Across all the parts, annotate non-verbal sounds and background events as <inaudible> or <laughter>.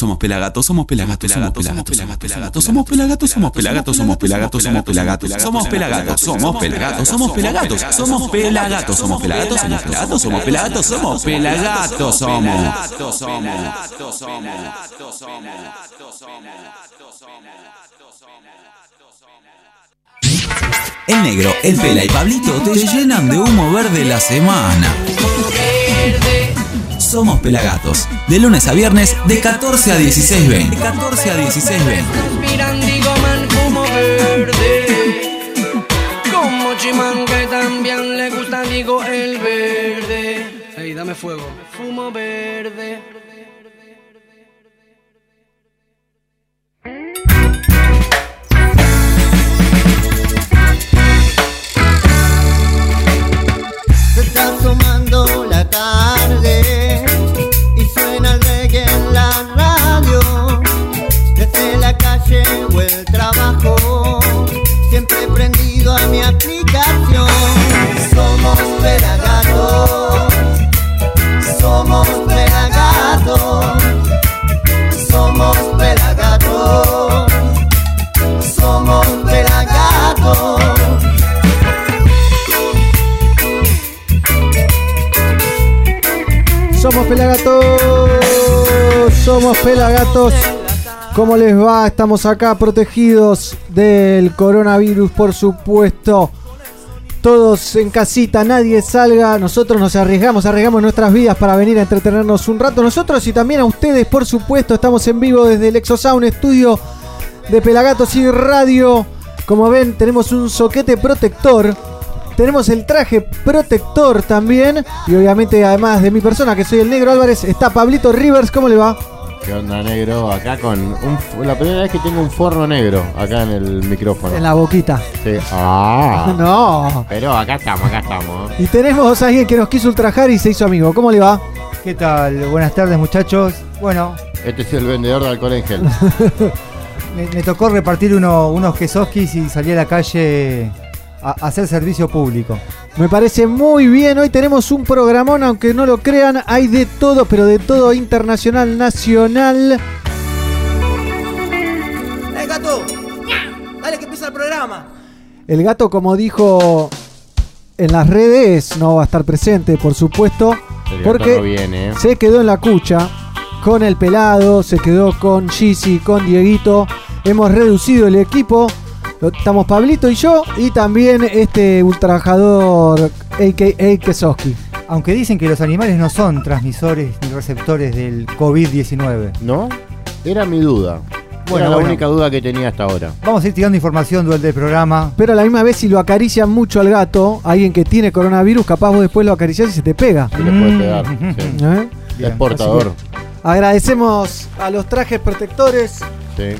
Somos pelagatos, somos pelagatos, somos pelagatos, somos pelagatos, somos pelagatos, somos pelagatos, somos pelagatos, somos pelagatos, somos pelagatos, somos pelagatos, somos pelagatos, somos pelagatos, somos pelagatos, somos pelagatos, somos pelagatos, somos pelagatos, El negro, el pela y Pablito te llenan de humo verde la semana. Somos Pelagatos. De lunes a viernes, de 14 a 16 ven. De 14 a 16 ven. La calle o el trabajo, siempre prendido a mi aplicación. Somos pelagatos, somos pelagatos, somos pelagatos, somos pelagatos. Somos Pelagatos, somos Pelagatos. ¿Cómo les va? Estamos acá protegidos del coronavirus, por supuesto. Todos en casita, nadie salga. Nosotros nos arriesgamos, arriesgamos nuestras vidas para venir a entretenernos un rato. Nosotros y también a ustedes, por supuesto. Estamos en vivo desde el Exosound estudio de Pelagatos y Radio. Como ven, tenemos un soquete protector. Tenemos el traje protector también. Y obviamente, además de mi persona, que soy el negro Álvarez, está Pablito Rivers. ¿Cómo le va? ¿Qué onda, negro? Acá con un, la primera vez que tengo un forro negro acá en el micrófono. En la boquita. Sí. <laughs> Ah. No. Pero acá estamos, acá estamos. Y tenemos a alguien que nos quiso ultrajar y se hizo amigo. ¿Cómo le va? ¿Qué tal? Buenas tardes muchachos. Bueno, Este es el vendedor de alcohol en gel. <laughs> me, me tocó repartir uno- unos quesoskis y salí a la calle a, a hacer servicio público. Me parece muy bien. Hoy tenemos un programón, aunque no lo crean. Hay de todo, pero de todo internacional, nacional. ¡Eh, gato! Dale que empieza el programa. El gato, como dijo en las redes, no va a estar presente, por supuesto. Porque no viene, se quedó en la cucha con el pelado, se quedó con Gizzy, con Dieguito. Hemos reducido el equipo. Estamos Pablito y yo, y también este ultrajador a.k.a. Kesoski. Aunque dicen que los animales no son transmisores ni receptores del COVID-19. ¿No? Era mi duda. Bueno, Era la bueno. única duda que tenía hasta ahora. Vamos a ir tirando información durante el programa. Pero a la misma vez, si lo acarician mucho al gato, alguien que tiene coronavirus, capaz vos después lo acariciás y se te pega. Se le puede Mm. pegar. sí. ¿Eh? Es portador. Agradecemos a los trajes protectores. Sí.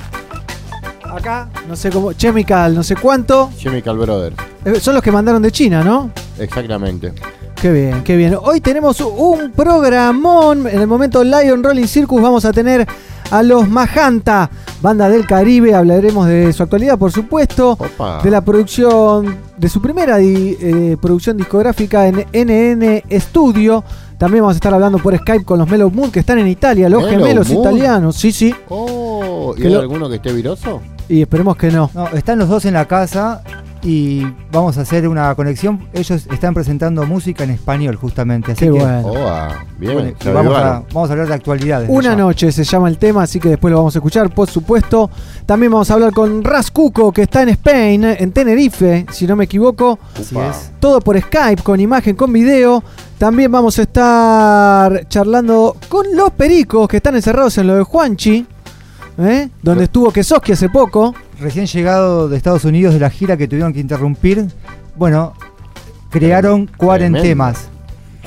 Acá, no sé cómo, Chemical, no sé cuánto. Chemical Brothers. Eh, Son los que mandaron de China, ¿no? Exactamente. Qué bien, qué bien. Hoy tenemos un programón. En el momento Lion Rolling Circus vamos a tener a los Majanta, banda del Caribe. Hablaremos de su actualidad, por supuesto. Opa. De la producción, de su primera di- eh, producción discográfica en NN Studio. También vamos a estar hablando por Skype con los Mellow Moon que están en Italia, los gemelos Moon. italianos. Sí, sí. Oh, ¿y Que hay lo- alguno que esté viroso? Y esperemos que no. No, están los dos en la casa y vamos a hacer una conexión. Ellos están presentando música en español justamente. Así Qué que bueno. Oh, ah, bien. bueno, vamos, a, avivaron. vamos a hablar de actualidades. Una noche se llama el tema, así que después lo vamos a escuchar, por supuesto. También vamos a hablar con Ras Cuco, que está en Spain, en Tenerife, si no me equivoco. Así es. Todo por Skype, con imagen, con video. También vamos a estar charlando con los pericos que están encerrados en lo de Juanchi, ¿eh? donde estuvo Kesoski hace poco. Recién llegado de Estados Unidos de la gira que tuvieron que interrumpir. Bueno, crearon cuarentemas.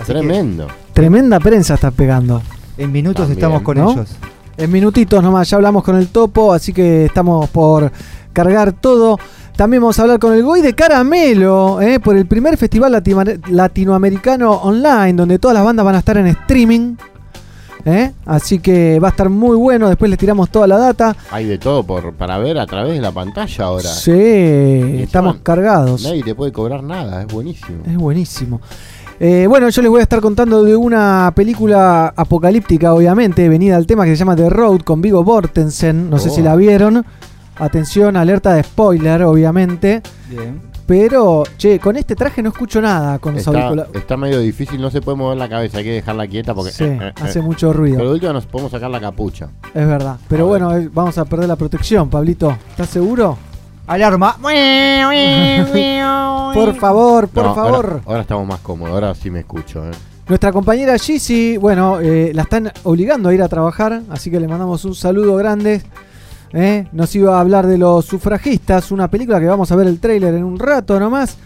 Tremendo. Tremenda prensa está pegando. en minutos También, estamos con ¿no? ellos. En minutitos nomás, ya hablamos con el topo, así que estamos por cargar todo. También vamos a hablar con el Goy de Caramelo, ¿eh? por el primer festival latinoamericano online, donde todas las bandas van a estar en streaming. ¿Eh? Así que va a estar muy bueno, después les tiramos toda la data. Hay de todo por, para ver a través de la pantalla ahora. Sí, estamos cargados. Nadie te puede cobrar nada, es buenísimo. Es buenísimo. Eh, bueno, yo les voy a estar contando de una película apocalíptica, obviamente, venida al tema que se llama The Road con Vigo Mortensen. No sé Oh. si la vieron. Atención, alerta de spoiler, obviamente. Bien. Pero, che, con este traje no escucho nada con los Está, auriculares. está medio difícil, no se puede mover la cabeza, hay que dejarla quieta porque. Sí, eh, eh, hace eh. mucho ruido. Pero de última nos podemos sacar la capucha. Es verdad. Pero A bueno, eh, vamos a perder la protección, Pablito. ¿Estás seguro? Alarma. <laughs> Por favor, por No, favor. Ahora, ahora estamos más cómodos, ahora sí me escucho. eh. Nuestra compañera Gizzy, bueno, eh, la están obligando a ir a trabajar, así que le mandamos un saludo grande. Eh, Nos iba a hablar de los sufragistas, una película que vamos a ver el tráiler en un rato nomás.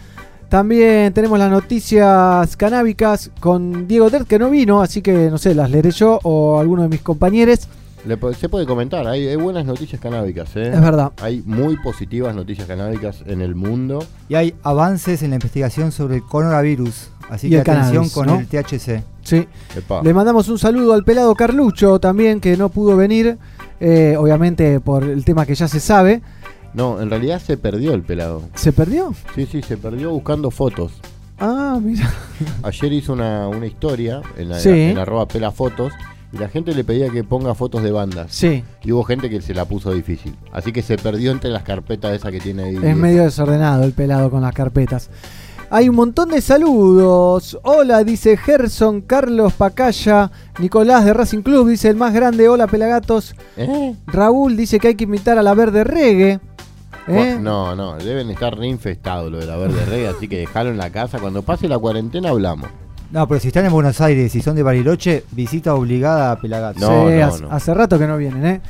También tenemos las noticias canábicas con Diego Tert, que no vino, así que no sé, las leeré yo o alguno de mis compañeros. Se puede comentar, hay, hay buenas noticias canábicas, ¿eh? Es verdad. Hay muy positivas noticias canábicas en el mundo. Y hay avances en la investigación sobre el coronavirus. Así Y que el atención cannabis, con ¿no? el THC. Sí. Epa. Le mandamos un saludo al pelado Carlucho también, que no pudo venir, eh, obviamente por el tema que ya se sabe. No, en realidad se perdió el pelado. ¿Se perdió? Sí, sí, se perdió buscando fotos. Ah, mira. <laughs> Ayer hizo una, una historia en, la, Sí. en arroba pelafotos y la gente le pedía que ponga fotos de bandas. Sí, Y hubo gente que se la puso difícil. Así que se perdió entre las carpetas esas que tiene ahí. es medio desordenado el pelado con las carpetas. Hay un montón de saludos. Hola, dice Gerson, Carlos Pacaya, Nicolás de Racing Club, dice el más grande. Hola, pelagatos. ¿Eh? Raúl dice que hay que invitar a la verde reggae. ¿Eh? No, no, deben estar reinfestados lo de la verde reggae, así que dejalo en la casa. Cuando pase la cuarentena hablamos. No, pero si están en Buenos Aires y son de Bariloche, visita obligada a Pelagato. No, Sí, no, hace, no. hace rato que no vienen, ¿eh?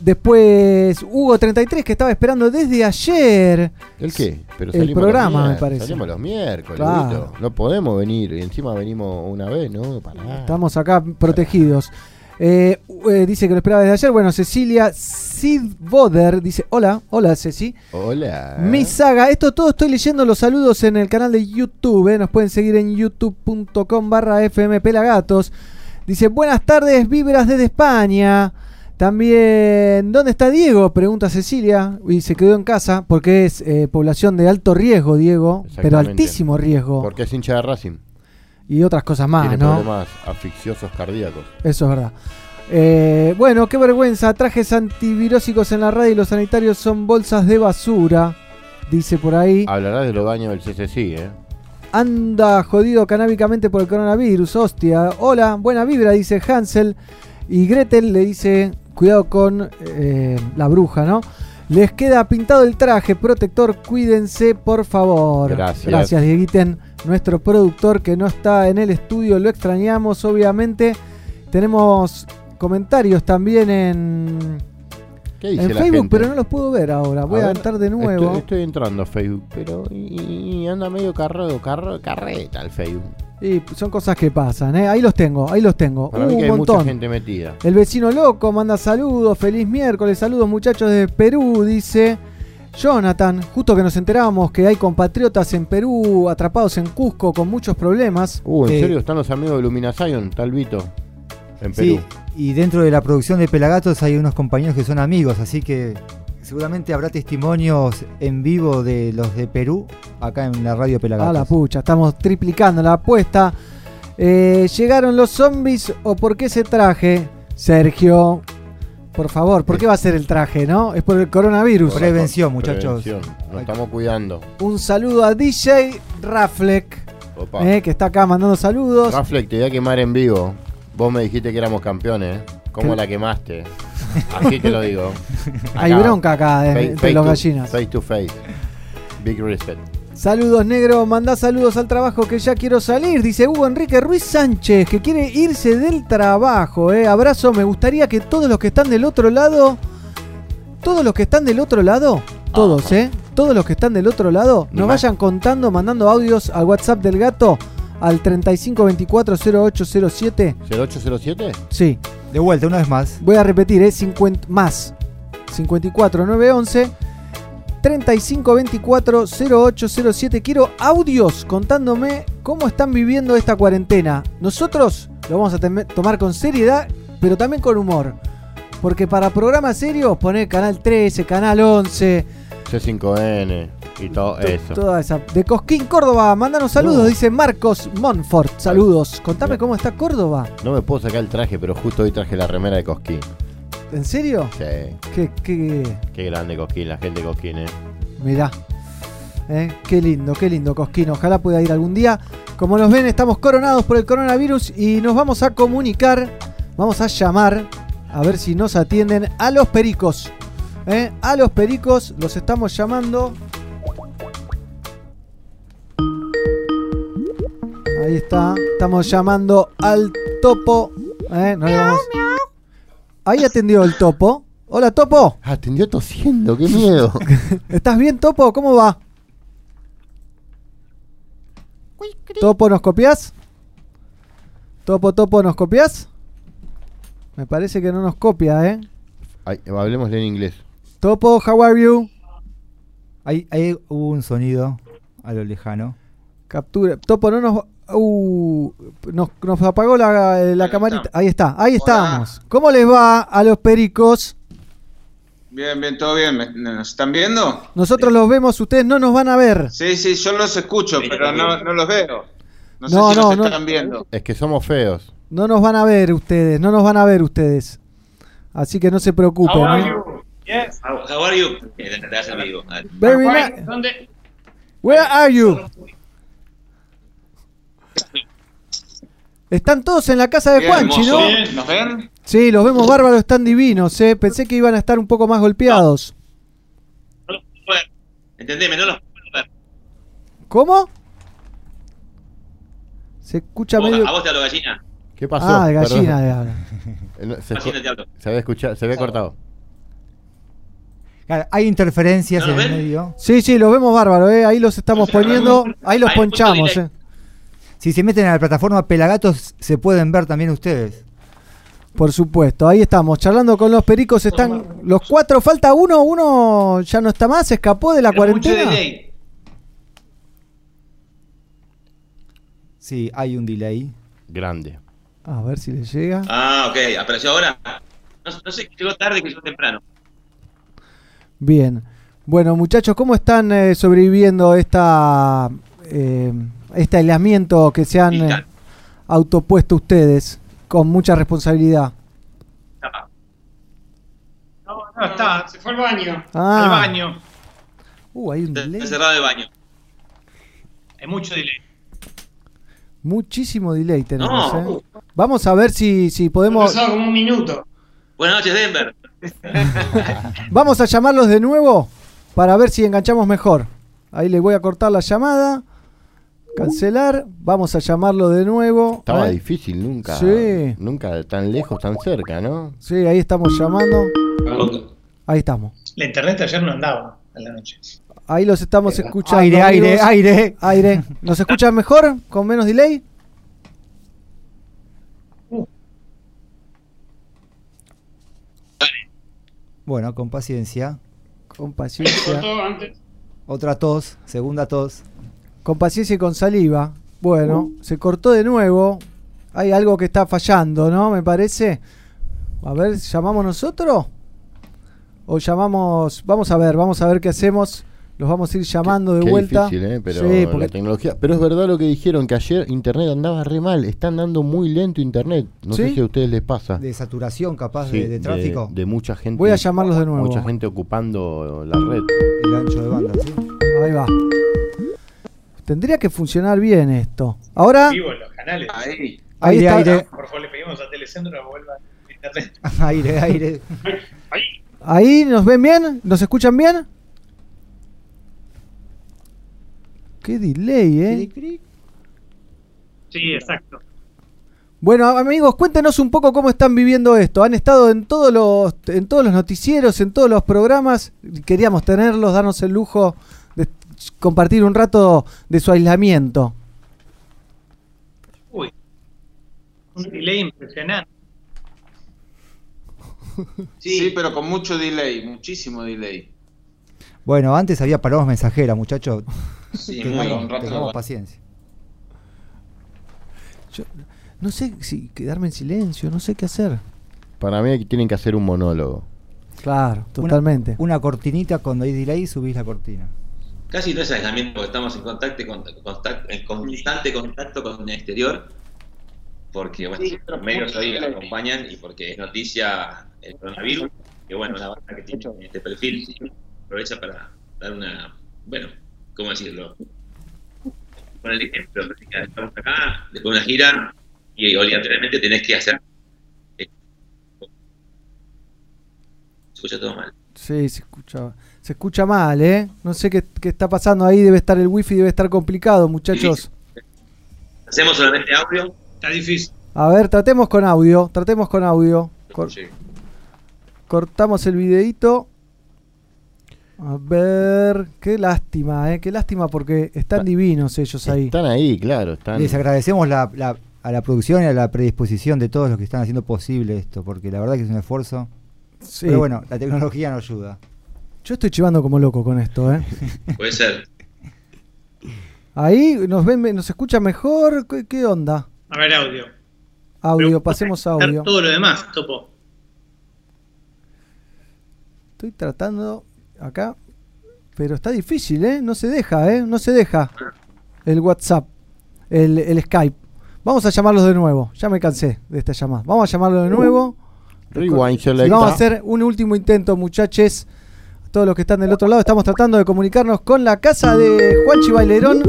Después, Hugo33, que estaba esperando desde ayer. ¿El qué? Pero El programa, me parece. Salimos los miércoles, Claro. No podemos venir. Y encima venimos una vez, ¿no? Pará. Estamos acá protegidos. Eh, eh, dice que lo esperaba desde ayer. Bueno, Cecilia Sidboder dice: Hola, hola Ceci. Hola. Mi saga, esto todo estoy leyendo los saludos en el canal de YouTube. eh, Nos pueden seguir en youtube.com barra fmpelagatos. Dice: Buenas tardes, vibras desde España. También, ¿dónde está Diego? Pregunta Cecilia. Y se quedó en casa porque es eh, población de alto riesgo, Diego. Pero altísimo riesgo. Porque es hincha de Racing. Y otras cosas más, Tiene ¿no? problemas asfixiosos cardíacos. Eso es verdad. Eh, bueno, qué vergüenza. Trajes antivirósicos en la radio y los sanitarios son bolsas de basura. Dice por ahí. Hablarás de los baños del CCC, ¿eh? Anda jodido canábicamente por el coronavirus, hostia. Hola, buena vibra, dice Hansel. Y Gretel le dice, cuidado con eh, la bruja, ¿no? Les queda pintado el traje protector, cuídense por favor. Gracias. Gracias, Dieguiten, nuestro productor que no está en el estudio, lo extrañamos, obviamente. Tenemos comentarios también en, ¿Qué dice en Facebook, gente? pero no los puedo ver ahora. Voy a, ver, entrar de nuevo. Estoy, estoy entrando a Facebook, pero y, anda medio carro, carro, carreta el Facebook. Y son cosas que pasan, ¿eh? Ahí los tengo, ahí los tengo. Para Uh, mí un hay mucha gente metida. El vecino loco manda saludos, feliz miércoles, saludos muchachos de Perú, dice Jonathan, justo que nos enterábamos que hay compatriotas en Perú atrapados en Cusco con muchos problemas. Uh, ¿en Eh, serio están los amigos de Lumina Zion, tal Vito? En Perú. Sí, y dentro de la producción de Pelagatos hay unos compañeros que son amigos, así que seguramente habrá testimonios en vivo de los de Perú acá en la radio Pelagatos. A la pucha, estamos triplicando la apuesta. Eh, ¿Llegaron los zombies o por qué ese traje? Sergio, por favor, ¿por qué va a ser el traje, no? Es por el coronavirus. Prevención, muchachos. Prevención. Nos estamos cuidando. Un saludo a DJ Raflek, Opa. eh, que está acá mandando saludos. Raflek, te voy a quemar en vivo. Vos me dijiste que éramos campeones. ¿eh? ¿Cómo ¿Qué? la quemaste? Así te lo digo. Hay bronca acá de- face- entre face los to- gallinas. Face to face. Big respect. Saludos, negro. Mandá saludos al trabajo que ya quiero salir. Dice Hugo Enrique Ruiz Sánchez, que quiere irse del trabajo. Eh. Abrazo. Me gustaría que todos los que están del otro lado. Todos los que están del otro lado. Todos, Ajá. ¿eh? Todos los que están del otro lado. Nos vayan contando, mandando audios al WhatsApp del gato. Al 35240807. ¿0807? Sí. De vuelta, una vez más. Voy a repetir, es 50 más 54911 3524 0807. Quiero audios contándome cómo están viviendo esta cuarentena. Nosotros lo vamos a tomar con seriedad, pero también con humor. Porque para programas serios, poner canal 13, canal 11. C5N. Y todo eso. Toda esa. De Cosquín, Córdoba, mándanos saludos, No. dice Marcos Monfort. Saludos. Contame cómo está Córdoba. No me puedo sacar el traje, pero justo hoy traje la remera de Cosquín. ¿En serio? Sí, Qué, qué, qué grande Cosquín, la gente de Cosquín, eh. Mirá. Eh, Qué lindo, qué lindo, Cosquín. Ojalá pueda ir algún día. Como nos ven, estamos coronados por el coronavirus y nos vamos a comunicar, vamos a llamar, a ver si nos atienden a los pericos. Eh, A los pericos los estamos llamando. Ahí está. Estamos llamando al topo. Eh, no vamos- Ahí atendió el topo. Hola, topo. Atendió tosiendo, qué miedo. <laughs> ¿Estás bien, Topo? ¿Cómo va? Topo, ¿nos copias? Topo, Topo, ¿nos copias? Me parece que no nos copia, ¿eh? Ay, hablemosle en inglés. Topo, how are you? Ahí, ahí hubo un sonido a lo lejano. Captura. Topo, no nos... Uh, nos, nos apagó la, la camarita. Ahí está, ahí estamos. ¿Cómo les va a los pericos? Bien, bien, todo bien. ¿Me- ¿Nos están viendo? Nosotros los vemos, ustedes no nos van a ver. Sí, sí, yo los escucho, pero no, no los veo. No sé No, si no, nos no. están viendo. Es que somos feos. No nos van a ver ustedes, no nos van a ver ustedes. Así que no se preocupen. How are ¿eh? you? Yes. How, how are you? Eh, te das amigo. Very nice. ¿Dónde? Where are you? Están todos en la casa de Juanchi, ¿no? ¿Nos ven? Sí, los vemos bárbaros, están divinos, eh. Pensé que iban a estar un poco más golpeados. No los puedo ver. Entendeme, no los puedo ver. ¿Cómo? Se escucha Vos- medio. A vos te hablo, gallina. ¿Qué pasó? Ah, de Perdón. gallina de habla. <laughs> Eh, no, se, se había escuchado, se había cortado. Claro, hay interferencias ¿No en el ven? medio. Sí, sí, los vemos bárbaros, eh. Ahí los estamos poniendo, ahí los ponchamos, eh. Si se meten a la plataforma Pelagatos, se pueden ver también ustedes. Por supuesto, ahí estamos, charlando con los pericos, están los cuatro, falta uno, uno ya no está más, se escapó de la Pero mucho cuarentena. delay. Sí, hay un delay. Grande. A ver si le llega. Ah, ok. ¿Apareció ahora? No, no sé, llegó tarde que llegó temprano. Bien. Bueno, muchachos, ¿cómo están eh, sobreviviendo esta eh, este aislamiento que se han eh, autopuesto ustedes con mucha responsabilidad? No, no está, se fue al baño. Ah. Al baño. Uh, hay un delay. Encerrado el baño. Hay mucho delay. Muchísimo delay tenemos. No. eh. Vamos a ver si, si Ha podemos. pasado como un minuto. Buenas noches, Denver. <laughs> Vamos a llamarlos de nuevo para ver si enganchamos mejor. Ahí le voy a cortar la llamada. Cancelar. Vamos a llamarlo de nuevo. Estaba ¿eh? difícil, nunca. Sí. Nunca tan lejos, tan cerca, ¿no? Sí, ahí estamos llamando. Ahí estamos. La internet ayer no andaba a la noche. Ahí los estamos escuchando. Aire, aire, aire. Aire. ¿Nos escuchan mejor? ¿Con menos delay? Bueno, con paciencia. Con paciencia. Cortó antes. Otra tos, segunda tos. Con paciencia y con saliva. Bueno, se cortó de nuevo. Hay algo que está fallando, ¿no? Me parece. A ver, ¿llamamos nosotros? O llamamos. Vamos a ver, vamos a ver qué hacemos. Los vamos a ir llamando de Qué vuelta. difícil, ¿eh? Pero Sí, la tecnología. Pero es verdad lo que dijeron, que ayer internet andaba re mal. Está andando muy lento internet. No sé si a ustedes les pasa. De saturación capaz Sí, de, de tráfico. de mucha gente. Voy a llamarlos de nuevo. Mucha gente ocupando la red. El ancho de banda, ¿sí? Ahí va. Tendría que funcionar bien esto. Ahora, Vivo en los canales. Ahí. ahí Aire, está. aire. Por favor, le pedimos a Telecentro que vuelva a internet. <laughs> aire, aire. Ahí. Ahí, ¿nos ven bien? ¿Nos escuchan bien? Qué delay, ¿eh? Sí, exacto. Bueno, amigos, cuéntenos un poco cómo están viviendo esto. Han estado en todos los en todos los noticieros, en todos los programas. Queríamos tenerlos, darnos el lujo de compartir un rato de su aislamiento. Uy. Un delay impresionante. Sí. pero con mucho delay, muchísimo delay. Bueno, antes había palabras mensajeras, muchachos. Sí, muy un rato. tengamos paciencia. Yo no sé si quedarme en silencio, no sé qué hacer. Para mí tienen que hacer un monólogo. Claro, totalmente. Una, una cortinita, cuando hay delay, subís la cortina. casi no es aislamiento, porque estamos en, contacto, con- contacto- en constante contacto con el exterior, porque bueno, los medios hoy acompañan y porque es noticia el coronavirus, que bueno, una banda que tiene este perfil aprovecha para dar una, bueno, ¿cómo decirlo? Con el ejemplo, estamos acá, después de una gira, y obligatoriamente tenés que hacer. eh, Se escucha todo mal. Sí, se escucha, se escucha mal, ¿eh? No sé qué, qué está pasando ahí, debe estar el wifi, debe estar complicado, muchachos. Hacemos solamente audio. Está difícil. A ver, tratemos con audio, tratemos con audio. Cor- cortamos el videito. A ver, qué lástima, ¿eh? Qué lástima porque están divinos ellos ahí. Están ahí, claro. Están... Les agradecemos la- la- a la producción y a la predisposición de todos los que están haciendo posible esto, porque la verdad que es un esfuerzo. Sí. Pero bueno, la tecnología nos ayuda. Yo estoy chivando como loco con esto, ¿eh? <laughs> Puede ser. Ahí nos ven, nos escucha mejor. ¿Qué, qué onda? A ver, audio. Audio, pasemos a audio. Todo lo demás, topo. Estoy tratando acá, pero está difícil, ¿eh? No se deja, ¿eh? No se deja el WhatsApp, el, el Skype. Vamos a llamarlos de nuevo. Ya me cansé de esta llamada. Vamos a llamarlo de nuevo. Rewind Y vamos a hacer un último intento, muchachos. Todos los que están del otro lado, estamos tratando de comunicarnos con la casa de Juanchi Bailerón,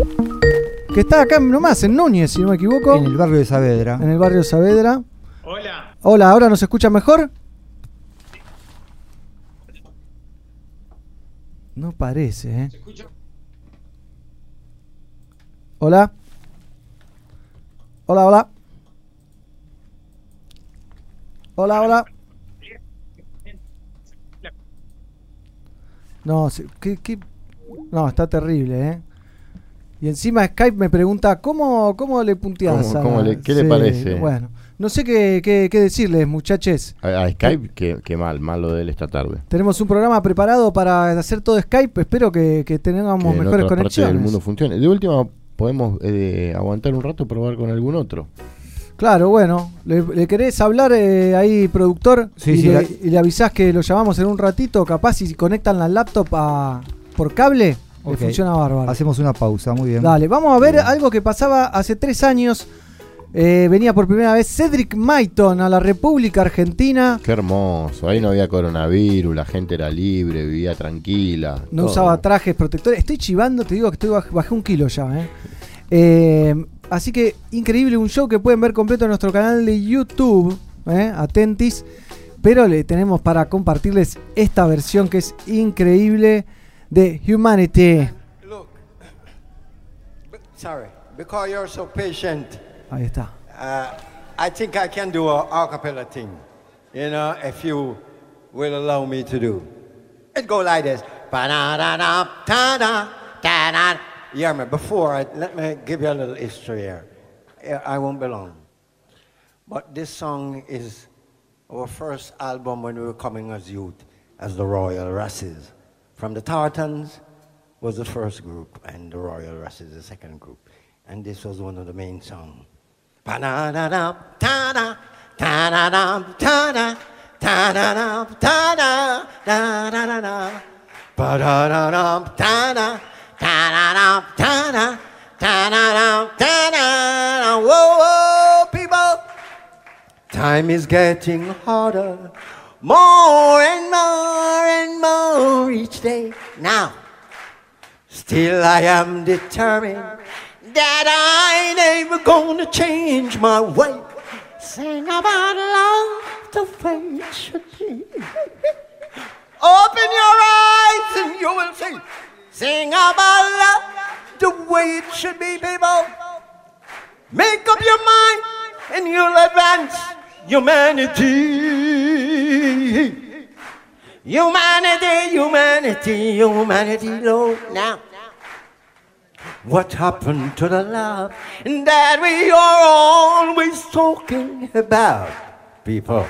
que está acá nomás, en Núñez, si no me equivoco. En el barrio de Saavedra. En el barrio de Saavedra. Hola. Hola, ¿ahora nos escucha mejor? No parece, ¿eh? Hola. Hola, hola. Hola, hola. No, se- ¿qué, qué? no, está terrible, ¿eh? Y encima Skype me pregunta, ¿cómo, cómo le punteás? ¿Cómo- a cómo la- le- qué le parece? Bueno, no sé qué, qué, qué decirles, muchachos. A, a Skype, qué, qué mal, mal lo de él esta tarde. Tenemos un programa preparado para hacer todo Skype. Espero que, que tengamos Que en mejores otras partes del conexiones. mundo funcione. De última, podemos eh, aguantar un rato, probar con algún otro. Claro, bueno. ¿Le, le querés hablar eh, ahí, productor? Sí, y, sí, le, la- y le avisás que lo llamamos en un ratito. Capaz si conectan la laptop a, por cable, le Ok. funciona bárbaro. Hacemos una pausa, muy bien. Dale, vamos a ver algo que pasaba hace tres años. Eh, venía por primera vez Cedric Maiton a la República Argentina. Qué hermoso. Ahí no había coronavirus, la gente era libre, vivía tranquila. No todo. usaba trajes protectores. Estoy chivando, te digo que estoy baj- bajé un kilo ya. ¿eh? Eh, así que increíble, un show que pueden ver completo en nuestro canal de YouTube. ¿eh? Atentis. Pero le tenemos para compartirles esta versión que es increíble de Humanity. Sorry, because you're so patient. Ahí está. Uh, I think I can do a acapella thing. You know, if you will allow me to do. It go like this. Ba-da-da-da, ta-da, ta-da. Yeah, man, before, I, let me give you a little history here. I won't be long. But this song is our first album when we were coming as youth, as the Royal Rasses. From the Tartans was the first group, and the Royal Rasses the second group. And this was one of the main songs people time is getting harder. More and more and more each day. Now still i am determined that I ain't ever gonna change my way. Sing about love the way it should be. Open your eyes and you will see. Sing about love the way it should be, people. Make up your mind and you'll advance humanity. Humanity, humanity, humanity, Lord. Now, what happened to the love that we are always talking about, people?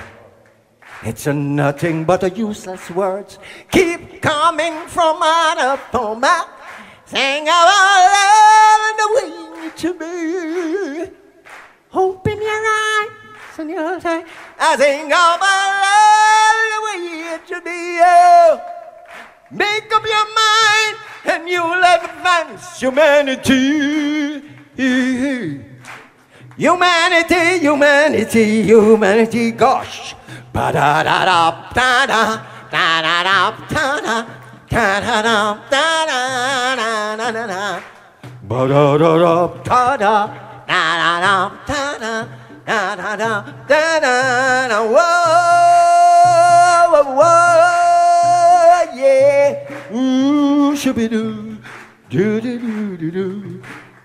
It's a nothing but a useless words keep coming from out of our mouth. Sing about love and the way should be. Open your eyes and you'll say, I sing about love the way should be. Oh. Make up your mind and you'll advance humanity. Humanity, humanity, humanity, gosh. Ba da da da da da da da da da da da da da da da da da da Ba da da da da da da da da da da da da da da da whoa, whoa, yeah. Ooh, shibidoo, do do do do do,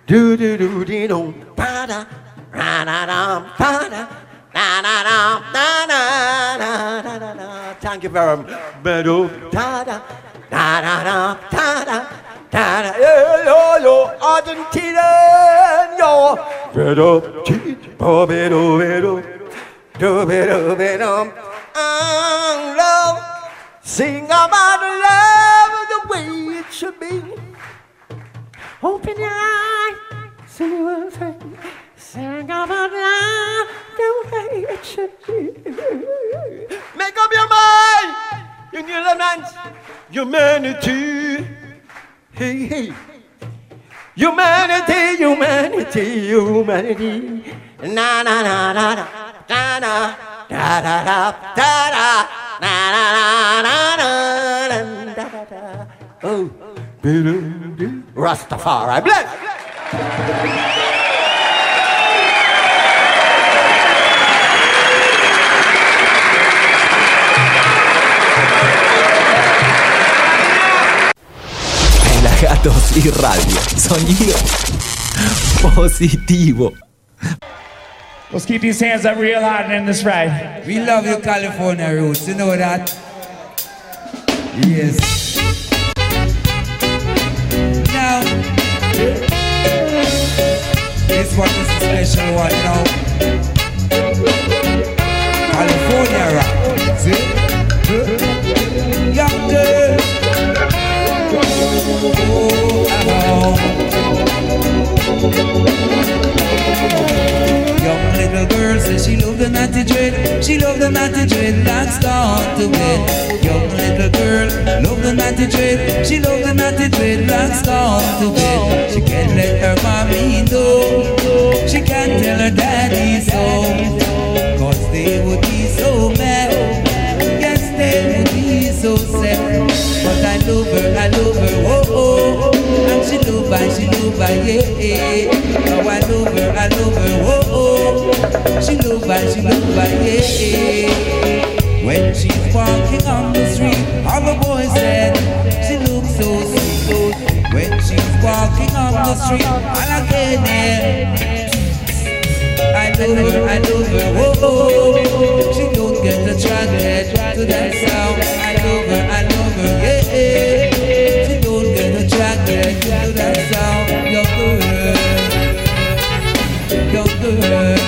do do do do do, ba da, ra da da, ba da. Da, da, da, da, da, da, da, da, da. Thank you very much. Bedo, da, da, da, da, da, da, da, da, da, yo, yo, yo, Argentina, yo. Bedo, chi, bo, bedo, bedo, do, bedo, bedo. Sing about love the way it should be. Open your eyes, see I'm saying. Sing about love the way it should be. Make up your mind, you need a man's humanity. Hey, hey. Humanity, humanity, humanity. Na na na na na na na Rastafari bless. gatos y radio. Sonido positivo. Let's keep these hands up real hard and end this ride. We love you, California roots. You know that? Yes. Now, this one is a special one now. California rock. See? Young girl. Young little girl says she love the natty dread. She love the natty dread. That's gone to bed. Young little girl love the natty dread. She love the natty dread. That's gone to bed. She can't let her mommy know. She can't tell her daddy so. Cause they would be so mad. Yes, they would be so sad. But I love her, I love her, oh oh. She love by, she love by, yeah. Now I love her, I love her, oh oh. She love by, she love by, yeah. When she's walking on the street, all the boys said she looks so sweet. When she's walking on the street, I get there. I love her, I love her, oh oh. She don't get attracted to that sound. I love her, yeah.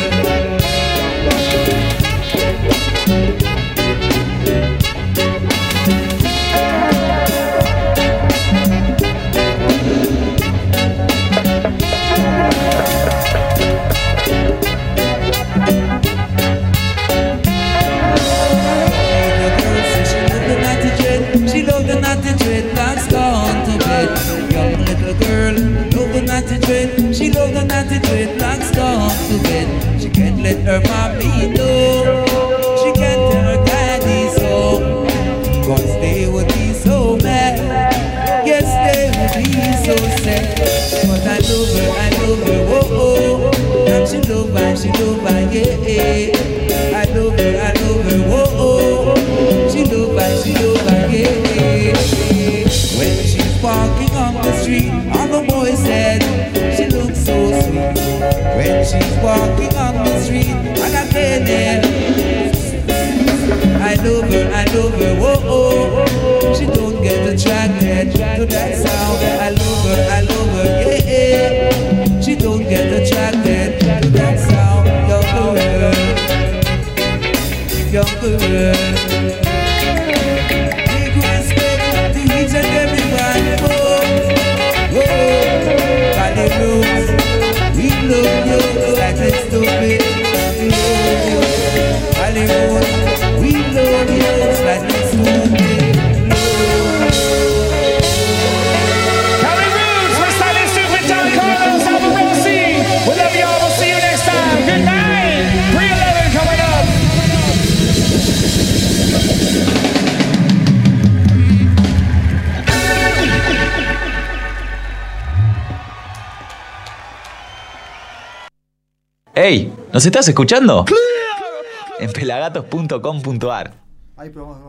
¿Nos estás escuchando? En pelagatos.com.ar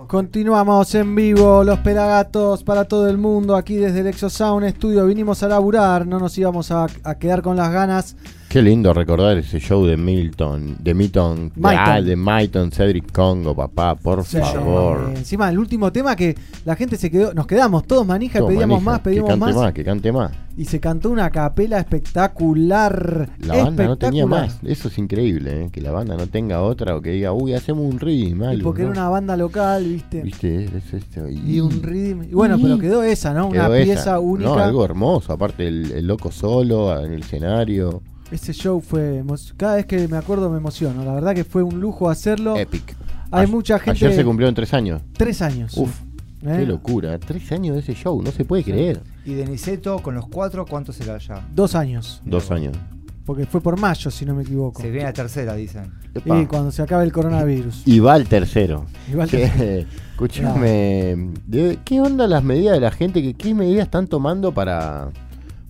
Continuamos en vivo, los pelagatos para todo el mundo, aquí desde el Exosound Studio. Vinimos a laburar, no nos íbamos a, a quedar con las ganas. Qué lindo recordar ese show de Milton, de Milton, de, Myton. ah, de Myton, Cedric Congo, papá, por Sí, favor. eh, encima, el último tema que la gente se quedó, nos quedamos todos manija, Todo pedíamos manija, más, pedíamos que cante más, más, que cante más. Y se cantó una capela espectacular. La banda no tenía más. Eso es increíble, ¿eh? que la banda no tenga otra o que diga, uy, hacemos un rhythm. Y porque ¿no? era una banda local, ¿viste? ¿Viste? Es esto. Y un rhythm. Y bueno, pero quedó esa, ¿no? Una esa. pieza única. No, algo hermoso. Aparte, el, el loco solo en el escenario. Ese show fue. Cada vez que me acuerdo me emociono. La verdad que fue un lujo hacerlo. Epic. Hay Ay- mucha gente. Ayer se cumplieron tres años. Tres años. Uf, ¿Eh? qué locura. Tres años de ese show, no se puede creer. Y de Niceto con los cuatro, ¿cuánto será ya? Dos años. Dos años. Porque fue por mayo, si no me equivoco. Se viene la tercera, dicen. Y cuando se acabe el coronavirus. Y va el tercero. Y va el tercero. Escúchame, de- ¿qué onda las medidas de la gente? ¿Qué, qué medidas están tomando para,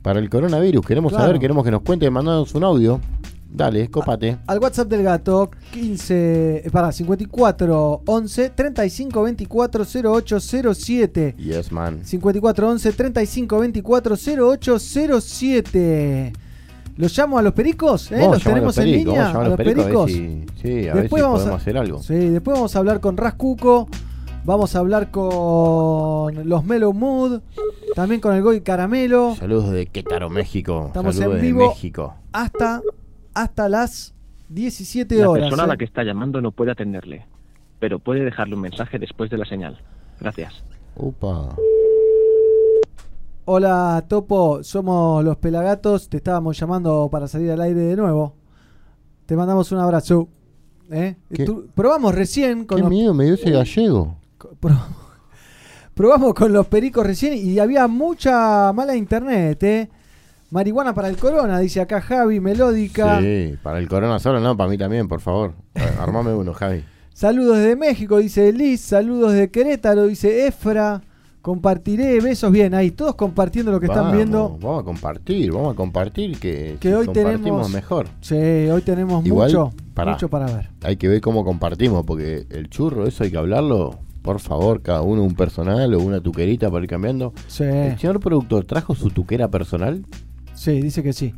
para el coronavirus? Queremos Claro. saber, queremos que nos cuente, mandanos un audio. Dale, cópate. Al WhatsApp del gato, 15. Eh, pará, 54 11 35 24 08 07. Yes, man. 54 11 35 24 08 07. ¿Los llamo a los pericos? ¿Eh? A ¿Los a tenemos los en línea? a a los pericos, a si- sí, a ver si podemos hacer algo. Sí, después vamos a hablar con Rascuco. Vamos a hablar con los Mellow Mood. También con el Goy Caramelo. Saludos de Querétaro, México. Estamos Saludos en de vivo México. hasta, hasta las 17 La horas. persona a ¿eh? la que está llamando no puede atenderle, pero puede dejarle un mensaje después de la señal. Gracias. Upa. Hola Topo, somos los Pelagatos. Te estábamos llamando para salir al aire de nuevo. Te mandamos un abrazo. ¿Eh? Probamos recién con Qué los, miedo me dio ese gallego. <laughs> probamos con los pericos recién y había mucha mala internet, ¿eh? Marihuana para el corona, dice acá Javi, melódica. Sí, para el corona solo, no, para mí también, por favor. Armame uno, Javi. <laughs> Saludos desde México, dice Liz. Saludos de Querétaro, dice Efra. Compartiré, besos bien ahí, todos compartiendo lo que están viendo. Vamos a compartir, vamos a compartir que, Que si hoy compartimos tenemos mejor. Sí, hoy tenemos Igual, mucho, pará. mucho para ver. Hay que ver cómo compartimos, porque el churro, eso hay que hablarlo. Por favor, cada uno un personal o una tuquerita para ir cambiando. Sí. ¿El señor productor trajo su tuquera personal? Sí, dice que sí.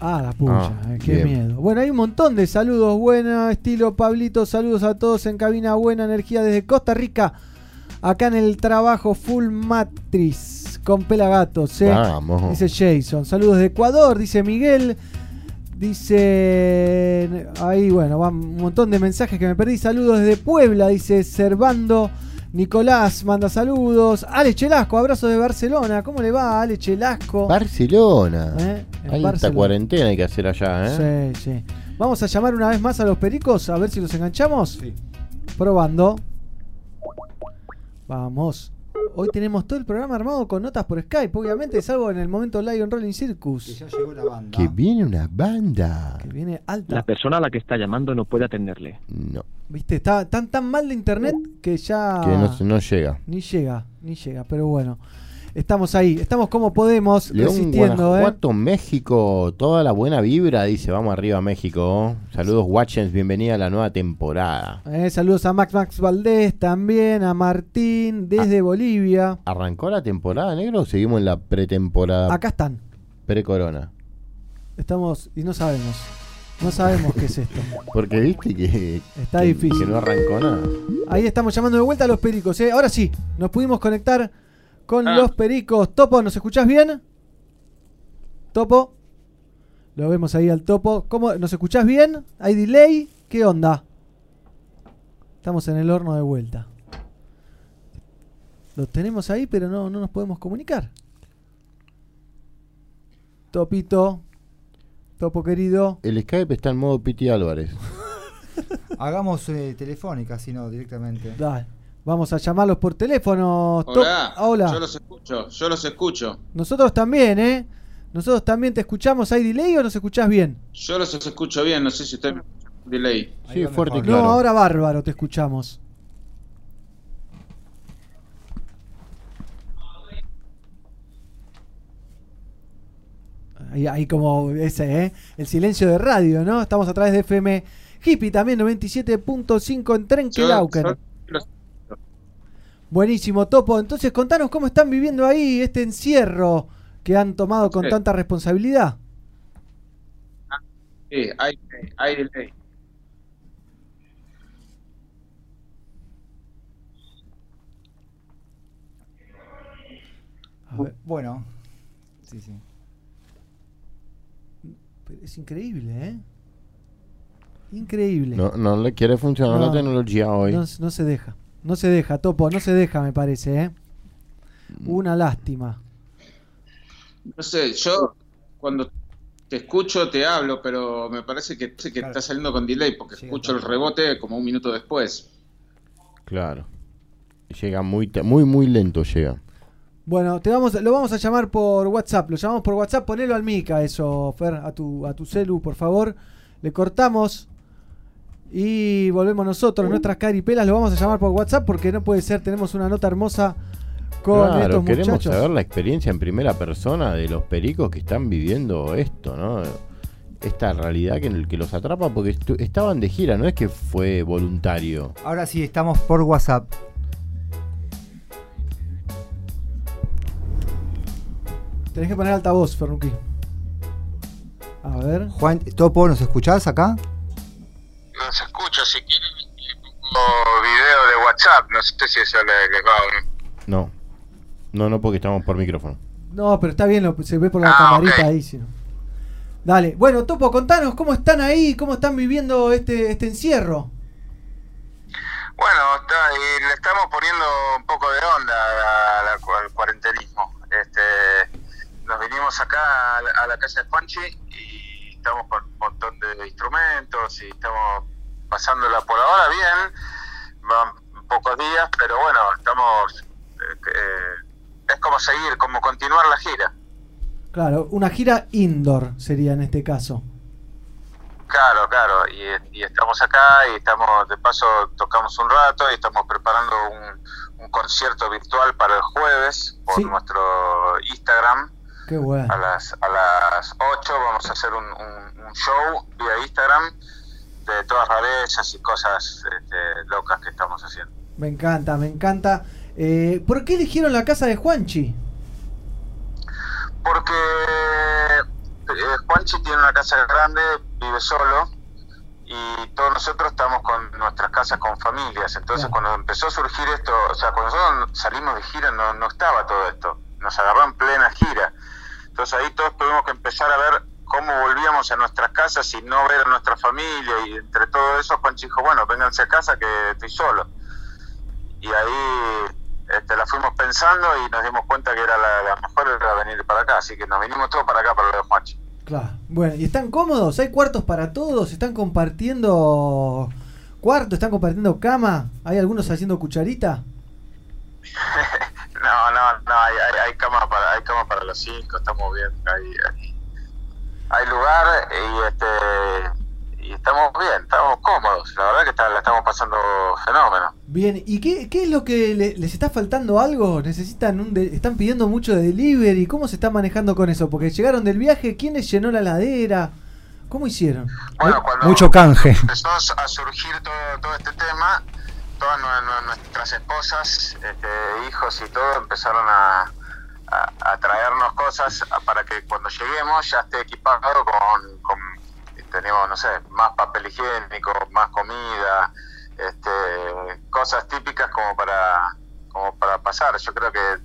Ah, la puya, Ah, eh, qué bien. miedo. Bueno, hay un montón de saludos buena, estilo Pablito, saludos a todos en cabina, buena energía desde Costa Rica, acá en el trabajo Full Matrix con Pelagatos, ¿eh? Vamos. Dice Jason, saludos de Ecuador, dice Miguel. Dice. Ahí, bueno, van un montón de mensajes que me perdí. Saludos desde Puebla, dice Servando. Nicolás manda saludos. Ale Chelasco, abrazo de Barcelona. ¿Cómo le va, Ale Chelasco? Barcelona. ¿Eh? Alta Barcelona. cuarentena hay que hacer allá, ¿eh? Sí, sí. Vamos a llamar una vez más a los pericos a ver si los enganchamos. Probando. Vamos. Hoy tenemos todo el programa armado con notas por Skype, obviamente, salvo en el momento Lion Rolling Circus. Ya llegó la banda. Que viene una banda. Que viene alta. La persona a la que está llamando no puede atenderle. No, Viste, está tan tan mal de internet que ya que no, no llega. ni llega, ni llega, pero bueno. Estamos ahí, estamos como podemos, León, resistiendo, ¿eh? Guanajuato, México, toda la buena vibra, dice, vamos arriba México. Saludos Watchens, bienvenida a la nueva temporada. Eh, Saludos a Max Max Valdés también, a Martín Ah. desde Bolivia. ¿Arrancó la temporada, negro, o seguimos en la pretemporada Acá están, pre-corona? estamos y no sabemos, no sabemos qué es esto. <laughs> Porque viste que, Está que- difícil. que no arrancó nada. Ahí estamos llamando de vuelta a los pericos, ¿eh? Ahora sí, nos pudimos conectar con Ah. los pericos. Topo, ¿nos escuchás bien? Topo. Lo vemos ahí al topo. ¿Cómo? ¿Nos escuchás bien? ¿Hay delay? ¿Qué onda? Estamos en el horno de vuelta. Lo tenemos ahí, pero no, no nos podemos comunicar. Topito. Topo querido. El Skype está en modo Piti Álvarez. <laughs> Hagamos eh, telefónica, si no, directamente. Dale. Vamos a llamarlos por teléfono. Hola, hola. yo los escucho, yo los escucho. Nosotros también, ¿eh? Nosotros también te escuchamos. ¿Hay delay o nos escuchás bien? Yo los escucho bien, no sé si usted me escucha delay. Sí, fuerte y No, claro. ahora bárbaro te escuchamos. Ahí, ahí como ese, ¿eh? El silencio de radio, ¿no? Estamos a través de FM Hippie también, 97.5 en Trenquelauquen. Yo- yo- Buenísimo, Topo. Entonces, contanos cómo están viviendo ahí este encierro que han tomado con Sí. tanta responsabilidad. Sí, hay, hay delay. Bueno. Sí, sí. es increíble, ¿eh? Increíble. No, no le quiere funcionar la No, tecnología hoy. No, no se deja. No se deja, Topo, no se deja, me parece, ¿eh? Mm. Una lástima. No sé, yo cuando te escucho te hablo, pero me parece que, que está saliendo con delay porque escucho el rebote como un minuto después. Claro. Llega muy, muy, muy lento llega. Bueno, te vamos, lo vamos a llamar por WhatsApp. Lo llamamos por WhatsApp. Ponelo al mica eso, Fer, a tu, a tu celu, por favor. Le cortamos y volvemos nosotros. Nuestras caripelas lo vamos a llamar por WhatsApp porque no puede ser. Tenemos una nota hermosa con claro, estos queremos muchachos. saber la experiencia en primera persona de los pericos que están viviendo esto, ¿no? Esta realidad que, en el que los atrapa porque estaban de gira, no es que fue voluntario. Ahora sí, estamos por WhatsApp. Tenés que poner altavoz, Ferruqui. A ver. Juan, Topo, ¿nos escuchás acá? No se escucha, si quieren pongo video de WhatsApp, no sé si eso le- les va o no. No. No, no, porque estamos por micrófono. No, pero está bien, lo- se ve por la Ah, camarita ahí. si no. Dale. Bueno, Topo, contanos cómo están ahí, cómo están viviendo este, este encierro. Bueno, está, y le estamos poniendo un poco de onda al cuarentenismo. Este, nos vinimos acá a la, a la casa de Juanchi y estamos con un montón de instrumentos y estamos pasándola por ahora bien. Van pocos días, pero bueno, estamos... eh, eh, es como seguir, como continuar la gira. Claro, una gira indoor sería en este caso. Claro, claro, y, y estamos acá y estamos, de paso, tocamos un rato y estamos preparando un, un concierto virtual para el jueves por Sí. nuestro Instagram. Qué bueno. A las, a las 8 vamos a hacer un, un- un show vía Instagram de todas rarezas y cosas este, locas que estamos haciendo. Me encanta, me encanta. Eh, ¿Por qué eligieron la casa de Juanchi? Porque eh, Juanchi tiene una casa grande, vive solo y todos nosotros estamos con nuestras casas con familias. Entonces, cuando empezó a surgir esto, o sea, cuando nosotros salimos de gira no, no estaba todo esto, nos agarró en plena gira. Entonces ahí todos tuvimos que empezar a ver cómo volvíamos a nuestras casas y no ver a nuestra familia y entre todo eso Juanchi dijo, bueno, vénganse a casa que estoy solo. Y ahí este, la fuimos pensando y nos dimos cuenta que era la, la mejor era venir para acá, así que nos vinimos todos para acá, para lo de Juanchi. Claro. Bueno, ¿y están cómodos? ¿Hay cuartos para todos? ¿Están compartiendo cuarto? ¿Están compartiendo cama? ¿Hay algunos haciendo cucharita? No, no, no, hay, hay, hay cama para hay cama para los cinco, estamos bien, hay, hay, hay lugar y este y estamos bien, estamos cómodos, la verdad que está- la estamos pasando fenómeno. Bien, ¿y qué, qué es lo que le- les está faltando algo? ¿Necesitan un de- están pidiendo mucho de delivery? ¿Cómo se está manejando con eso? Porque llegaron del viaje, ¿quién les llenó la ladera? ¿Cómo hicieron? Bueno, cuando Mucho canje. empezó a surgir todo, todo este tema, todas nue- nue- nuestras esposas, este, hijos y todo empezaron a, traernos cosas para que cuando lleguemos ya esté equipado con, tenemos, no sé, más papel higiénico, más comida, este, cosas típicas como para, como para pasar. Yo creo que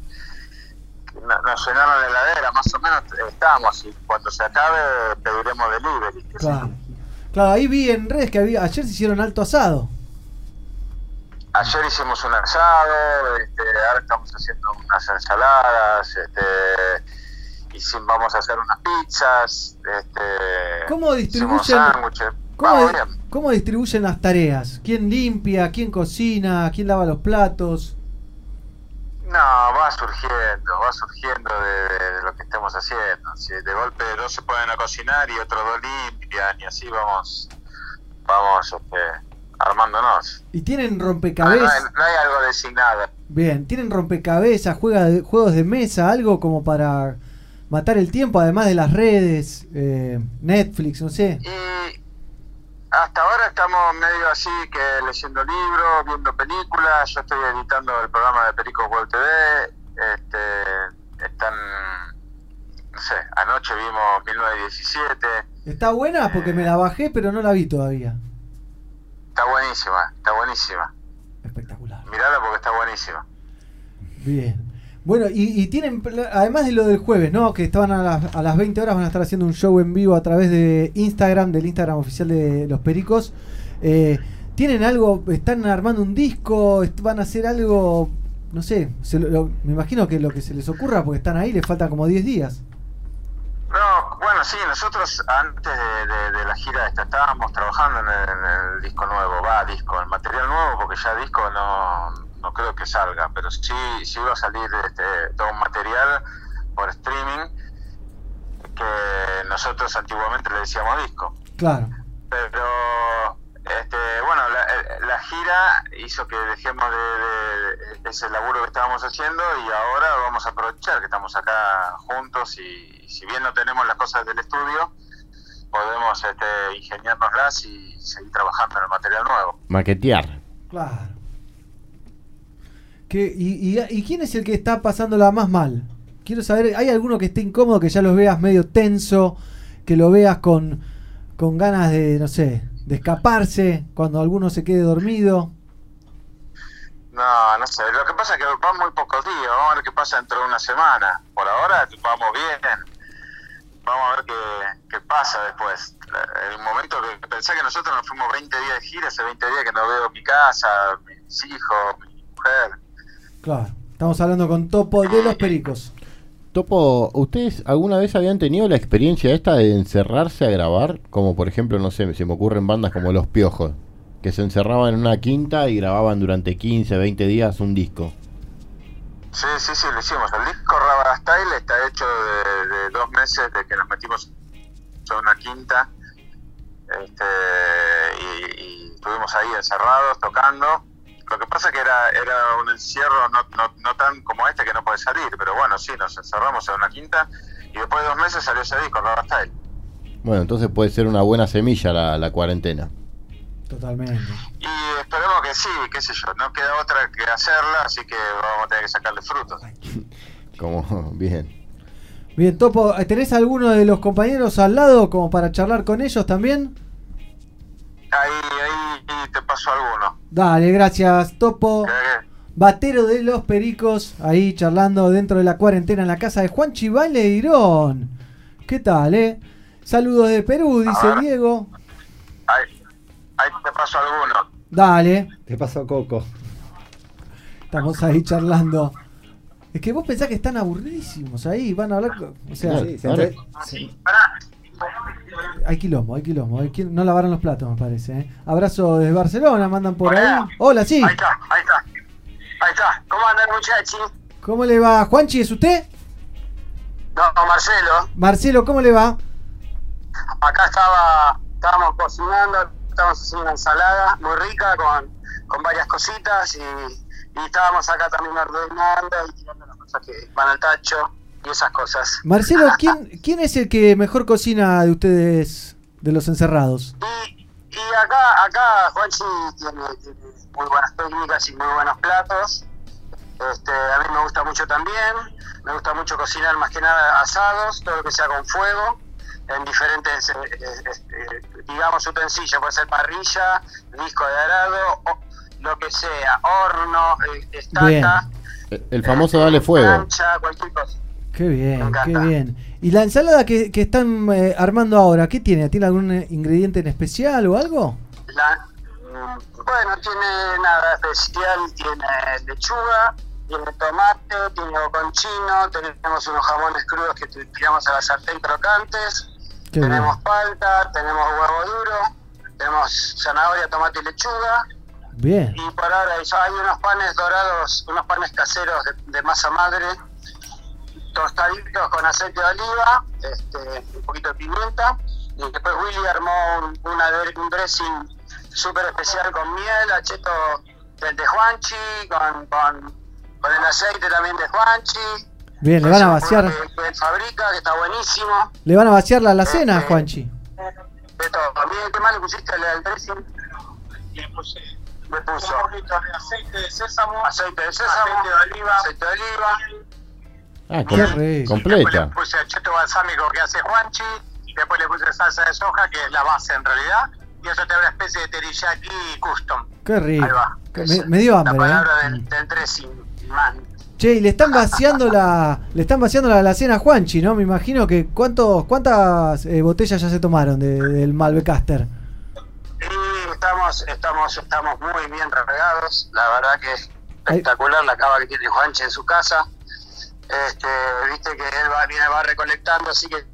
no- nos llenaron la heladera, más o menos estamos, y cuando se acabe pediremos delivery. Claro. Claro, ahí vi en redes que había, ayer se hicieron alto asado. Ayer hicimos un asado, este, ahora estamos haciendo unas ensaladas, este, y vamos a hacer unas pizzas, este, ¿Cómo distribuyen, sándwiches. cómo, Vamos di- bien. cómo distribuyen las tareas? ¿Quién limpia? ¿Quién cocina? ¿Quién lava los platos? No, va surgiendo, va surgiendo de, de lo que estemos haciendo. Si de golpe dos se ponen a cocinar y otros dos limpian y así vamos, vamos este, armándonos. ¿Y tienen Ah, no, rompecabezas? hay, no hay algo designado. Bien, ¿tienen rompecabezas, juega de- juegos de mesa, algo como para matar el tiempo, además de las redes, eh, Netflix, no sé. Y hasta ahora estamos medio así que leyendo libros, viendo películas. Yo estoy editando el programa de Pericos Web TV. Este, están, no sé, anoche vimos 1917. Está buena porque me la bajé, pero no la vi todavía. Está buenísima, está buenísima. Espectacular. Mirala porque está buenísima. Bien. Bueno, y, y tienen, además de lo del jueves, ¿no? Que estaban a las, a las 20 horas, van a estar haciendo un show en vivo a través de Instagram, del Instagram oficial de Los Pericos. Eh, ¿Tienen algo? ¿Están armando un disco? ¿Van a hacer algo? No sé, se lo- lo- me imagino que lo que se les ocurra, porque están ahí, les faltan como 10 días. No, bueno, sí, nosotros antes de, de- de la gira esta estábamos trabajando en el, en el disco nuevo, va, disco, el material nuevo, porque ya disco no, no creo que salga, pero sí, sí va a salir este, todo un material por streaming que nosotros antiguamente le decíamos disco. Claro. Pero, este, bueno, la, la gira hizo que dejemos de, de- de ese laburo que estábamos haciendo y ahora vamos a aprovechar que estamos acá juntos y, si bien no tenemos las cosas del estudio, podemos este, ingeniárnoslas y seguir trabajando en el material nuevo. Maquetear. Claro. ¿Qué- y, y- y quién es el que está pasándola más mal? Quiero saber, ¿hay alguno que esté incómodo, que ya los veas medio tenso, que lo veas con, con ganas de, no sé, de escaparse cuando alguno se quede dormido? No, no sé, lo que pasa es que van muy pocos días, vamos a ver qué pasa dentro de una semana. Por ahora vamos bien, vamos a ver qué, qué pasa después. En un momento que pensé que nosotros nos fuimos 20 días de gira, hace 20 días que no veo mi casa, mis hijos, mi mujer. Claro. Estamos hablando con Topo de los Pericos. Topo, ¿ustedes alguna vez habían tenido la experiencia esta de encerrarse a grabar? Como por ejemplo, no sé, se me ocurren bandas como Los Piojos, que se encerraban en una quinta y grababan durante 15, 20 días un disco. Sí, sí, sí, lo hicimos. El disco Rabada Style está hecho de, dos meses de que nos metimos en una quinta este, y, y estuvimos ahí encerrados tocando. Lo que pasa es que era, era un encierro no, no, no tan como este que no puede salir, pero bueno, sí, nos encerramos en una quinta y después de dos meses salió ese disco, Rabada Style. Bueno, entonces puede ser una buena semilla la, la cuarentena. Totalmente. Y esperemos que sí, qué sé yo, no queda otra que hacerla, así que vamos a tener que sacarle frutos. <laughs> Como, bien. Bien, Topo, ¿tenés alguno de los compañeros al lado como para charlar con ellos también? Ahí, ahí te paso alguno. Dale, gracias, Topo. Batero de los Pericos, ahí charlando dentro de la cuarentena en la casa de Juan Chivale Irón. ¿Qué tal, eh? Saludos de Perú, dice Diego. Ahí, ahí te paso alguno. Dale, Te pasó Coco. estamos ahí charlando. Es que vos pensás que están aburridísimos ahí, van a hablar. con- O sea, Sí, sí. Hay quilombo, hay quilombo. hay quil- No lavaron los platos, me parece. ¿eh? Abrazo desde Barcelona, mandan por ahí. Hola, sí. Ahí está, ahí está. Ahí está. ¿Cómo andan, muchachos? ¿Cómo le va? Juanchi, ¿es usted? No, Marcelo. Marcelo, ¿cómo le va? Acá estaba, estábamos cocinando, estábamos haciendo una ensalada muy rica con, con varias cositas y, y estábamos acá también ordenando y tirando las cosas que van al tacho y esas cosas. Marcelo, <laughs> ¿quién, ¿quién es el que mejor cocina de ustedes, de los encerrados? Y acá, acá Juanchi tiene, tiene muy buenas técnicas y muy buenos platos. Este, a mí me gusta mucho también. Me gusta mucho cocinar más que nada asados, todo lo que sea con fuego, en diferentes, eh, eh, este, digamos, utensilios. Puede ser parrilla, disco de arado, o lo que sea, horno, eh, estaca, Bien. El, famoso Dale Fuego. plancha, cualquier cosa. Qué bien, qué bien. ¿Y la ensalada que, que están eh, armando ahora, qué tiene? ¿Tiene algún eh, ingrediente en especial o algo? La- mm, bueno, tiene nada especial, tiene lechuga, tiene tomate, tiene conchino, tenemos unos jamones crudos que tiramos a la sartén crocantes, Qué tenemos palta, tenemos huevo duro, tenemos zanahoria, tomate y lechuga, Bien. y por ahora hay unos panes dorados, unos panes caseros de, de masa madre, tostaditos con aceite de oliva, este, un poquito de pimienta, y después Willy armó un, una un dressing súper especial con miel, acheto del de Juanchi, con, con, con el aceite también de Juanchi, Bien, le van a vaciar, Que fabrica, que está buenísimo. le van a vaciar la alacena, Juanchi. De todo. También, ¿qué más le pusiste al, al dressing? Le puse. Le puso. Un poquito de aceite de sésamo. Aceite de sésamo. Aceite de oliva. Aceite de oliva. Ah, Qué com- rico. completa. Puse el cheto balsámico que hace Juanchi. Y después le puse salsa de soja, que es la base en realidad. Y eso te da una especie de teriyaki custom. Qué rico. Ahí va. Que Me, me dio La hambre, palabra ¿eh? del, del dressing, man. Che, y le están vaciando la, le están vaciando la alacena a Juanchi, ¿no? Me imagino que cuántos, cuántas eh, botellas ya se tomaron de- del Malbecaster. Y estamos, estamos, estamos muy bien regados. La verdad que es espectacular la cava que tiene Juanchi en su casa. Este, viste que él va, viene, va recolectando, así que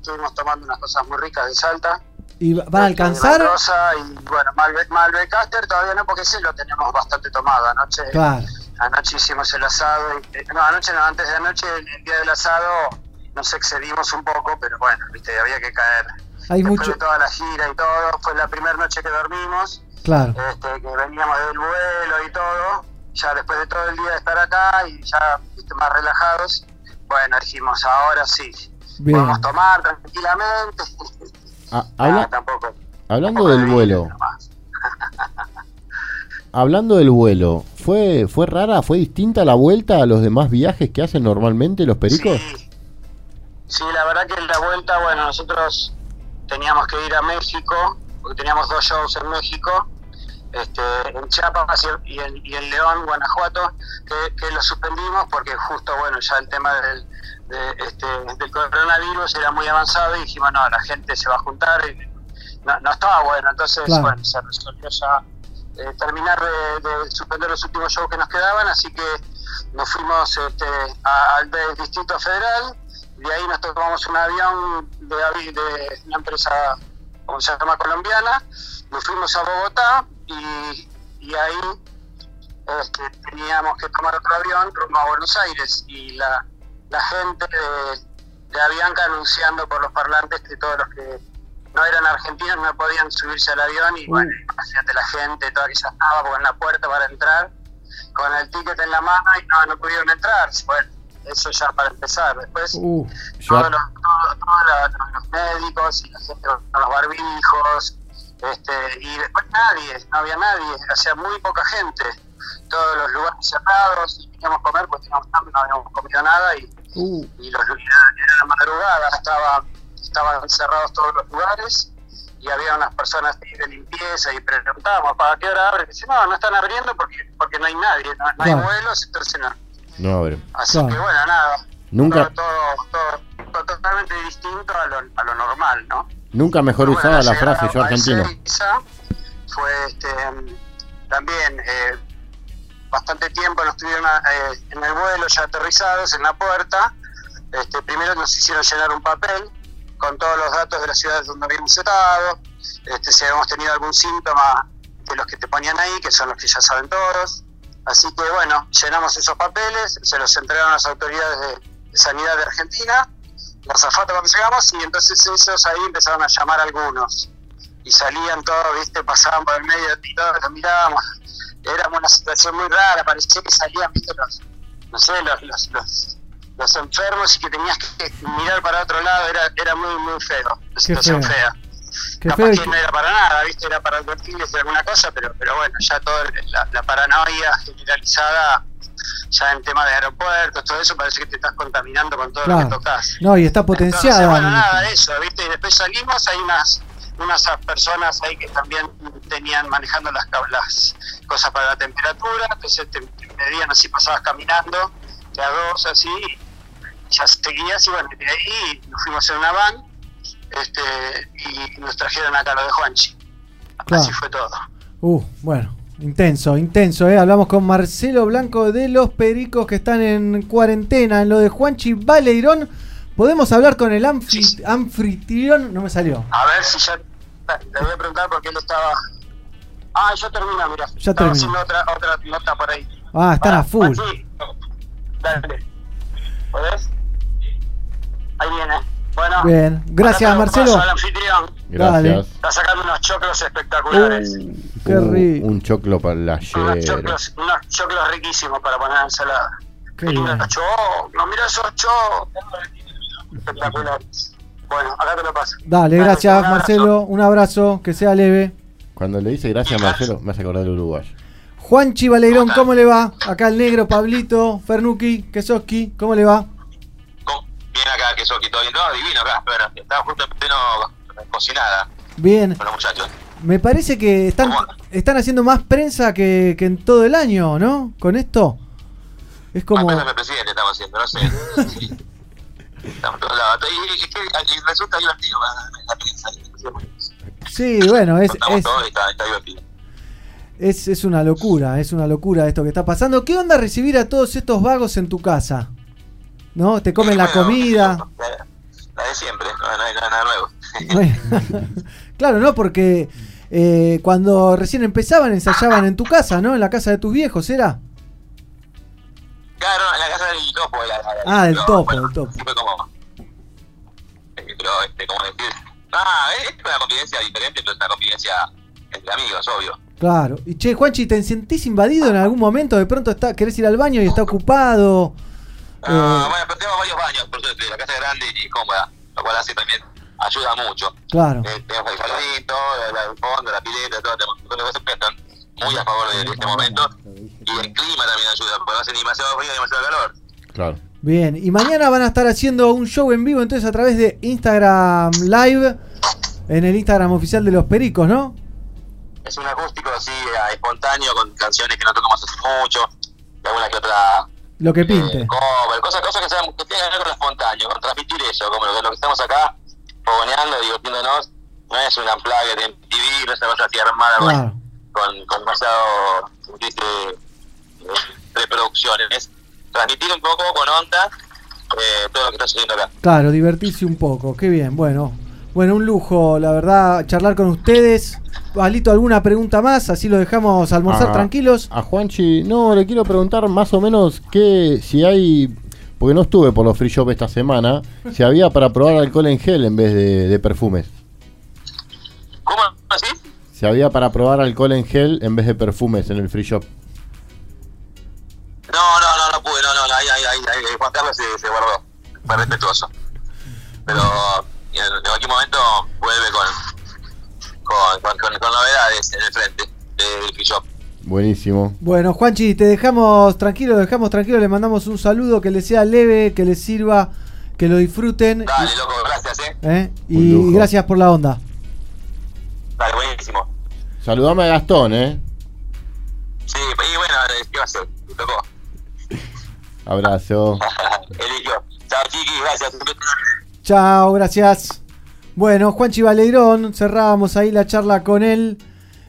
estuvimos tomando unas cosas muy ricas de Salta. ¿Y va- van a alcanzar? De Mendoza y bueno, Malbec, Malbec Caster todavía no, porque sí lo tenemos bastante tomado. Anoche, Claro. anoche hicimos el asado. y- eh, no, anoche no, antes de anoche, el, el día del asado, nos excedimos un poco, pero bueno, viste, había que caer. Hay Después mucho. de toda la gira y todo, fue la primera noche que dormimos, Claro. este, que veníamos del vuelo y todo. Ya después de todo el día de estar acá y ya viste, más relajados, bueno, dijimos, ahora sí, Bien. podemos tomar tranquilamente. Ah, habla- Ah, tampoco. hablando del vuelo. <laughs> Hablando del vuelo, ¿fue, ¿fue rara, fue distinta la vuelta a los demás viajes que hacen normalmente los pericos? Sí, la verdad que la vuelta, bueno, nosotros teníamos que ir a México, porque teníamos dos shows en México, este, en Chiapas y, en, y en León, Guanajuato, que, que lo suspendimos porque justo, bueno, ya el tema del, de, este, del coronavirus era muy avanzado y dijimos, no, la gente se va a juntar y no, no estaba bueno, entonces, Claro. bueno, se resolvió ya eh, terminar de, de suspender los últimos shows que nos quedaban, así que nos fuimos este, al Distrito Federal, de ahí nos tomamos un avión de, de una empresa, como se llama, colombiana, nos fuimos a Bogotá y, y ahí este, teníamos que tomar otro avión rumbo a Buenos Aires y la, la gente de, de Avianca anunciando por los parlantes que todos los que no eran argentinos no podían subirse al avión y bueno, imagínate la gente, toda que ya estaba con la puerta para entrar, con el ticket en la mano y no, no pudieron entrar. Bueno, eso ya para empezar. Después Uh, todos, los, todos- todos los médicos y la gente con los barbijos, este, y después nadie, no había nadie, o sea, muy poca gente. Todos los lugares cerrados, y queríamos comer, pues teníamos hambre, no habíamos comido nada y, uh, y los, era, era la madrugada, estaba, estaban cerrados todos los lugares y había unas personas de limpieza y preguntábamos, ¿para qué hora abren? Y dice, no, no están abriendo porque porque no hay nadie, no, no hay Claro. vuelos, entonces no. No, a ver. Así que bueno, nada, Nunca, todo, todo, todo totalmente distinto a lo, a lo normal, ¿no? Nunca mejor Bueno, usada la frase, yo argentino. Fue este, también eh, bastante tiempo nos tuvieron eh, en el vuelo ya aterrizados en la puerta. Este, primero nos hicieron llenar un papel con todos los datos de las ciudades donde habíamos estado, este, si habíamos tenido algún síntoma de los que te ponían ahí, que son los que ya saben todos. Así que bueno, llenamos esos papeles, se los entregaron a las autoridades de, de sanidad de Argentina, la azafata cuando llegamos, y entonces ellos ahí empezaron a llamar a algunos. Y salían todos, viste, pasaban por el medio y todos los mirábamos. Era una situación muy rara, parecía que salían, viste, los, no sé, los, los, los, los enfermos y que tenías que mirar para otro lado, era, era muy, muy feo, la situación feo. fea. Qué Capaz feo que- no era para nada, ¿viste? Era para advertirles de alguna cosa, pero, pero bueno, ya toda la, la paranoia generalizada, ya en tema de aeropuertos, todo eso, parece que te estás contaminando con todo lo que tocas. No, y está potenciada. Entonces, bueno, nada, eso, ¿viste? Y después salimos, hay unas unas personas ahí que también tenían manejando las, las cosas para la temperatura, entonces te, te medían así, pasabas caminando, de a dos así, y ya seguías y bueno, de ahí nos fuimos en una van este, y nos trajeron acá lo de Juanchi. Claro. Así fue todo. Uh, bueno, intenso, intenso, ¿eh? Hablamos con Marcelo Blanco de los Pericos que están en cuarentena en lo de Juanchi Baleirón. ¿Podemos hablar con el anfi- anfitrión? No me salió. A ver si ya le voy a preguntar porque él estaba. Ah, ya termina, mira. Ya Estaba terminó. haciendo otra, otra nota por ahí. Ah, están a full. Sí. Dale. ¿Podés? Ahí viene. Bueno. Bien. Gracias, Marcelo. paso al anfitrión. Gracias. Está sacando unos choclos espectaculares. Qué rico. un choclo para la unos, ayer. choclos, unos choclos riquísimos para poner en ensalada. Qué shows, no mira esos shows. Espectaculares. Bueno, acá te lo paso. Dale, gracias Marcelo, un abrazo, que sea leve. Cuando le dice gracias Marcelo, me hace acordar del uruguayo. Juanchi Valeirón, ¿cómo le va? Acá el negro, Pablito, Fernuki, Kesoski, ¿cómo le va? Bien acá, que que todo bien, todo divino acá. Bueno, estaba justo en pleno cocinada Bien, con los muchachos. me parece que están, están haciendo más prensa que, que en todo el año, ¿no? Con esto. Es como... Más el presidente estamos haciendo, no sé. Sí. <laughs> Estamos todos lados. Y, resulta divertido la prensa. Sí, bueno, es, Estamos es, todos y está, está divertido. es, es una locura, es una locura esto que está pasando. ¿Qué onda recibir a todos estos vagos en tu casa? ¿No? ¿Te comen la comida? La, la de siempre, no, no hay nada, nuevo. <laughs> Claro, ¿no? Porque eh, cuando recién empezaban ensayaban en tu casa, ¿no? En la casa de tus viejos, ¿era? Claro, en la casa del topo. La, la- Ah, del topo, bueno, del topo. Fue como. eh, Pero, este, como decir. Ah, es una convivencia diferente, pero es una convivencia entre amigos, obvio. Claro. Y che, Juanchi, ¿te sentís invadido en algún momento? De pronto está, querés ir al baño y está ocupado. Ah, Eh, bueno, pero tenemos varios baños, por suerte. La casa es grande y cómoda, lo cual hace también ayuda mucho. Claro. Eh, tenemos el jardín, todo, el fondo, la pileta, todo. Tenemos un cosas que están muy a favor de, de este momento. Y el clima también ayuda, porque no hace ni demasiado frío ni demasiado calor. Claro. Bien, y mañana van a estar haciendo un show en vivo entonces a través de Instagram Live, en el Instagram oficial de los Pericos, ¿no? Es un acústico así, eh, espontáneo, con canciones que no tocamos hace mucho, y alguna que otra Lo que pinte. cover, cosas, cosas que, sean, que tengan que ver con lo espontáneo, con transmitir eso, como lo, lo que estamos acá, fogoneando, divirtiéndonos, no es una plaga de MTV, no es una cosa así armada con- Claro. con, con demasiado, eh, preproducciones, es transmitir un poco con onda eh, todo lo que está sucediendo acá. Claro, divertirse un poco, qué bien, bueno. Bueno, un lujo, la verdad, charlar con ustedes. Alito, ¿alguna pregunta más? Así lo dejamos almorzar tranquilos. A Juanchi, no, le quiero preguntar más o menos que si hay, porque no estuve por los free shop esta semana, si había para probar alcohol en gel en vez de, de perfumes. ¿Cómo así? Si había para probar alcohol en gel en vez de perfumes en el free shop. No, no, no, no pude, no, no, ahí, ahí, ahí, ahí, Juan Carlos se, se guardó, fue respetuoso. Pero en, en cualquier momento vuelve con, con, con, con- con novedades en el frente del shop. Buenísimo. Bueno, Juanchi, te dejamos tranquilo, lo dejamos tranquilo, le mandamos un saludo, que le sea leve, que le sirva, que lo disfruten. Dale, loco, gracias, eh. ¿eh? Y lujo. gracias por la onda. Dale, buenísimo. Saludame a Gastón, ¿eh? Sí, y bueno, ¿qué va a hacer? Abrazo. <laughs> Eligió. Chao, chiquis, gracias. Chao, gracias. Bueno, Juanchi Valeirón, cerrábamos ahí la charla con él.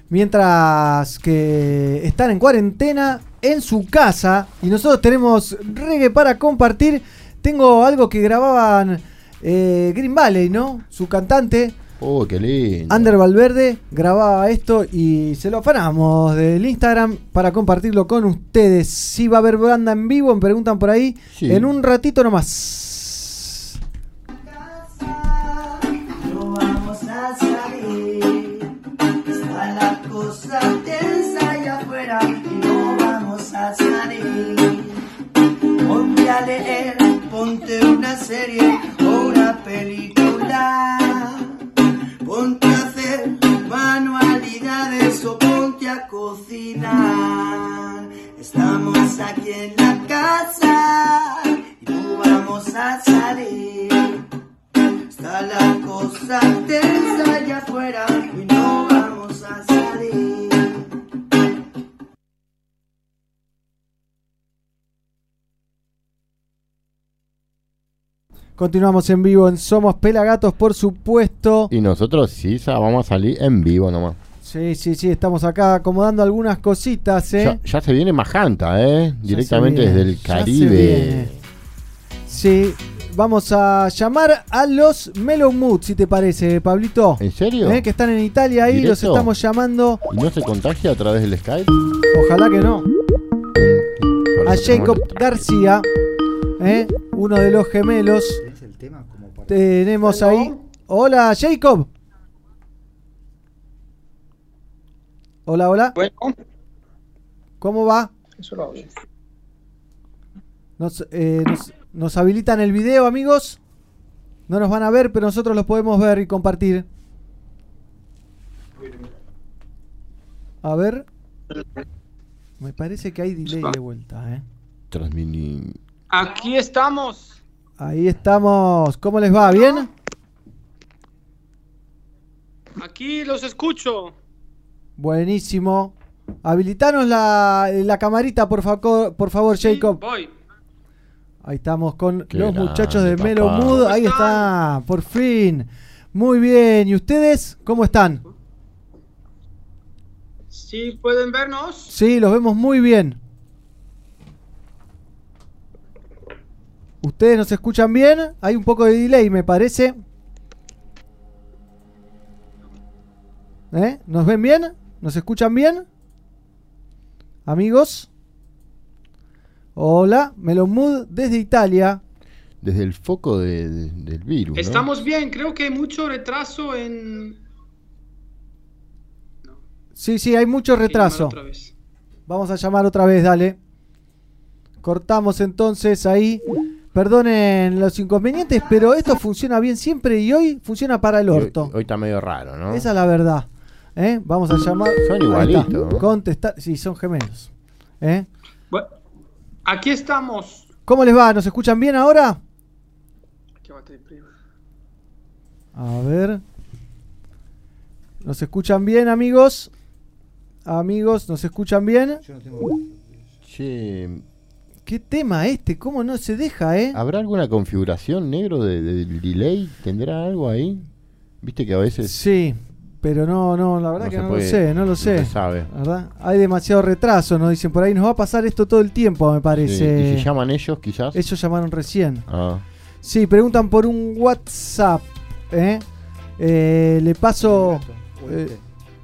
Mientras que están en cuarentena en su casa y nosotros tenemos reggae para compartir. Tengo algo que grababan eh, Green Valley, ¿no? Su cantante. Oh, qué lindo. Ander Valverde grababa esto y se lo afanamos del Instagram para compartirlo con ustedes. Si va a haber banda en vivo, me preguntan por ahí. Sí. En un ratito nomás. Tensa allá afuera y no vamos a salir. Ponte a leer, ponte una serie o una película. Ponte a hacer manualidades o ponte a cocinar. Estamos aquí en la casa y no vamos a salir. Está la cosa tensa allá afuera y no vamos a salir. Continuamos en vivo en Somos Pelagatos, por supuesto. Y nosotros sí vamos a salir en vivo nomás. Sí, sí, sí, estamos acá acomodando algunas cositas, ¿eh? Ya, ya se viene Majanta, ¿eh? Directamente viene, desde el Caribe. Sí, vamos a llamar a los Mellow Mood, si te parece, Pablito. ¿En serio? ¿Eh? Que están en Italia ahí, los estamos llamando. ¿Y no se contagia a través del Skype? Ojalá que no. Por A eso Jacob García, ¿eh? uno de los gemelos. Tenemos ahí. Hola, Jacob. Hola, hola. ¿Cómo va? Nos, eh, nos, nos habilitan el video, amigos. No nos van a ver, pero nosotros los podemos ver y compartir. A ver. Me parece que hay delay de vuelta, ¿eh? Transmini- Aquí estamos. Ahí estamos. ¿Cómo les va? ¿Bien? Aquí los escucho. Buenísimo. Habilitanos la, la camarita, por, favor, por favor, Jacob. Voy. Ahí estamos con Qué los grande, muchachos de Melo papá. Mood. Ahí está, por fin. Muy bien. ¿Y ustedes cómo están? Sí, pueden vernos. Sí, los vemos muy bien. ¿Ustedes nos escuchan bien? Hay un poco de delay, me parece. ¿Eh? ¿Nos ven bien? ¿Nos escuchan bien? Amigos. Hola, Melon Mood desde Italia. Desde el foco de- de- del virus. ¿no? Estamos bien. Creo que hay mucho retraso en. Sí, sí, hay mucho retraso. otra vez. Vamos a llamar otra vez, dale. Cortamos entonces ahí. Perdonen los inconvenientes, pero esto funciona bien siempre y hoy funciona para el hoy, orto. hoy está medio raro, ¿no? Esa es la verdad. ¿Eh? Vamos a llamar. Son igualitos, ¿no? Contestar. Sí, son gemelos. ¿Eh? Bueno, aquí estamos. ¿Cómo les va? ¿Nos escuchan bien ahora? A ver. ¿Nos escuchan bien, amigos? Amigos, ¿nos escuchan bien? Che, ¿Qué tema este? ¿Cómo no se deja, eh? ¿habrá alguna configuración negro de- de- del delay? ¿Tendrá algo ahí? Viste que a veces. Sí, pero no, no, la verdad No que se no puede- lo sé, no lo no sé. se sabe. ¿Verdad? Hay demasiado retraso, nos dicen por ahí. Nos va a pasar esto todo el tiempo, me Sí, parece. ¿Y si llaman ellos, quizás? Ellos llamaron recién. Ah. Sí, preguntan por un WhatsApp. ¿eh? Eh, le paso. eh,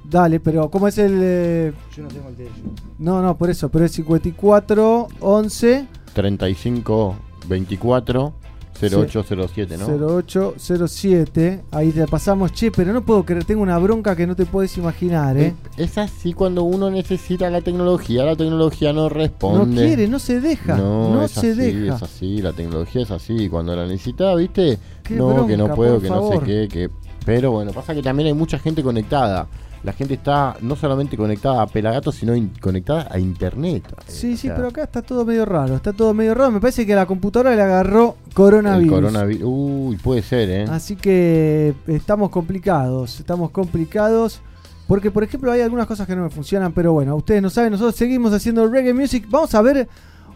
dale, pero ¿cómo es el.? eh? Yo no tengo el de ellos. No, no, por eso, pero es 54 11 35 24 0807, ¿no? 0807. Ahí te pasamos, che, pero no puedo creer, tengo una bronca que no te puedes imaginar, ¿eh? Es así cuando uno necesita la tecnología, la tecnología no responde. No quiere, no se deja. No, No, es se así, deja. es así, la tecnología es así. Cuando la necesita, ¿viste? Qué no, que no puedo, que no sé qué, que... Pero bueno, pasa que también hay mucha gente conectada. La gente está no solamente conectada a Pelagato, sino in- conectada a internet. Sí, O sí, sea, pero acá está todo medio raro. Está todo medio raro. Me parece que a la computadora le agarró El coronavirus. coronavirus. Uy, puede ser, ¿eh? Así que estamos complicados. Estamos complicados. Porque, por ejemplo, hay algunas cosas que no me funcionan. Pero bueno, ustedes no saben. Nosotros seguimos haciendo reggae music. Vamos a ver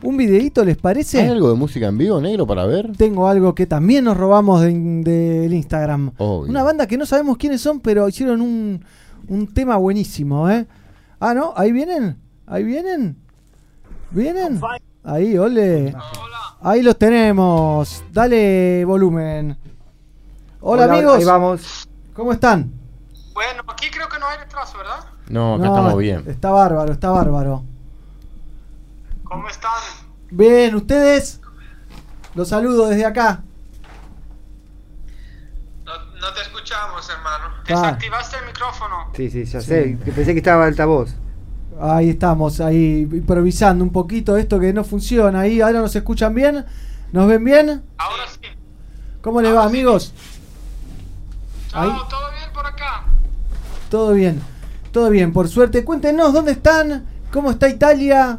un videito, ¿les parece? ¿Hay algo de música en vivo, negro, para ver? Tengo algo que también nos robamos de- del Instagram. Obvio. Una banda que no sabemos quiénes son, pero hicieron un, un tema buenísimo, ¿eh? Ah, ¿no? ¿Ahí vienen? ¿Ahí vienen? ¿Vienen? Ahí, ole. Ahí los tenemos. Dale volumen. Hola, Hola, amigos. ahí vamos. ¿Cómo están? Bueno, aquí creo que no hay retraso, ¿verdad? No, acá No, estamos bien. Está bárbaro, está bárbaro. ¿Cómo están? Bien, ¿ustedes? Los saludo desde acá. No te escuchamos, hermano. Ah. Desactivaste el micrófono. Sí, sí, ya Sí. sé. Que pensé que estaba altavoz. Ahí estamos, ahí improvisando un poquito esto que no funciona. Ahí, ahora nos escuchan bien. ¿Nos ven bien? Ahora sí. ¿Cómo les va, amigos? Ahí. ¿Todo bien por acá? Todo bien, todo bien, por suerte. Cuéntenos dónde están, cómo está Italia.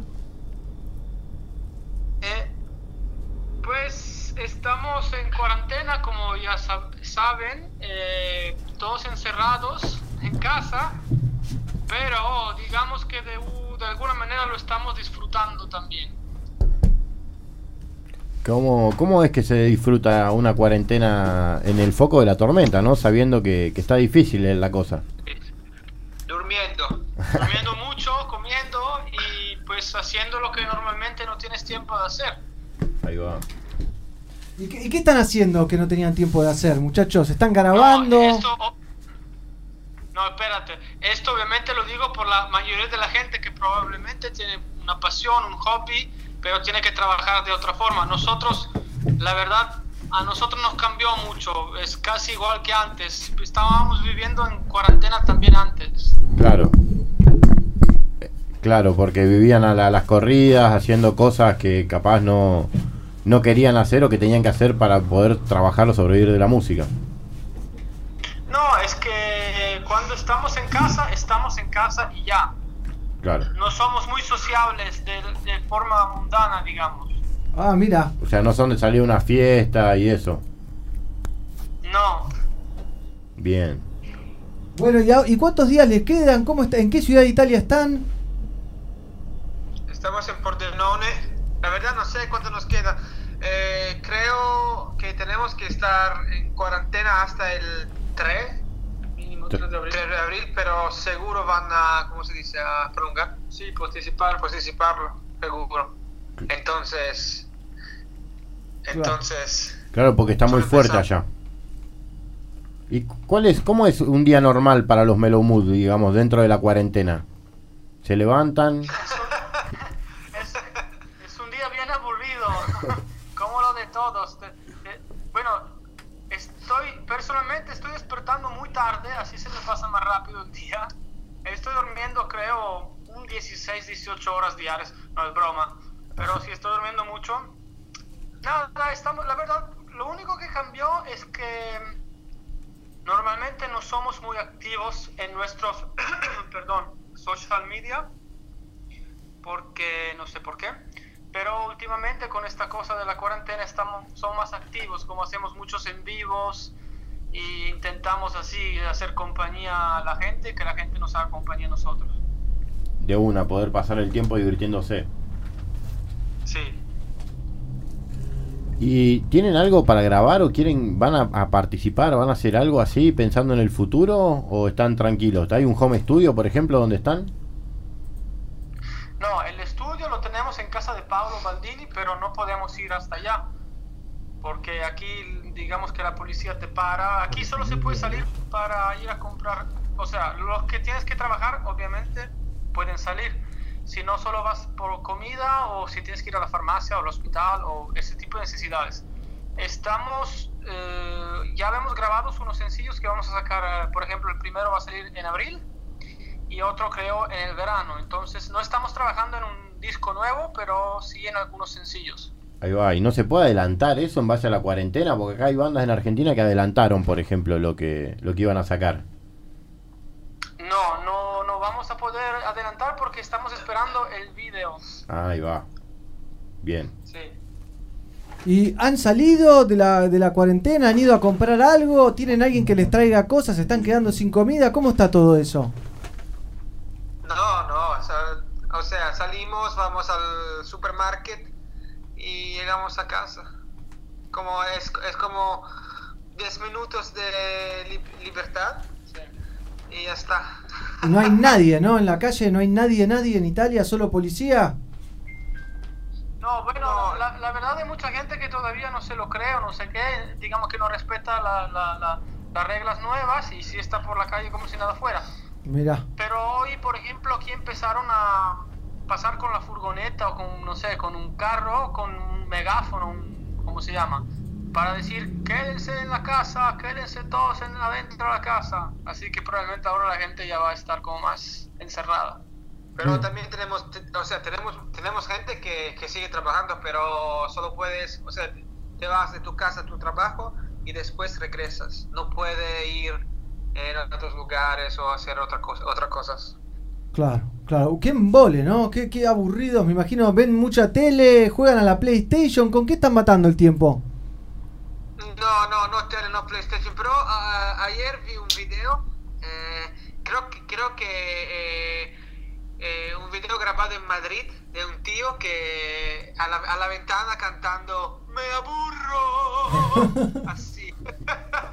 Pues estamos en cuarentena, como ya sab- saben, eh, todos encerrados en casa, pero digamos que de, de alguna manera lo estamos disfrutando también. ¿Cómo, ¿Cómo es que se disfruta una cuarentena en el foco de la tormenta, no? Sabiendo que, que está difícil eh, la cosa. Durmiendo, durmiendo mucho, comiendo y pues haciendo lo que normalmente no tienes tiempo de hacer. Ahí va. ¿Y qué, y qué están haciendo que no tenían tiempo de hacer, muchachos? ¿Están grabando? Esto, no, espérate. Esto obviamente lo digo por la mayoría de la gente que probablemente tiene una pasión, un hobby, pero tiene que trabajar de otra forma. Nosotros, la verdad, a nosotros nos cambió mucho. Es casi igual que antes. Estábamos viviendo en cuarentena también antes. Claro. Eh, Claro, porque vivían a la- las corridas, haciendo cosas que capaz no, no querían hacer o que tenían que hacer para poder trabajar o sobrevivir de la música. No, es que cuando estamos en casa, estamos en casa y ya. Claro. No somos muy sociables de, de forma mundana, digamos. Ah, mira. O sea, no son de salir a una fiesta y eso. No, Bien. Bueno, ¿y, a- ¿y cuántos días les quedan? ¿Cómo está? ¿En qué ciudad de Italia están? estamos en Pordenone. La verdad no sé cuánto nos queda. Eh, creo que tenemos que estar en cuarentena hasta el 3, mínimo 3 de abril, 3 de abril, pero seguro van a, ¿cómo se dice? A prolongar. Sí, participar, participarlo, seguro. Entonces, entonces, Claro, porque está muy fuerte allá. ¿Y cuál es, cómo es un día normal para los Mellow Mood, digamos, dentro de la cuarentena? ¿Se levantan? <laughs> De- de- bueno, estoy, personalmente estoy despertando muy tarde, así se me pasa más rápido el día. Estoy durmiendo, creo, un 16, 18 horas diarias, no es broma, pero si estoy durmiendo mucho. Nada, estamos, la verdad, lo único que cambió es que normalmente no somos muy activos en nuestros, <clears throat> perdón, social media porque no sé por qué, pero últimamente con esta cosa de la cuarentena estamos somos más activos, como hacemos muchos en vivos y intentamos así hacer compañía a la gente, que la gente nos haga compañía a nosotros. De una, poder pasar el tiempo divirtiéndose. Sí. ¿Y tienen algo para grabar o quieren, van a, a participar, van a hacer algo así pensando en el futuro o están tranquilos? ¿Hay un home studio, por ejemplo, donde están? No, el estudio lo tenemos en casa de Pablo Baldini, pero no podemos ir hasta allá. Porque aquí, digamos que la policía te para. Aquí solo se puede salir para ir a comprar. O sea, los que tienes que trabajar, obviamente, pueden salir. Si no, solo vas por comida o si tienes que ir a la farmacia o al hospital o ese tipo de necesidades. Estamos, eh, ya hemos grabado unos sencillos que vamos a sacar, eh, por ejemplo, el primero va a salir en abril y otro creo en el verano. Entonces no estamos trabajando en un disco nuevo, pero sí en algunos sencillos. Ahí va, y no se puede adelantar eso en base a la cuarentena, porque acá hay bandas en Argentina que adelantaron, por ejemplo, lo que, lo que iban a sacar. No, no, no vamos a poder adelantar porque estamos esperando el video. Ahí va. Bien. Sí. ¿Y han salido de la, de la cuarentena? ¿Han ido a comprar algo? ¿Tienen alguien que les traiga cosas? ¿Se están quedando sin comida? ¿Cómo está todo eso? No, no, o sea, o sea, salimos, vamos al supermarket y llegamos a casa. Como es, es como 10 minutos de li- libertad y ya está. No hay nadie, ¿no? En la calle no hay nadie, nadie en Italia, solo policía. No, bueno, la, la verdad hay mucha gente que todavía no se lo cree o no sé qué, digamos que no respeta la- la- la- las reglas nuevas y sí está por la calle como si nada fuera. Mira. Pero hoy, por ejemplo, aquí empezaron a pasar con la furgoneta o con, no sé, con un carro, con un megáfono, un- ¿cómo se llama? Para decir, quédense en la casa, quédense todos en, adentro de la casa. Así que probablemente ahora la gente ya va a estar como más encerrada. Pero también tenemos, te- o sea, tenemos, tenemos gente que, que sigue trabajando, pero solo puedes, o sea, te vas de tu casa a tu trabajo y después regresas. No puede ir en otros lugares o hacer otra cosa, otras cosas. Claro, claro. Qué embole, ¿no? Qué, qué aburridos. Me imagino, ven mucha tele, juegan a la PlayStation. ¿Con qué están matando el tiempo? No, no, no tele, no PlayStation, pero ayer vi un video, eh, creo que, creo que eh, eh, un video grabado en Madrid de un tío que a la, a la ventana cantando Me aburro, <laughs> así. <laughs>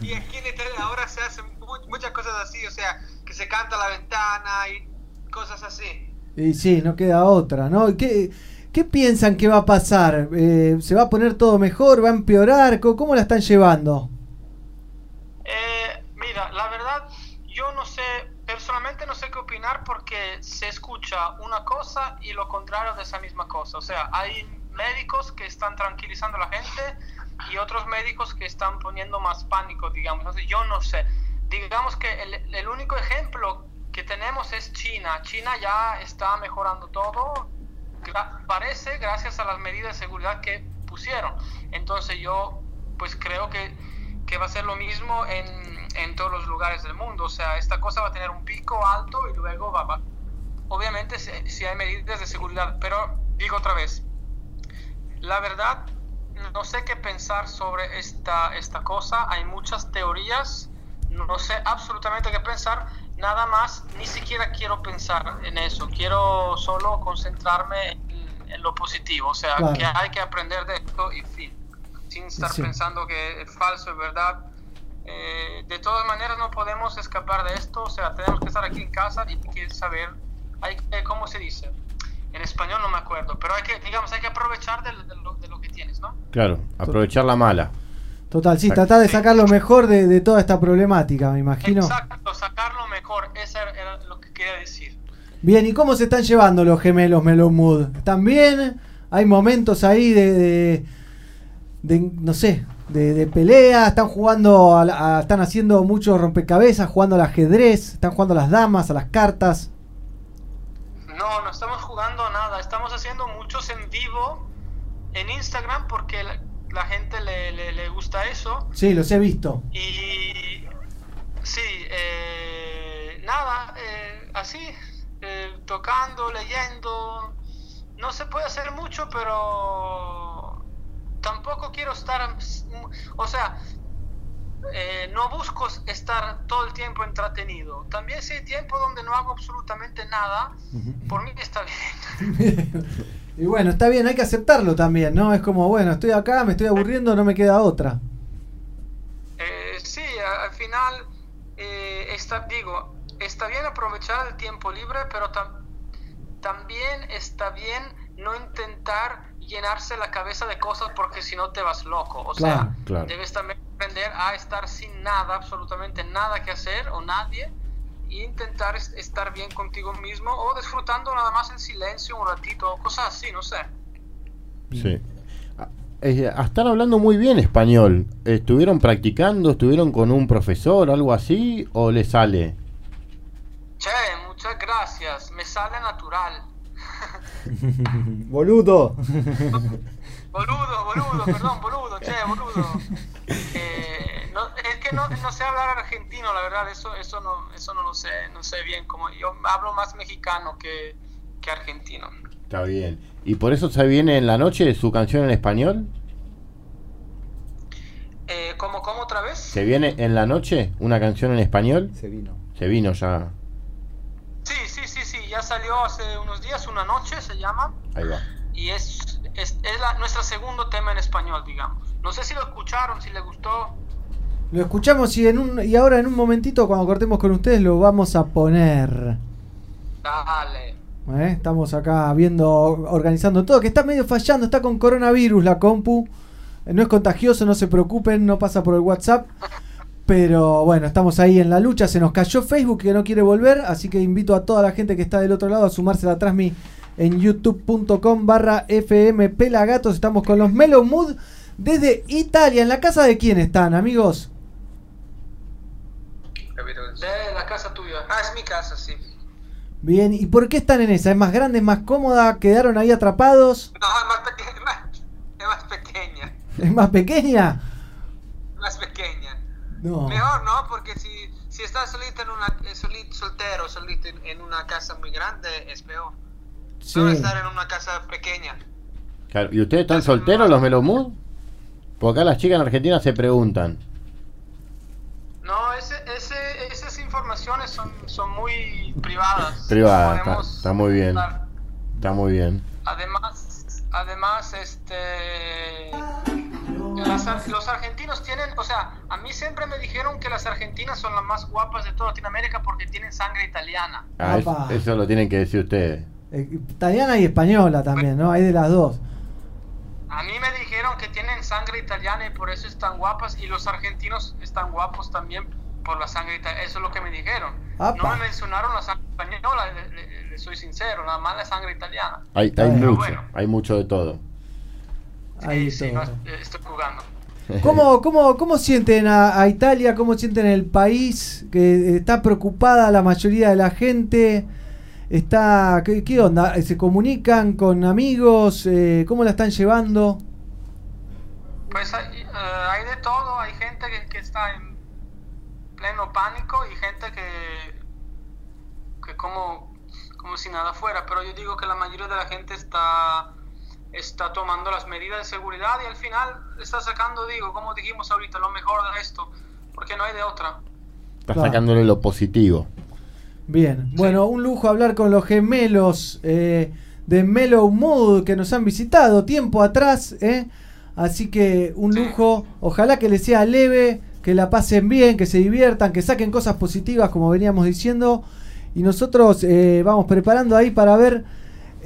y aquí en Italia ahora se hacen mu- muchas cosas así, o sea, que se canta a la ventana y cosas así. Y sí, no queda otra, ¿no? ¿Y ¿Qué, qué piensan que va a pasar? Eh, ¿Se va a poner todo mejor? ¿Va a empeorar? ¿Cómo, cómo la están llevando? Eh, mira, la verdad, yo no sé, personalmente no sé qué opinar porque se escucha una cosa y lo contrario de esa misma cosa. O sea, hay médicos que están tranquilizando a la gente y otros médicos que están poniendo más pánico, digamos. Entonces, yo no sé. Digamos que el, el único ejemplo que tenemos es China. China ya está mejorando todo, gra- parece gracias a las medidas de seguridad que pusieron. Entonces yo pues creo que, que va a ser lo mismo en, en todos los lugares del mundo. O sea, esta cosa va a tener un pico alto y luego va, va- obviamente si, si hay medidas de seguridad, pero digo otra vez, la verdad no sé qué pensar sobre esta, esta cosa, hay muchas teorías, no sé absolutamente qué pensar, nada más, ni siquiera quiero pensar en eso, quiero solo concentrarme en, en lo positivo, o sea, Claro. que hay que aprender de esto y fin, sin estar Sí. pensando que es falso, es verdad. Eh, de todas maneras no podemos escapar de esto, o sea, tenemos que estar aquí en casa y que saber, hay que, ¿cómo se dice? En español no me acuerdo, pero hay que, digamos, hay que aprovechar de, de lo, de lo que tienes, ¿no? Claro, aprovechar la mala. Total, sí, tratar de sacar lo mejor de, de toda esta problemática, me imagino. Exacto, sacarlo mejor, eso era lo que quería decir. Bien, ¿y cómo se están llevando los gemelos Melon Mood? ¿Están bien? ¿Hay momentos ahí de, de, de, no sé, de, de pelea? ¿Están jugando, a la- a- están haciendo muchos rompecabezas, jugando al ajedrez? ¿Están jugando a las damas, a las cartas? No, no estamos jugando nada, estamos haciendo muchos en vivo en Instagram porque la, la gente le, le, le gusta eso. Sí, los he visto. Y sí, eh, nada, eh, así, eh, tocando, leyendo. No se puede hacer mucho, pero tampoco quiero estar, o sea, eh, no busco estar todo el tiempo entretenido. También si hay tiempo donde no hago absolutamente nada, por mí está bien. <laughs> Y bueno, está bien, hay que aceptarlo también, ¿no? Es como, bueno, estoy acá, me estoy aburriendo, no me queda otra. Eh, sí, al final, eh, está, digo, está bien aprovechar el tiempo libre, pero tam- también está bien no intentar llenarse la cabeza de cosas porque si no te vas loco. O Claro, sea, claro. debes también aprender a estar sin nada, absolutamente nada que hacer o nadie, e intentar es- estar bien contigo mismo o disfrutando nada más en silencio un ratito, o cosas así, no sé. Sí. Eh, están hablando muy bien español. ¿Estuvieron practicando? ¿Estuvieron con un profesor, algo así? ¿O le sale? Che, muchas gracias, me sale natural. <laughs> Boludo. Boludo, boludo, perdón, boludo, che, boludo. Eh, no, es que no, no sé hablar argentino, la verdad, eso, eso no, eso no lo sé, no sé bien como yo hablo más mexicano que, que argentino. Está bien. ¿Y por eso se viene en la noche su canción en español? Eh, ¿cómo, cómo otra vez? ¿Se viene en la noche una canción en español? Se vino. Se vino ya. Sí, sí, sí, sí, ya salió hace unos días, una noche se llama, Ahí va. y es, es, es la, nuestro segundo tema en español, digamos. No sé si lo escucharon, si les gustó. Lo escuchamos y, en un, y ahora en un momentito, cuando cortemos con ustedes, lo vamos a poner. Dale. ¿eh? Estamos acá viendo, organizando todo, que está medio fallando, está con coronavirus la compu. Eh, No es contagioso, no se preocupen, no pasa por el WhatsApp. Pero bueno, estamos ahí en la lucha. Se nos cayó Facebook que no quiere volver. Así que invito a toda la gente que está del otro lado a sumarse a la en youtube.com barra FM Pelagatos. Estamos con los Melo Mood desde Italia. ¿En la casa de quién están, amigos? De la casa tuya. Ah, es mi casa, sí. Bien, ¿y por qué están en esa? ¿Es más grande, es más cómoda? ¿Quedaron ahí atrapados? No, es más, peque- es <laughs> más- es más pequeña. ¿Es más pequeña? No. Mejor, ¿no? Porque si, si estás solito en una, eh, soli- soltero, solito en, en una casa muy grande, es peor. Sí. No estar en una casa pequeña. Claro, ¿Y ustedes están solteros, los Melomud? Porque acá las chicas en Argentina se preguntan. No, ese, ese, esas informaciones son, son muy privadas. Privada, No está, muy bien. Está muy bien. Además, además, este, las los argentinos tienen, o sea, a mí siempre me dijeron que las argentinas son las más guapas de toda Latinoamérica porque tienen sangre italiana. Ah, eso, eso lo tienen que decir ustedes. Eh, Italiana y española también, ¿no? Hay de las dos. A mí me dijeron que tienen sangre italiana y por eso están guapas y los argentinos están guapos también por la sangre italiana. Eso es lo que me dijeron. Apa. No me mencionaron la sangre española, le, le- le soy sincero, nada más la sangre italiana. Hay, hay Pero mucho, bueno. hay mucho de todo. Ahí Sí, no, eh, estoy jugando. <laughs> ¿Cómo, cómo, cómo sienten a, a Italia? ¿Cómo sienten el país? Que está preocupada la mayoría de la gente. Está, ¿qué, qué onda? ¿Se comunican con amigos? Eh, ¿Cómo la están llevando? Pues hay, eh, hay de todo, hay gente que, que está en pleno pánico y gente que, que como, como si nada fuera, pero yo digo que la mayoría de la gente está, está tomando las medidas de seguridad y al final está sacando, digo, como dijimos ahorita, lo mejor de esto, porque no hay de otra. Está Claro. sacándole lo positivo. Bien, bueno, un lujo hablar con los gemelos eh, de Mellow Mood que nos han visitado tiempo atrás, ¿eh? Así que un lujo, ojalá que les sea leve, que la pasen bien, que se diviertan, que saquen cosas positivas como veníamos diciendo. Y nosotros eh, vamos preparando ahí para ver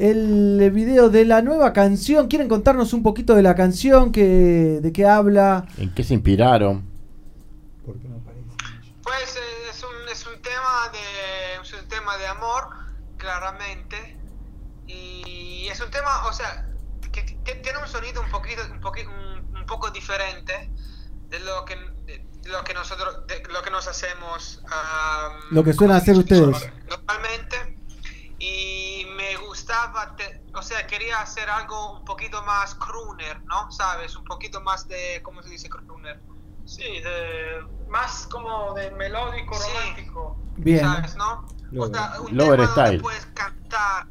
el video de la nueva canción. ¿Quieren contarnos un poquito de la canción? Que, ¿De qué habla? ¿En qué se inspiraron? Pues eh, es, un, es un tema de es un tema de amor, claramente. Y es un tema, o sea, que, que tiene un sonido un poquito, un, poqui- un, un poco diferente de lo que de lo que nosotros de lo que nos hacemos am, Lo que suelen hacer ustedes. normalmente y me gustaba, te- o sea, quería hacer algo un poquito más crooner, ¿no? ¿Sabes? Un poquito más de, ¿cómo se dice crooner? Sí, de, más como de melódico, romántico. Bien. ¿Sabes, no? O sea, un tema donde Style. puedes cantar,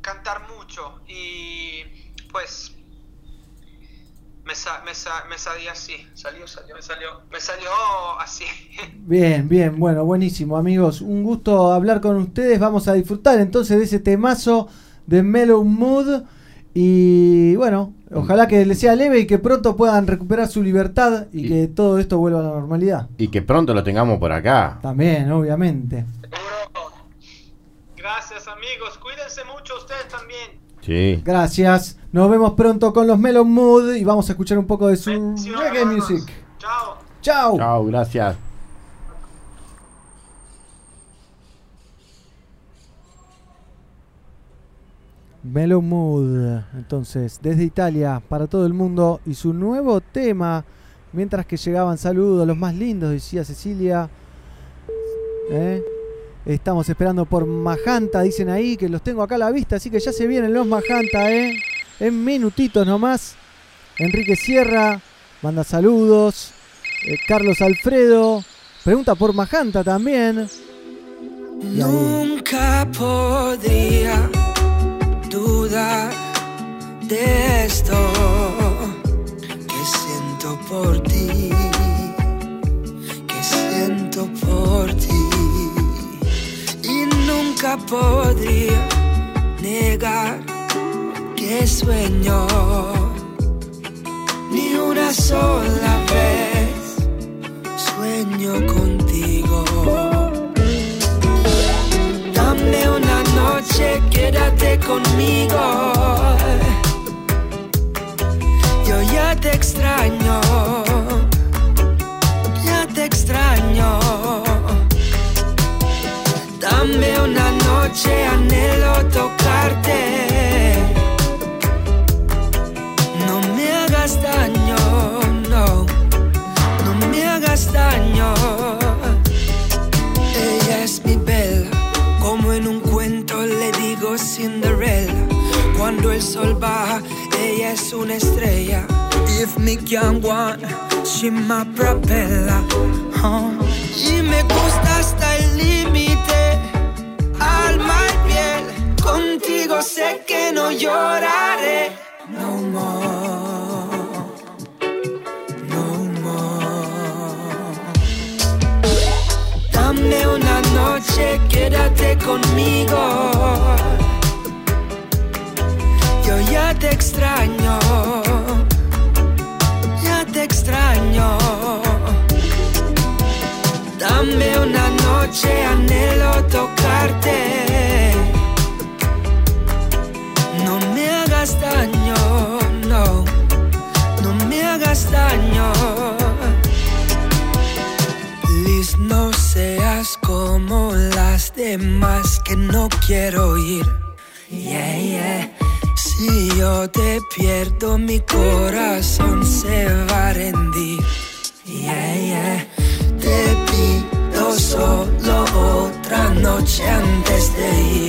cantar mucho y pues me, sa- me, sa- me salió así, salió, salió, me salió, me salió así. <laughs> Bien, bien, bueno, buenísimo amigos. Un gusto hablar con ustedes. Vamos a disfrutar entonces de ese temazo de Mellow Mood. Y bueno, ojalá que les sea leve y que pronto puedan recuperar su libertad y, que todo esto vuelva a la normalidad. Y que pronto lo tengamos por acá. También, obviamente. Gracias amigos, cuídense mucho ustedes también. Sí. Gracias. Nos vemos pronto con los Mellow Mood y vamos a escuchar un poco de su reggae music. Chao. Chao. Chao, gracias. Mellow Mood, entonces, desde Italia para todo el mundo y su nuevo tema, mientras que llegaban saludos, los más lindos, decía Cecilia. ¿Eh? Estamos esperando por Majanta, dicen ahí, que los tengo acá a la vista, así que ya se vienen los Majanta, ¿eh? En minutitos nomás. Enrique Sierra, manda saludos. Eh, Carlos Alfredo, pregunta por Majanta también. Nunca podría dudar de esto que siento por ti, que siento por ti. Nunca podría negar que sueño ni una sola vez sueño contigo. Dame una noche, quédate conmigo. Yo ya te extraño, ya te extraño. Dame una noche, anhelo tocarte. No me hagas daño, no, no me hagas daño. Ella es mi bella, como en un cuento le digo Cinderella. Cuando el sol baja, ella es una estrella. If me young one, she my propeller. huh? Y me gusta hasta el límite, alma y piel. Contigo sé que no lloraré. No more, no more. Dame una noche, quédate conmigo. Yo ya te extraño, ya te extraño. Dame una noche, anhelo tocarte. Hagas daño, no, no me hagas daño. Liz, no seas como las demás que no quiero ir. Yeah, yeah. Si yo te pierdo, mi corazón se va a rendir. Yeah, yeah. Te pido solo otra noche antes de ir.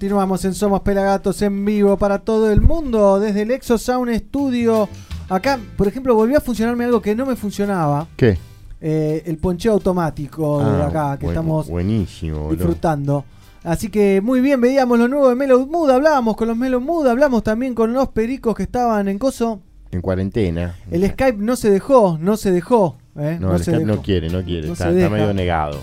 Continuamos en Somos Pelagatos en vivo para todo el mundo desde el Exo Sound Studio. Acá, por ejemplo, volvió a funcionarme algo que no me funcionaba. ¿Qué? Eh, el poncheo automático de Ah, acá que buen- estamos Buenísimo, disfrutando. Así que muy bien, veíamos lo nuevo de Mellow Mood, hablábamos con los Mellow Mood, hablamos también con los pericos que estaban en Coso. En cuarentena. El Skype no se dejó, no se dejó. eh, No, el se Skype no quiere, no quiere. No está medio negado.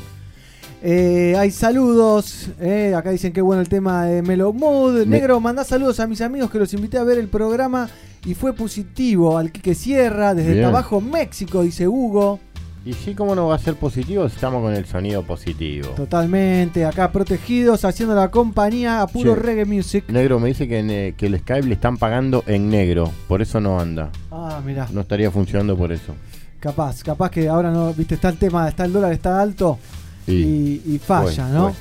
Eh, hay saludos. eh, acá dicen que bueno el tema de Mellow Mood. Me- Negro, mandá saludos a mis amigos que los invité a ver el programa y fue positivo. Al Quique Sierra, desde Bien. Trabajo, México, dice Hugo. Y sí, ¿cómo no va a ser positivo si estamos con el sonido positivo? Totalmente, acá protegidos, haciendo la compañía a puro reggae music. Negro me dice que, en, eh, que el Skype le están pagando en negro, por eso no anda. Ah, mirá. No estaría funcionando por eso. Capaz, capaz que ahora no, viste, está el tema, está el dólar, está alto y, y falla, ¿no?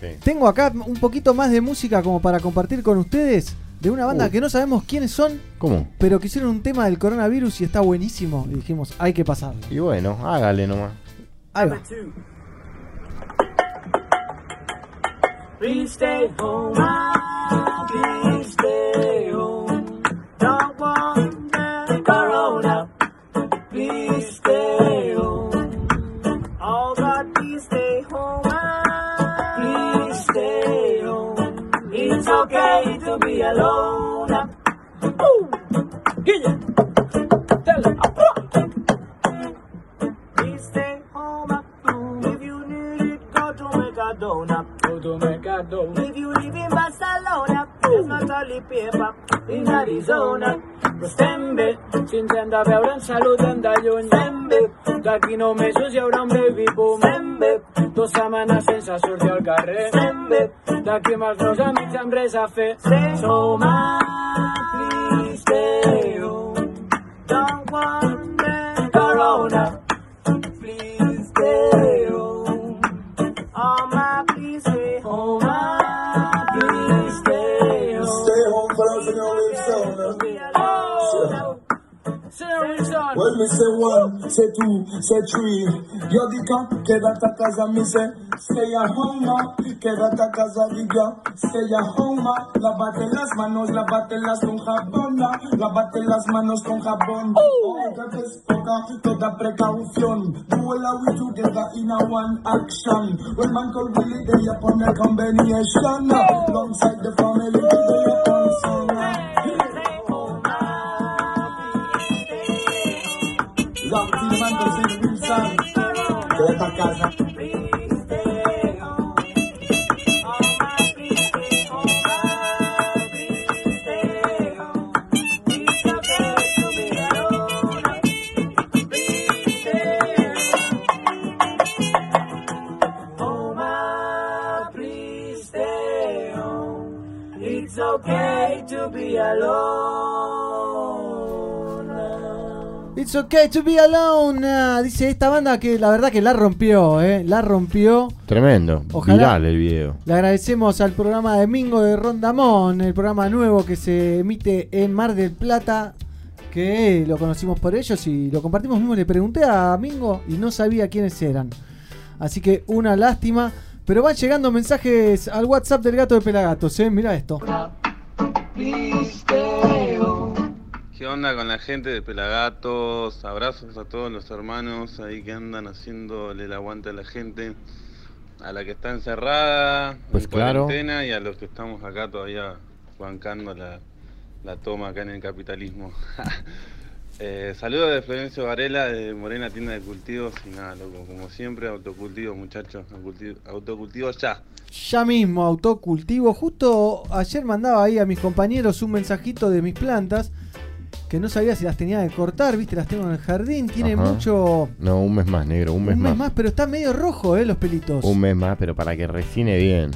sí. Tengo acá un poquito más de música como para compartir con ustedes de una banda Uh. que no sabemos quiénes son, ¿Cómo? pero que hicieron un tema del coronavirus y está buenísimo. Y dijimos, hay que pasarlo. Y bueno, hágale nomás. Ahí va. Please stay home. Please stay home. It's okay to be alone. Ooh. Yeah. Tell 'em. Please stay home. If you need it, go to Mercadona. Go to Mercadona. If you live in Barcelona, there's not only paper in Arizona. Stembe, sense hem de veure en salut hem de lluny. Stembe, d'aquí nou mesos hi haurà un baby boom. Stembe, dos setmanes sense sortir al carrer. Stembe, d'aquí amb els meus amics amb res a fer. Som stay home. Don't want the corona. Please stay Well, me say one, say two, say three. Yo dica, quédate a casa, me say, stay at home. Quédate a casa, diga, stay at home. Lávate las manos, lávatelas con jabón. Lávate las manos con jabón. Nunca poca, toda precaución. Do all we together in a one action. When man call Willie, they upon the combination. Alongside the family, they upon son. Long team man does it real son. Quédate a casa. Please stay home. It's okay to be alone. It's okay to be alone. ah, dice esta banda que la verdad que la rompió, eh, la rompió. Tremendo. Ojalá. Viral el video. Le agradecemos al programa de Mingo de Rondamón, el programa nuevo que se emite en Mar del Plata, que lo conocimos por ellos y lo compartimos mismo. Le pregunté a Mingo y no sabía quiénes eran. Así que una lástima. Pero van llegando mensajes al WhatsApp del gato de Pelagatos, eh. Mira esto. Please stay home. ¿Qué onda con la gente de Pelagatos? Abrazos a todos los hermanos ahí que andan haciéndole el aguante a la gente, a la que está encerrada, Pues en claro. cuarentena y a los que estamos acá todavía bancando la, la toma acá en el capitalismo. <laughs> eh, saludos de Florencio Varela de Morena Tienda de Cultivos y nada, loco, como siempre, autocultivo muchachos, autocultivo, autocultivo ya. Ya mismo, autocultivo. Justo ayer mandaba ahí a mis compañeros un mensajito de mis plantas que no sabía si las tenía que cortar, viste, las tengo en el jardín. Tiene Ajá. mucho. No, un mes más, negro, un mes, un mes más. más, pero está medio rojo, eh, los pelitos. Un mes más, pero para que resine bien.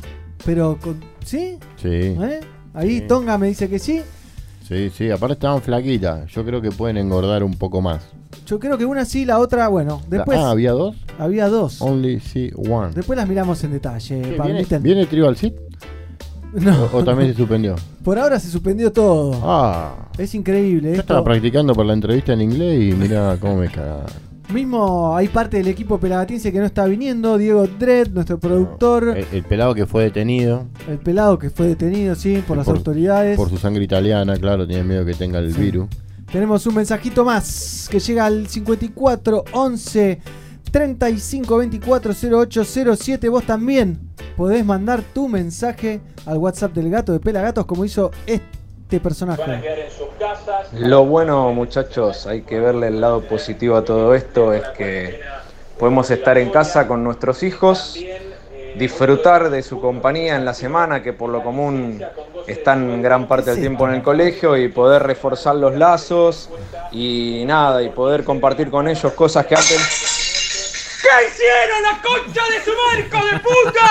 Pero, con- ¿sí? Sí. ¿Eh? Ahí Sí. Tonga me dice que sí. Sí, sí, aparte estaban flaquitas. Yo creo que pueden engordar un poco más. Yo creo que una sí, la otra, bueno. Después ah, ¿había dos? había dos. Only see one. Después las miramos en detalle. ¿Viene. ¿Viene Tribal Seat? No. ¿O, o también se suspendió? Por ahora se suspendió todo. Ah. Es increíble. Yo esto. estaba practicando por la entrevista en inglés y mira cómo me cagaron. Mismo hay parte del equipo pelagatense que no está viniendo. Diego Dredd, nuestro productor. El, el pelado que fue detenido El pelado que fue detenido, sí, por las autoridades. por su sangre italiana, claro, tiene miedo que tenga el virus. Tenemos un mensajito más que llega al 54 11 35 24 08 07. Vos también podés mandar tu mensaje al WhatsApp del gato de Pelagatos como hizo este personaje. Lo bueno, muchachos, hay que verle el lado positivo a todo esto, es que podemos estar en casa con nuestros hijos, disfrutar de su compañía en la semana, que por lo común están gran parte del tiempo en el colegio, y poder reforzar los lazos y nada, y poder compartir con ellos cosas que antes... ¿Qué hicieron la concha de su marco de puta?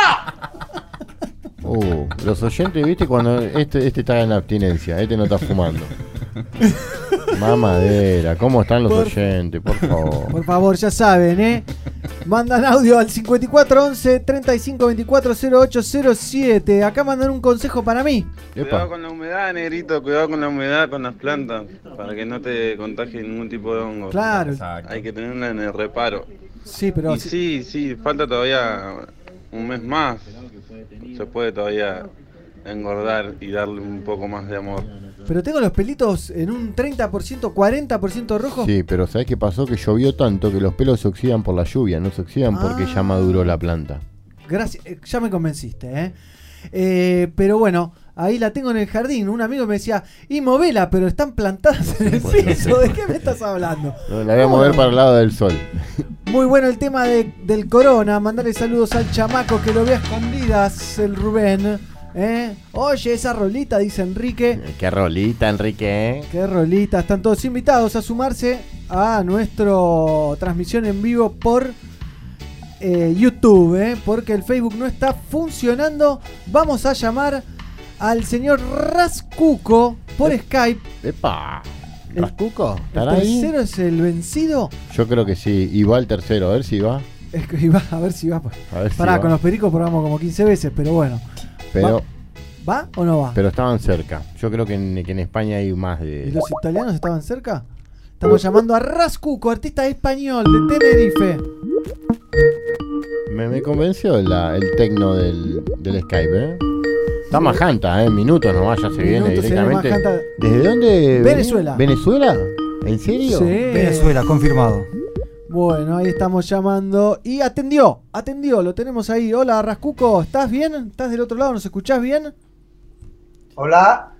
Uh, los oyentes, viste, cuando este, este está en abstinencia, este no está fumando. <laughs> Mamadera, ¿cómo están los Por- oyentes? Por favor. Por favor, ya saben, ¿eh? Mandan audio al 54 11 35 24 08 07. Acá mandan un consejo para mí. Cuidado con la humedad, negrito, cuidado con la humedad, con las plantas, para que no te contagie ningún tipo de hongo. Claro. Hay que tenerla en el reparo. Sí, pero Y sí, sí, falta todavía un mes más. Se puede todavía engordar y darle un poco más de amor. Pero tengo los pelitos en un 30%, 40% rojo. Sí, pero ¿sabes qué pasó? Que llovió tanto que los pelos se oxidan por la lluvia, no se oxidan porque ya maduró la planta. Gracias, eh, ya me convenciste, ¿eh? Eh, Pero bueno, ahí la tengo en el jardín. Un amigo me decía, y movela, pero están plantadas en el piso. ¿De qué me estás hablando? <laughs> No, La voy a mover para el lado del sol. Muy bueno el tema de- del corona. Mandarle saludos al chamaco que lo ve a escondidas, el Rubén. ¿Eh? Oye, esa rolita, dice Enrique. Qué rolita, Enrique. ¿eh? Qué rolita. Están todos invitados a sumarse a nuestra transmisión en vivo por eh, YouTube, ¿eh? porque el Facebook no está funcionando. Vamos a llamar al señor Rascuco por Skype. ¡Epa! ¿Rascuco? ¿El tercero es el vencido? Yo creo que sí. Y va el tercero, a ver si va. Es que iba- a ver si va. pues. A ver si Pará, va. con los pericos probamos como 15 veces, pero bueno. Pero, ¿Va o no va? pero estaban cerca. Yo creo que en, que en España hay más ¿Y de. los italianos estaban cerca? Estamos llamando a Rascuco, artista español de Tenerife. Me, me convenció la- el tecno del, del Skype, ¿eh? Está majanta, ¿eh? En minutos nomás ya se viene Minutos se viene directamente. ¿Desde dónde? Venezuela. ¿Venezuela? ¿En serio? Sí. Venezuela, confirmado. Bueno, ahí estamos llamando. Y atendió, atendió, lo tenemos ahí. Hola, Rascuco, ¿estás bien? ¿Estás del otro lado? ¿Nos escuchás bien? Hola.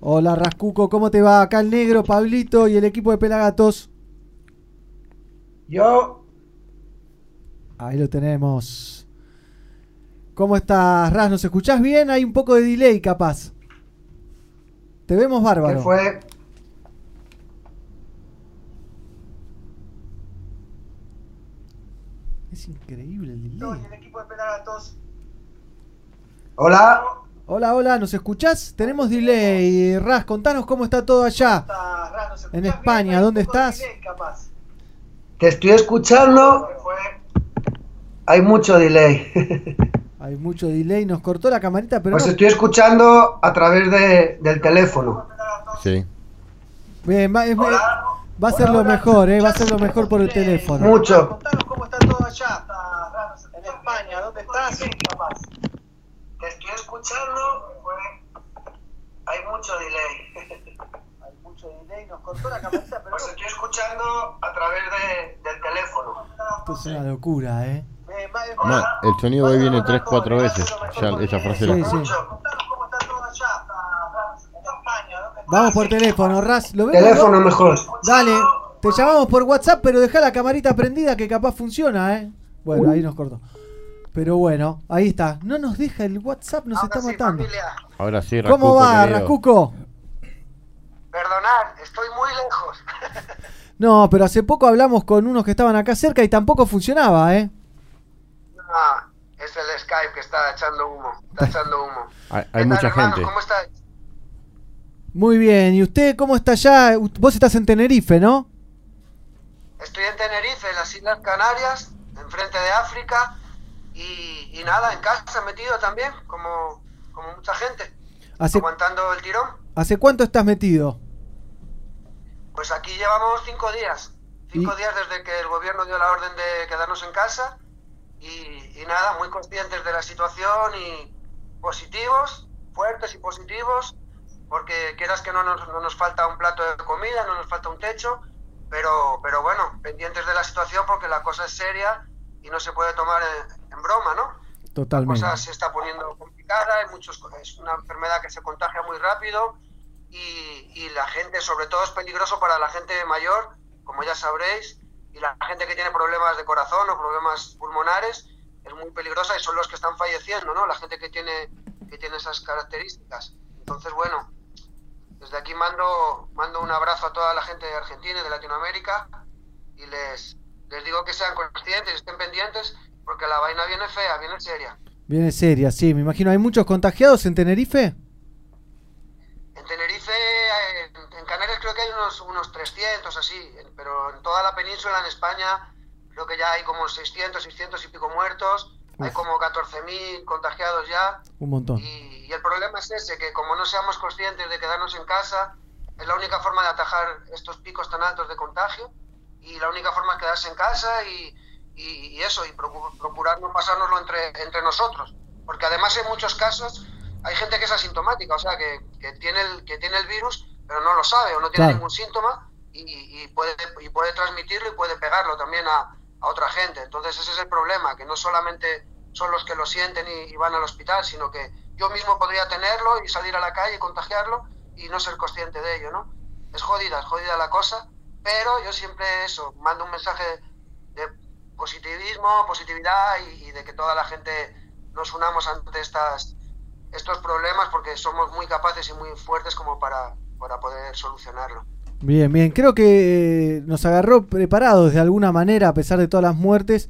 Hola, Rascuco, ¿cómo te va? Acá el negro, Pablito y el equipo de Pelagatos. Yo, Ahí lo tenemos. ¿Cómo estás, Ras? ¿Nos escuchás bien? Hay un poco de delay, capaz. Te vemos bárbaro. ¿qué fue? Es increíble el delay. Hola. Hola, hola, ¿nos escuchás? Tenemos delay. Ras, contanos cómo está todo allá. En España, ¿dónde estás? Te estoy escuchando. Hay mucho delay. <laughs> Hay mucho delay, nos cortó la camarita, pero Os no- estoy escuchando a través de, del teléfono. Sí. Bien, va, es- va a ser lo mejor, eh, va a ser lo mejor por el teléfono. Mucho. ¿Cómo está todo allá? En España, ¿dónde estás? Te estoy escuchando. Hay mucho delay. <laughs> mucho delay, nos cortó la camarita, pero... Os estoy escuchando a través de, del teléfono. Esto es una locura, ¿eh? No, el sonido hoy viene 3-4 veces. Ya esa frase Sí, la. sí. Vamos por teléfono, Raz. ¿Lo ves? Teléfono mejor. Dale, te llamamos por WhatsApp, pero deja la camarita prendida que capaz funciona, ¿eh? Bueno, ahí nos cortó. Pero bueno, ahí está. No nos deja el WhatsApp, nos está matando. Ahora sí, ¿Cómo Racuco, va, querido. Racuco? Perdonad, estoy muy lejos. <laughs> No, pero hace poco hablamos con unos que estaban acá cerca y tampoco funcionaba, ¿eh? Ah, es el Skype que está echando humo. Está <laughs> echando humo. Hay, hay mucha hermanos? gente. ¿Cómo estáis? Muy bien. ¿Y usted cómo está allá? Vos estás en Tenerife, ¿no? Estoy en Tenerife, en las Islas Canarias, enfrente de África. Y, y nada, en casa metido también, como, como mucha gente. ¿Hace, Aguantando el tirón. ¿Hace cuánto estás metido? Pues aquí llevamos cinco días. Cinco Y- días desde que el gobierno dio la orden de quedarnos en casa. Y, y nada, muy conscientes de la situación y positivos, fuertes y positivos, porque quieras que no nos, no nos falta un plato de comida, no nos falta un techo, pero, pero bueno, pendientes de la situación porque la cosa es seria y no se puede tomar en, en broma, ¿no? La Totalmente. cosa se está poniendo complicada, hay muchos, es una enfermedad que se contagia muy rápido y, y la gente, sobre todo es peligroso para la gente mayor, como ya sabréis, y la gente que tiene problemas de corazón o problemas pulmonares es muy peligrosa y son los que están falleciendo, ¿no? La gente que tiene, que tiene esas características. Entonces, bueno, desde aquí mando, mando un abrazo a toda la gente de Argentina y de Latinoamérica y les, les digo que sean conscientes, estén pendientes, porque la vaina viene fea, viene seria. Viene seria, sí, me imagino. ¿Hay muchos contagiados en Tenerife? En Tenerife, en, en Canarias creo que hay unos, unos 300 así, pero en toda la península, en España, creo que ya hay como 600, 600 y pico muertos, hay como 14.000 contagiados ya, Un montón. y, y el problema es ese, que como no seamos conscientes de quedarnos en casa, es la única forma de atajar estos picos tan altos de contagio, y la única forma es quedarse en casa y, y- y eso, y procu- procurar no pasárnoslo entre, entre nosotros, porque además en muchos casos hay gente que es asintomática, o sea, que, que tiene, el, que tiene el virus, pero no lo sabe o no tiene Claro. ningún síntoma y, y puede, y puede transmitirlo y puede pegarlo también a, a otra gente. Entonces ese es el problema, que no solamente son los que lo sienten y, van al hospital, sino que yo mismo podría tenerlo y salir a la calle y contagiarlo y no ser consciente de ello, ¿no? Es jodida, es jodida la cosa, pero yo siempre eso, mando un mensaje de positivismo, positividad y, y de que toda la gente nos unamos ante estas, estos problemas porque somos muy capaces y muy fuertes como para, para poder solucionarlo. Bien, bien. Creo que eh, nos agarró preparados de alguna manera a pesar de todas las muertes.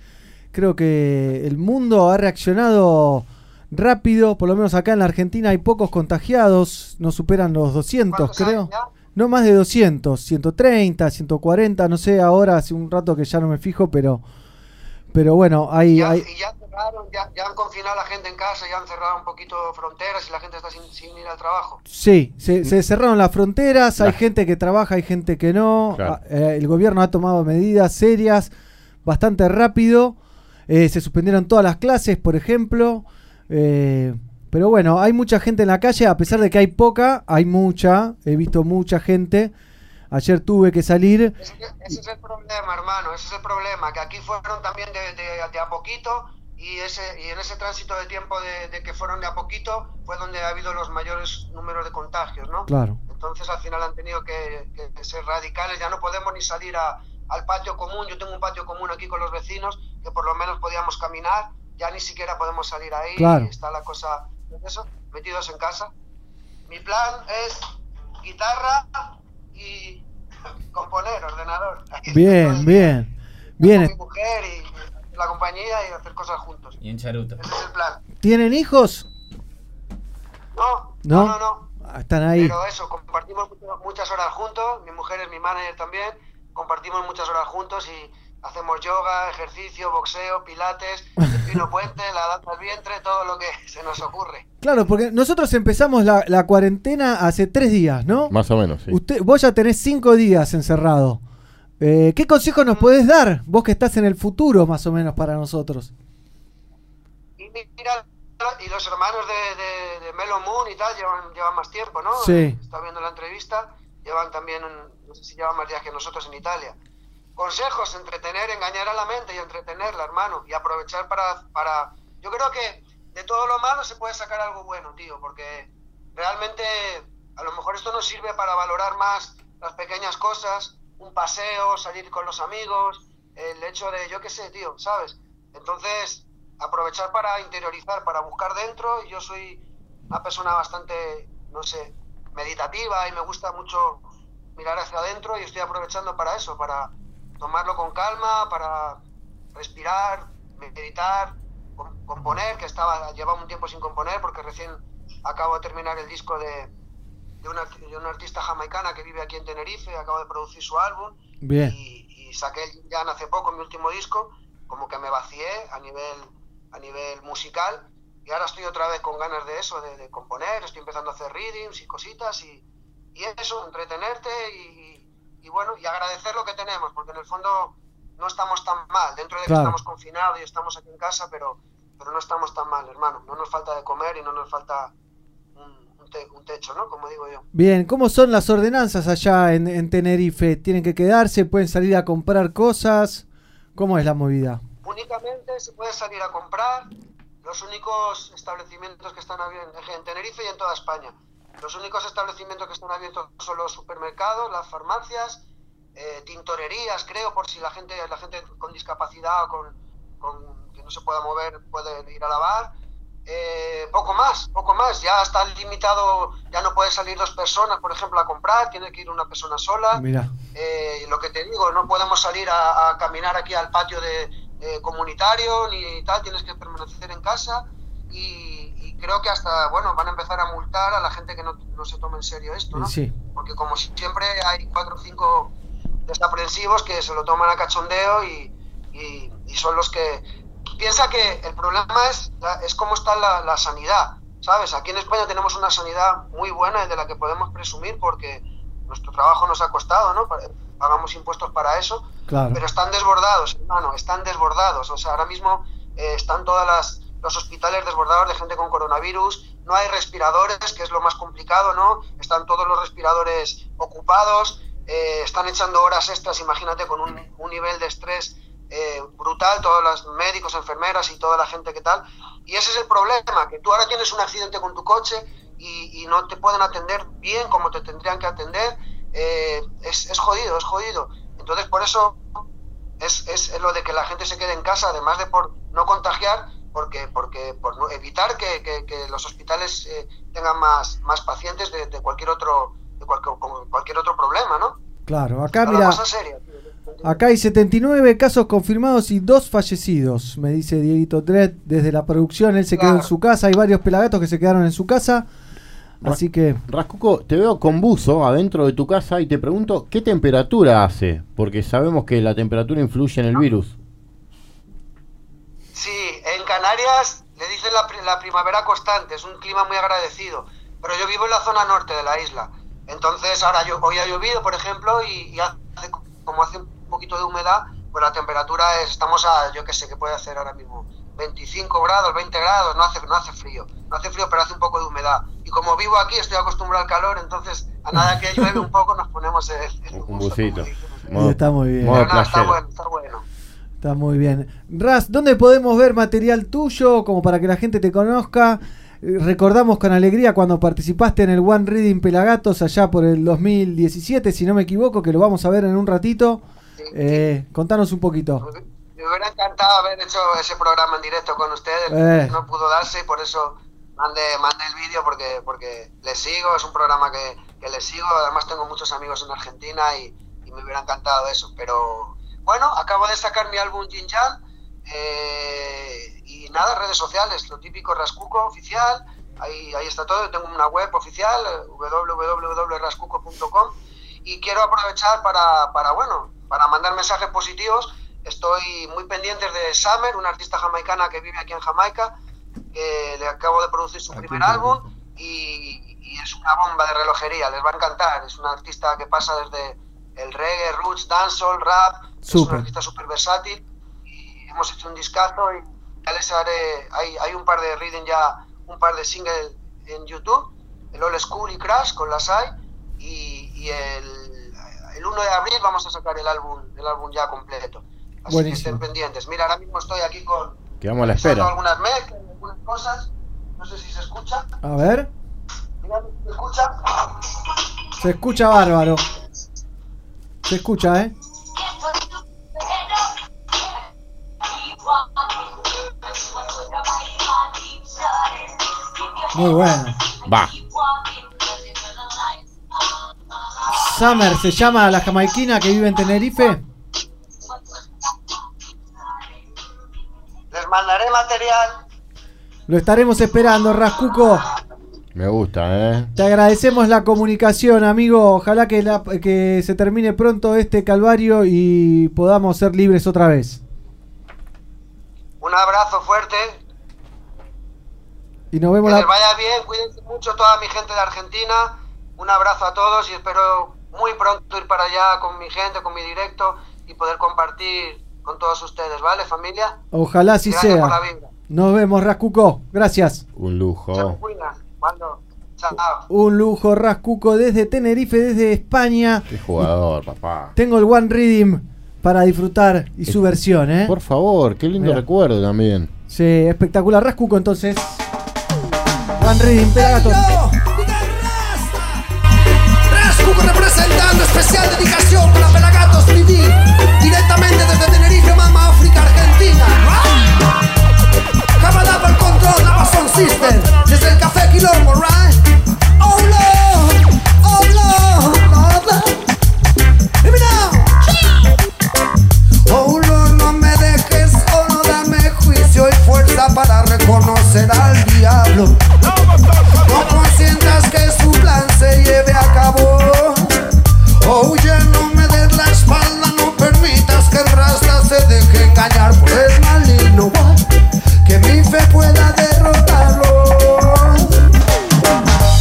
Creo que el mundo ha reaccionado rápido. Por lo menos acá en la Argentina hay pocos contagiados. No superan los 200, creo. No más de 200, 130, 140, no sé ahora, hace un rato que ya no me fijo, pero pero bueno, hay, hay Y ya cerraron, ya, ya han confinado a la gente en casa, ya han cerrado un poquito fronteras y la gente está sin, sin ir al trabajo. Sí, se, se cerraron las fronteras, hay gente que trabaja, hay gente que no. Claro. Ah, eh, el gobierno ha tomado medidas serias, bastante rápido. Eh, se suspendieron todas las clases, por ejemplo. Eh, pero bueno, hay mucha gente en la calle, a pesar de que hay poca, hay mucha. He visto mucha gente. Ayer tuve que salir. Ese, ese es el problema, hermano, ese es el problema, que aquí fueron también de, de- de a poquito y, ese, y en ese tránsito de tiempo de, de que fueron de a poquito fue donde ha habido los mayores números de contagios, ¿no? Claro. Entonces al final han tenido que, que ser radicales, ya no podemos ni salir a- al patio común, yo tengo un patio común aquí con los vecinos, que por lo menos podíamos caminar, ya ni siquiera podemos salir ahí, Claro. y está la cosa, eso, metidos en casa. Mi plan es guitarra y <laughs> componer, ordenador. Bien, <laughs> bien. Bien. mi mujer y la compañía y hacer cosas juntos. Y en charuto. Ese es el plan. ¿Tienen hijos? No, No. no, no. no. Ah, Están ahí. Pero eso, compartimos muchas horas juntos, mi mujer es mi manager también, compartimos muchas horas juntos y hacemos yoga, ejercicio, boxeo, pilates, el pino puente, la danza al vientre, todo lo que se nos ocurre. Claro, porque nosotros empezamos la, la cuarentena hace tres días, ¿no? Más o menos, sí. Usted, vos ya tenés cinco días encerrado. Eh, ¿Qué consejos nos podés dar? Vos que estás en el futuro, más o menos, para nosotros. Y mira, y los hermanos de, de, de Melo Moon y tal llevan, llevan más tiempo, ¿no? Sí. Está viendo la entrevista, llevan también, no sé si llevan más días que nosotros en Italia. Consejos, entretener, engañar a la mente y entretenerla, hermano, y aprovechar para, para... Yo creo que de todo lo malo se puede sacar algo bueno, tío, porque realmente a lo mejor esto nos sirve para valorar más las pequeñas cosas, un paseo, salir con los amigos, el hecho de, yo qué sé, tío, ¿sabes? Entonces, aprovechar para interiorizar, para buscar dentro, yo soy una persona bastante, no sé, meditativa y me gusta mucho mirar hacia adentro y estoy aprovechando para eso, para tomarlo con calma, para respirar, meditar, com- componer, que estaba llevaba un tiempo sin componer porque recién acabo de terminar el disco de, de, una, de una artista jamaicana que vive aquí en Tenerife, acabo de producir su álbum Bien. y saqué el Yang hace poco, mi último disco, como que me vacié a nivel, a nivel musical y ahora estoy otra vez con ganas de eso, de, de componer, estoy empezando a hacer readings y cositas y, y eso, entretenerte y, y bueno, y agradecer lo que tenemos, porque en el fondo no estamos tan mal, dentro de que Claro. estamos confinados y estamos aquí en casa, pero, pero no estamos tan mal, hermano, no nos falta de comer y no nos falta un, te- un techo, ¿no? Como digo yo. Bien, ¿cómo son las ordenanzas allá en, en Tenerife? ¿Tienen que quedarse? ¿Pueden salir a comprar cosas? ¿Cómo es la movida? Únicamente se puede salir a comprar los únicos establecimientos que están abiertos en Tenerife y en toda España. Los únicos establecimientos que están abiertos son los supermercados, las farmacias, eh, tintorerías, creo, por si la gente, la gente con discapacidad o con, con- que no se pueda mover puede ir a lavar. Eh, poco más, poco más. Ya está limitado, ya no puede salir dos personas, por ejemplo, a comprar, tiene que ir una persona sola. Mira. Eh, lo que te digo, no podemos salir a, a caminar aquí al patio de eh, comunitario ni tal, tienes que permanecer en casa y, y creo que hasta, bueno, van a empezar a multar a la gente que no, no se tome en serio esto, ¿no? Sí. Porque como siempre hay cuatro o cinco desaprensivos que se lo toman a cachondeo y, y- y son los que... Piensa que el problema es, es cómo está la, la sanidad, ¿sabes? Aquí en España tenemos una sanidad muy buena y de la que podemos presumir porque nuestro trabajo nos ha costado, ¿no? Pa- Pagamos impuestos para eso, Claro. pero están desbordados, hermano, están desbordados. O sea, ahora mismo eh, están todas las los hospitales desbordados de gente con coronavirus, no hay respiradores, que es lo más complicado, ¿no? Están todos los respiradores ocupados, eh, están echando horas extras, imagínate, con un, un nivel de estrés eh, brutal, todos los médicos, enfermeras y toda la gente que tal. Y ese es el problema, que tú ahora tienes un accidente con tu coche y, y no te pueden atender bien como te tendrían que atender. eh, es, es jodido, es jodido. Entonces, por eso es, es, es lo de que la gente se quede en casa, además de por no contagiar, porque, porque por no- evitar que, que- que los hospitales eh, tengan más, más pacientes de, de cualquier otro de cualquier, otro problema, ¿no? Claro, acá mira. Acá hay 79 casos confirmados y dos fallecidos, me dice Dieguito Dredd desde la producción, él se quedó en su casa, hay varios pelagatos que se quedaron en su casa, así que Rascuco, te veo con buzo adentro de tu casa y te pregunto qué temperatura hace, porque sabemos que la temperatura influye en el virus. Sí, en Canarias le dicen la, pri- la primavera constante, es un clima muy agradecido, pero yo vivo en la zona norte de la isla, entonces ahora yo, hoy ha llovido, por ejemplo, y, y hace, como hace un poquito de humedad, pues la temperatura es, estamos a, yo qué sé, que puede hacer ahora mismo 25 grados, 20 grados, no hace, no hace frío, no hace frío, pero hace un poco de humedad. Y como vivo aquí, estoy acostumbrado al calor, entonces a nada que llueve un poco nos ponemos el, el Un bucito. Y está muy bien. modo nada, está bueno, está bueno. está muy bien. Raz, ¿dónde podemos ver material tuyo como para que la gente te conozca? Eh, Recordamos con alegría cuando participaste en el One Reading Pelagatos allá por el 2017, si no me equivoco, que lo vamos a ver en un ratito. Eh, contanos un poquito. Me hubiera encantado haber hecho ese programa en directo con ustedes, Eh. no pudo darse y por eso mandé, mandé el vídeo porque, porque les sigo, es un programa que, que les sigo, además tengo muchos amigos en Argentina y, y me hubiera encantado eso, pero bueno, acabo de sacar mi álbum Jin Yang eh, y nada, redes sociales, lo típico Rascuco oficial, ahí, ahí está todo, tengo una web oficial, eh, www.rascuco.com y quiero aprovechar para, para, bueno, para mandar mensajes positivos. Estoy muy pendiente de Summer, una artista jamaicana que vive aquí en Jamaica, que le acabo de producir su primer álbum y, y es una bomba de relojería, les va a encantar. Es una artista que pasa desde el reggae, roots, dancehall, rap, es Súper. una artista súper versátil y hemos hecho un discazo y ya les haré, hay, hay un par de reading ya, un par de singles en YouTube, el Old School y Crash con las hay y, y el, el 1 de abril vamos a sacar el álbum, el álbum ya completo. Así Buenísimo. que estén pendientes. Mira, ahora mismo estoy aquí con Quedamos a la espera. algunas mezclas, algunas cosas. No sé si se escucha. A ver. Mira, ¿se escucha? Se escucha bárbaro. Se escucha, ¿eh? Muy bueno. Va. Summer se llama la jamaiquina que vive en Tenerife. Les mandaré material. Lo estaremos esperando, Rascuco. Me gusta, ¿eh? Te agradecemos la comunicación, amigo. Ojalá que, la- que se termine pronto este calvario y podamos ser libres otra vez. Un abrazo fuerte. Y nos vemos Que la... les vaya bien. Cuídense mucho toda mi gente de Argentina. Un abrazo a todos y espero muy pronto ir para allá con mi gente, con mi directo y poder compartir con todos ustedes, ¿vale, familia? Ojalá así Gracias por la sea. vibra. Nos vemos, Rascuco. Gracias. Un lujo. Cuando. Chao. Un lujo, Rascuco, desde Tenerife, desde España. Qué jugador, papá. Tengo el One Reading para disfrutar y su versión, ¿eh? Por favor, qué lindo Mira. recuerdo también. Sí, espectacular. Rascuco, entonces. One Reading, Pelagato. Especial dedicación para Pelagatos TV Directamente desde Tenerife, Mama África, Argentina Camarada por control, Amazon System Desde el Café Quilombo, right? Oh Lord, oh Lord, Lord. Hear me now. Oh Lord, no me dejes solo, dame juicio y fuerza para reconocer al diablo. No consientas que su plan se lleve a cabo. Deje engañar por el maligno. Que mi fe pueda derrotarlo.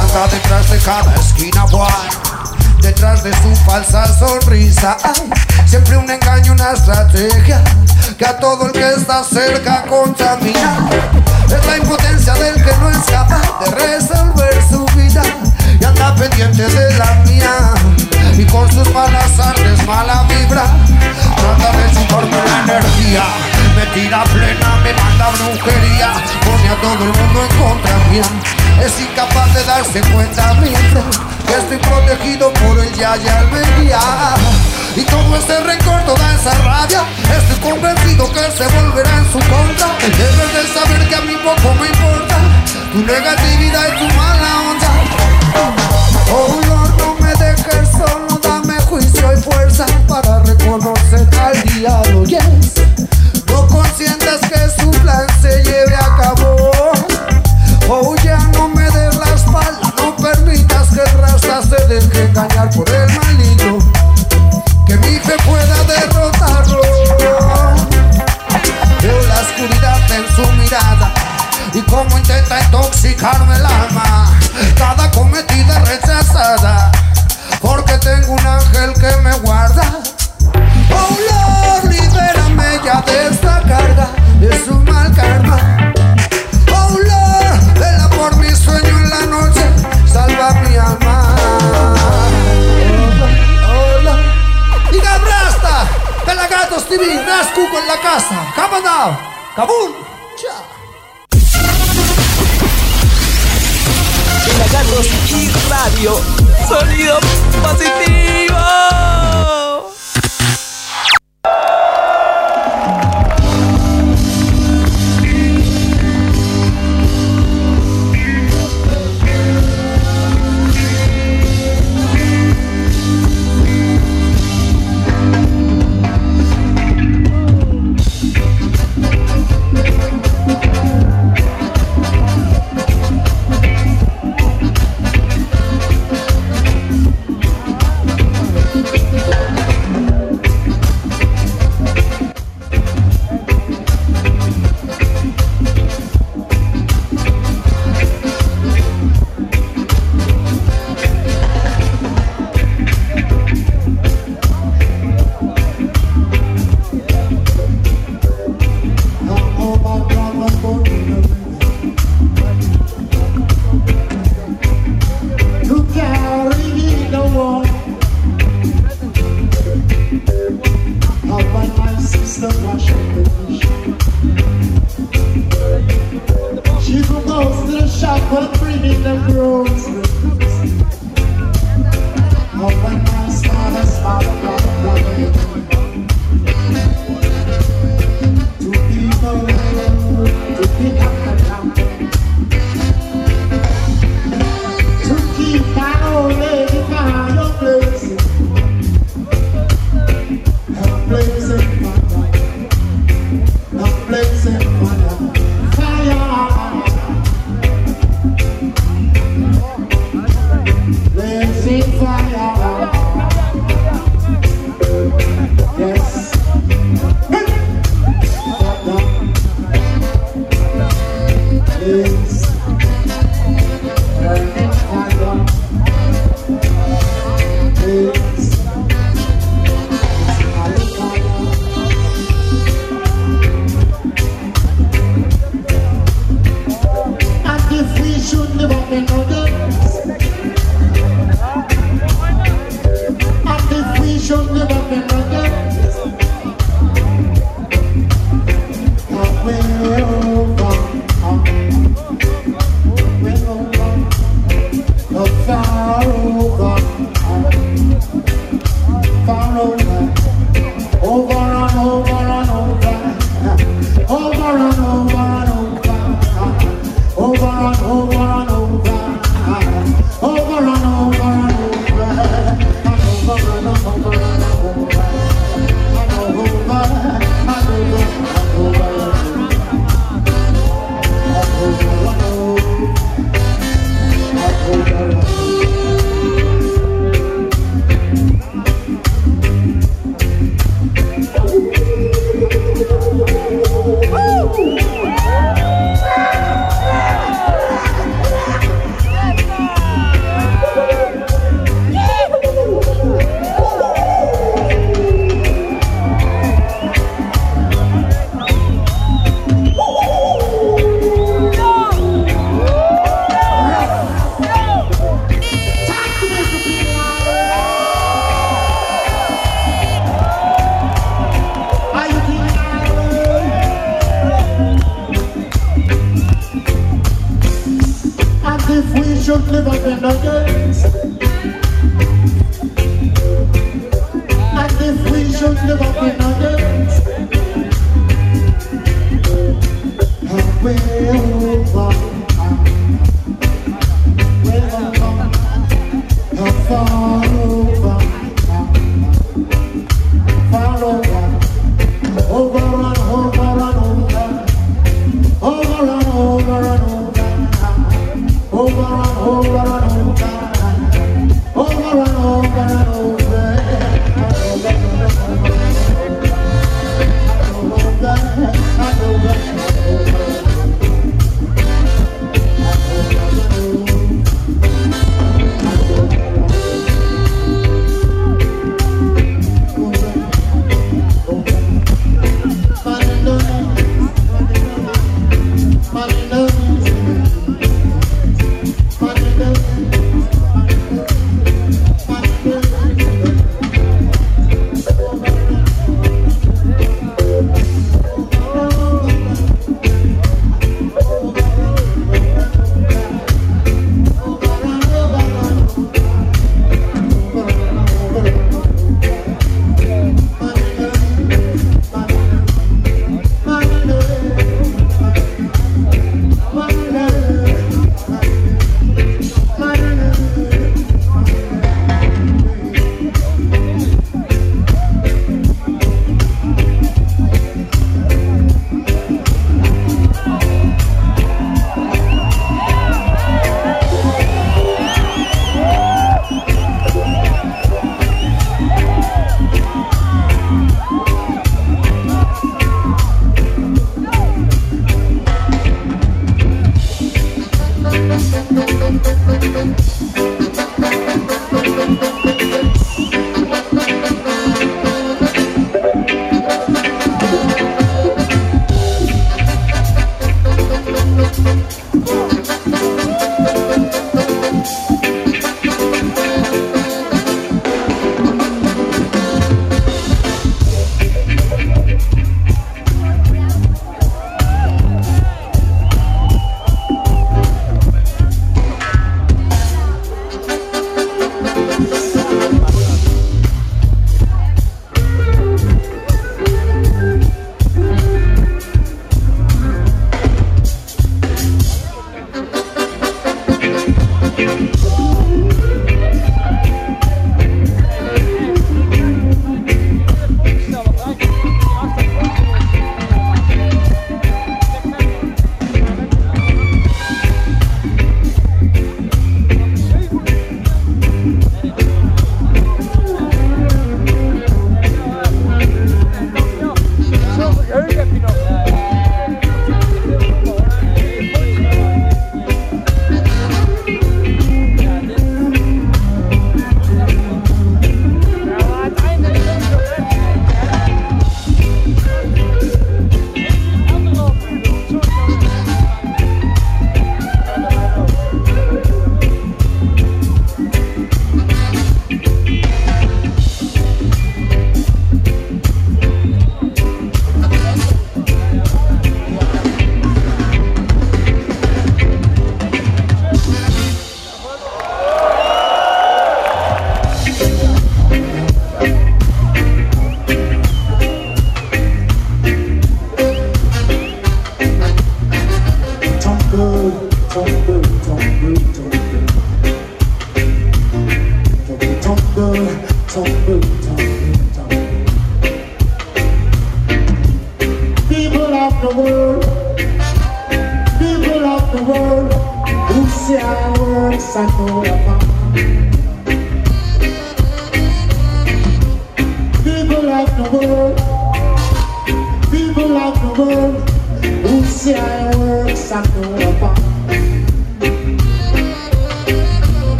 Anda detrás de cada esquina. Detrás de su falsa sonrisa hay siempre un engaño, una estrategia que a todo el que está cerca contamina. Es la impotencia del que no es capaz de resolver su vida y anda pendiente de la mía. Y con sus malas artes, mala vibra, trata de chuparme la energía. Me tira plena, me manda brujería, pone a todo el mundo en contra mía. Es incapaz de darse cuenta mientras que estoy protegido por el ya y el Almería. Y todo ese rencor, toda esa rabia, estoy convencido que se volverá en su contra. Debes de saber que a mí poco me importa tu negatividad y tu mala onda. Oh para reconocer al diablo. Yes. No consientas que su plan se lleve a cabo. Oh, ya no me des la espalda, no permitas que el raza se deje engañar por el maligno. Que mi fe pueda derrotarlo. Veo la oscuridad en su mirada y cómo intenta intoxicarme el alma. Cada cometida rechazada, porque tengo un ángel que me guarda. Pelagatos TV, Rascuco en la casa, Cabanao, Kabul. Pelagatos y radio. Sonido positivo.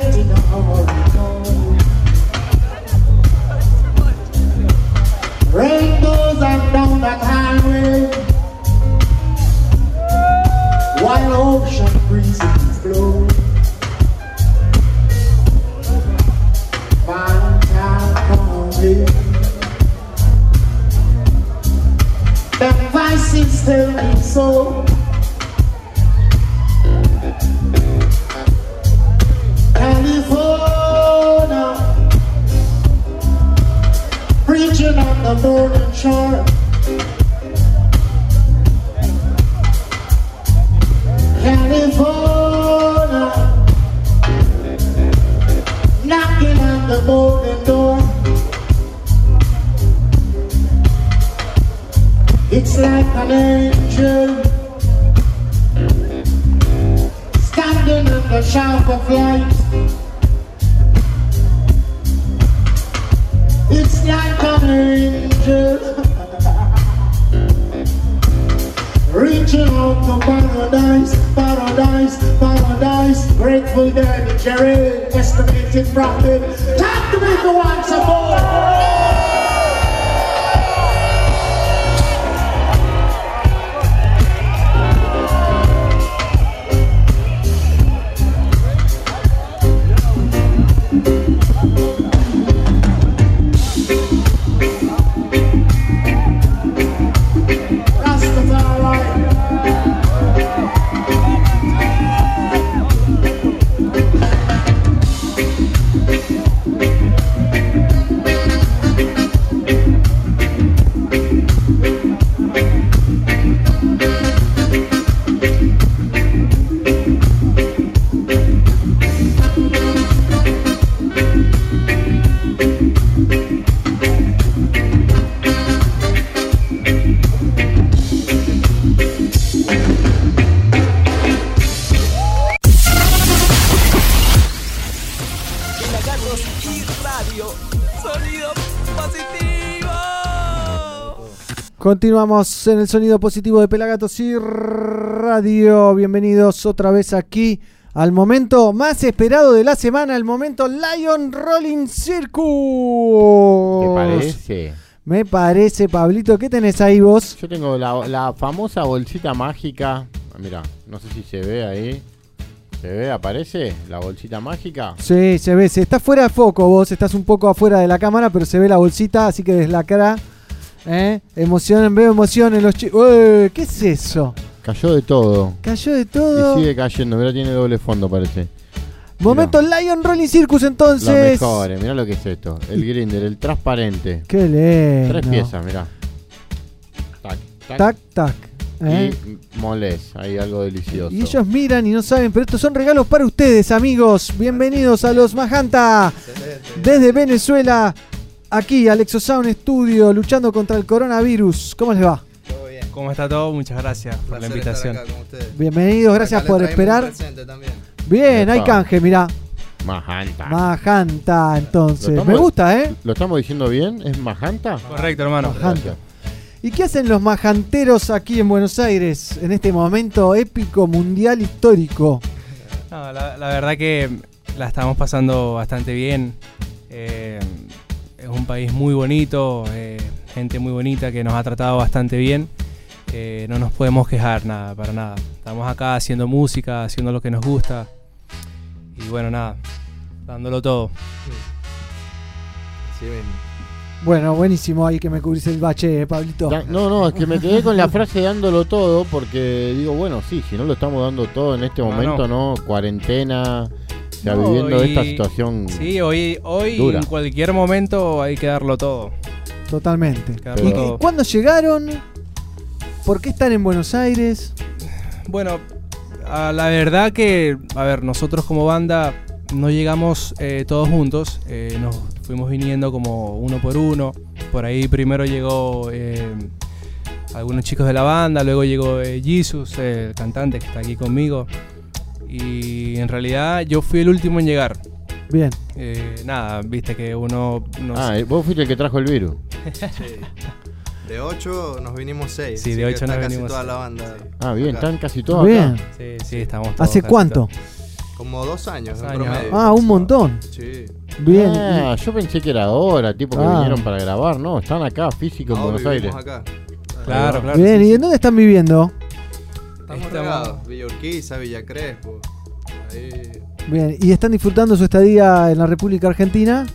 turning on. Continuamos en el sonido positivo de Pelagatos y Radio. Bienvenidos otra vez aquí al momento más esperado de la semana, el momento Lion Rolling Circus. ¿Te parece? Me parece, Pablito. ¿Qué tenés ahí vos? Yo tengo la, la famosa bolsita mágica. Ah, Mira, no sé si se ve ahí. ¿Se ve? ¿Aparece? La bolsita mágica. Sí, se ve. Se está fuera de foco vos. Estás un poco afuera de la cámara, pero se ve la bolsita, así que deslacra. ¿Eh? Emoción, veo emoción en los chicos. ¿Qué es eso? Cayó de todo. Cayó de todo. Y sigue cayendo. Mira, tiene doble fondo, parece. Momento Lion Rolling Circus Los entonces. mejores. Mirá lo que es esto. El grinder, el transparente. Qué lindo. Tres piezas, mirá. Tac, tac. Tac, tac. ¿eh? Y molés. Ahí algo delicioso. Y ellos miran y no saben, pero estos son regalos para ustedes, amigos. Bienvenidos a los Majanta. Desde Venezuela, aquí al Exosound Studio, luchando contra el coronavirus. ¿Cómo les va? ¿Cómo está todo? Muchas gracias por la invitación. Bienvenidos, gracias por esperar. Bien, hay canje, mirá. Majanta. Majanta, entonces. estamos- Me gusta, ¿eh? ¿Lo estamos diciendo bien? ¿Es Majanta? Correcto, hermano. Majanta. ¿Y qué hacen los majanteros aquí en Buenos Aires en este momento épico, mundial, histórico? No, la, la verdad que la estamos pasando bastante bien. Eh, es un país muy bonito, eh, gente muy bonita que nos ha tratado bastante bien. Eh, no nos podemos quejar nada, para nada. Estamos acá haciendo música, haciendo lo que nos gusta. Y bueno, nada, dándolo todo. Sí. Bueno, buenísimo ahí que me cubrís el bache, eh, Pablito. No, no, es que me quedé con la frase dándolo todo porque digo, bueno, sí, si no lo estamos dando todo en este No, momento, ¿no? Cuarentena, sea, No, viviendo y- esta situación. Sí, hoy, hoy Dura. en cualquier momento hay que darlo todo. Totalmente. Darlo ¿Y, todo. cuándo llegaron? ¿Por qué están en Buenos Aires? Bueno, a la verdad que, a ver, nosotros como banda no llegamos eh, todos juntos, eh, nos fuimos viniendo como uno por uno. Por ahí primero llegó eh, algunos chicos de la banda, luego llegó eh, Jesus, el cantante que está aquí conmigo. Y en realidad yo fui el último en llegar. Bien. Eh, nada, viste que uno... no Ah, sé. vos fuiste el que trajo el virus. De 8 nos vinimos 6. Sí, de ocho nos casi vinimos toda la banda. Ah, bien, acá. están casi todos Bien. acá. Sí, sí, estamos todos ¿Hace cuánto? Como dos años, en años. promedio. Ah, un montón. Sí. Bien. Ah, yo pensé que era ahora, tipo que Ah. vinieron para grabar, no, están acá, físico en No, Buenos Aires. acá. Claro, claro. Bien, sí, ¿y sí. en dónde están viviendo? Estamos Estamos- regados. Villa Urquiza, Villa Crespo. Ahí. Bien, ¿y están disfrutando su estadía en la República Argentina?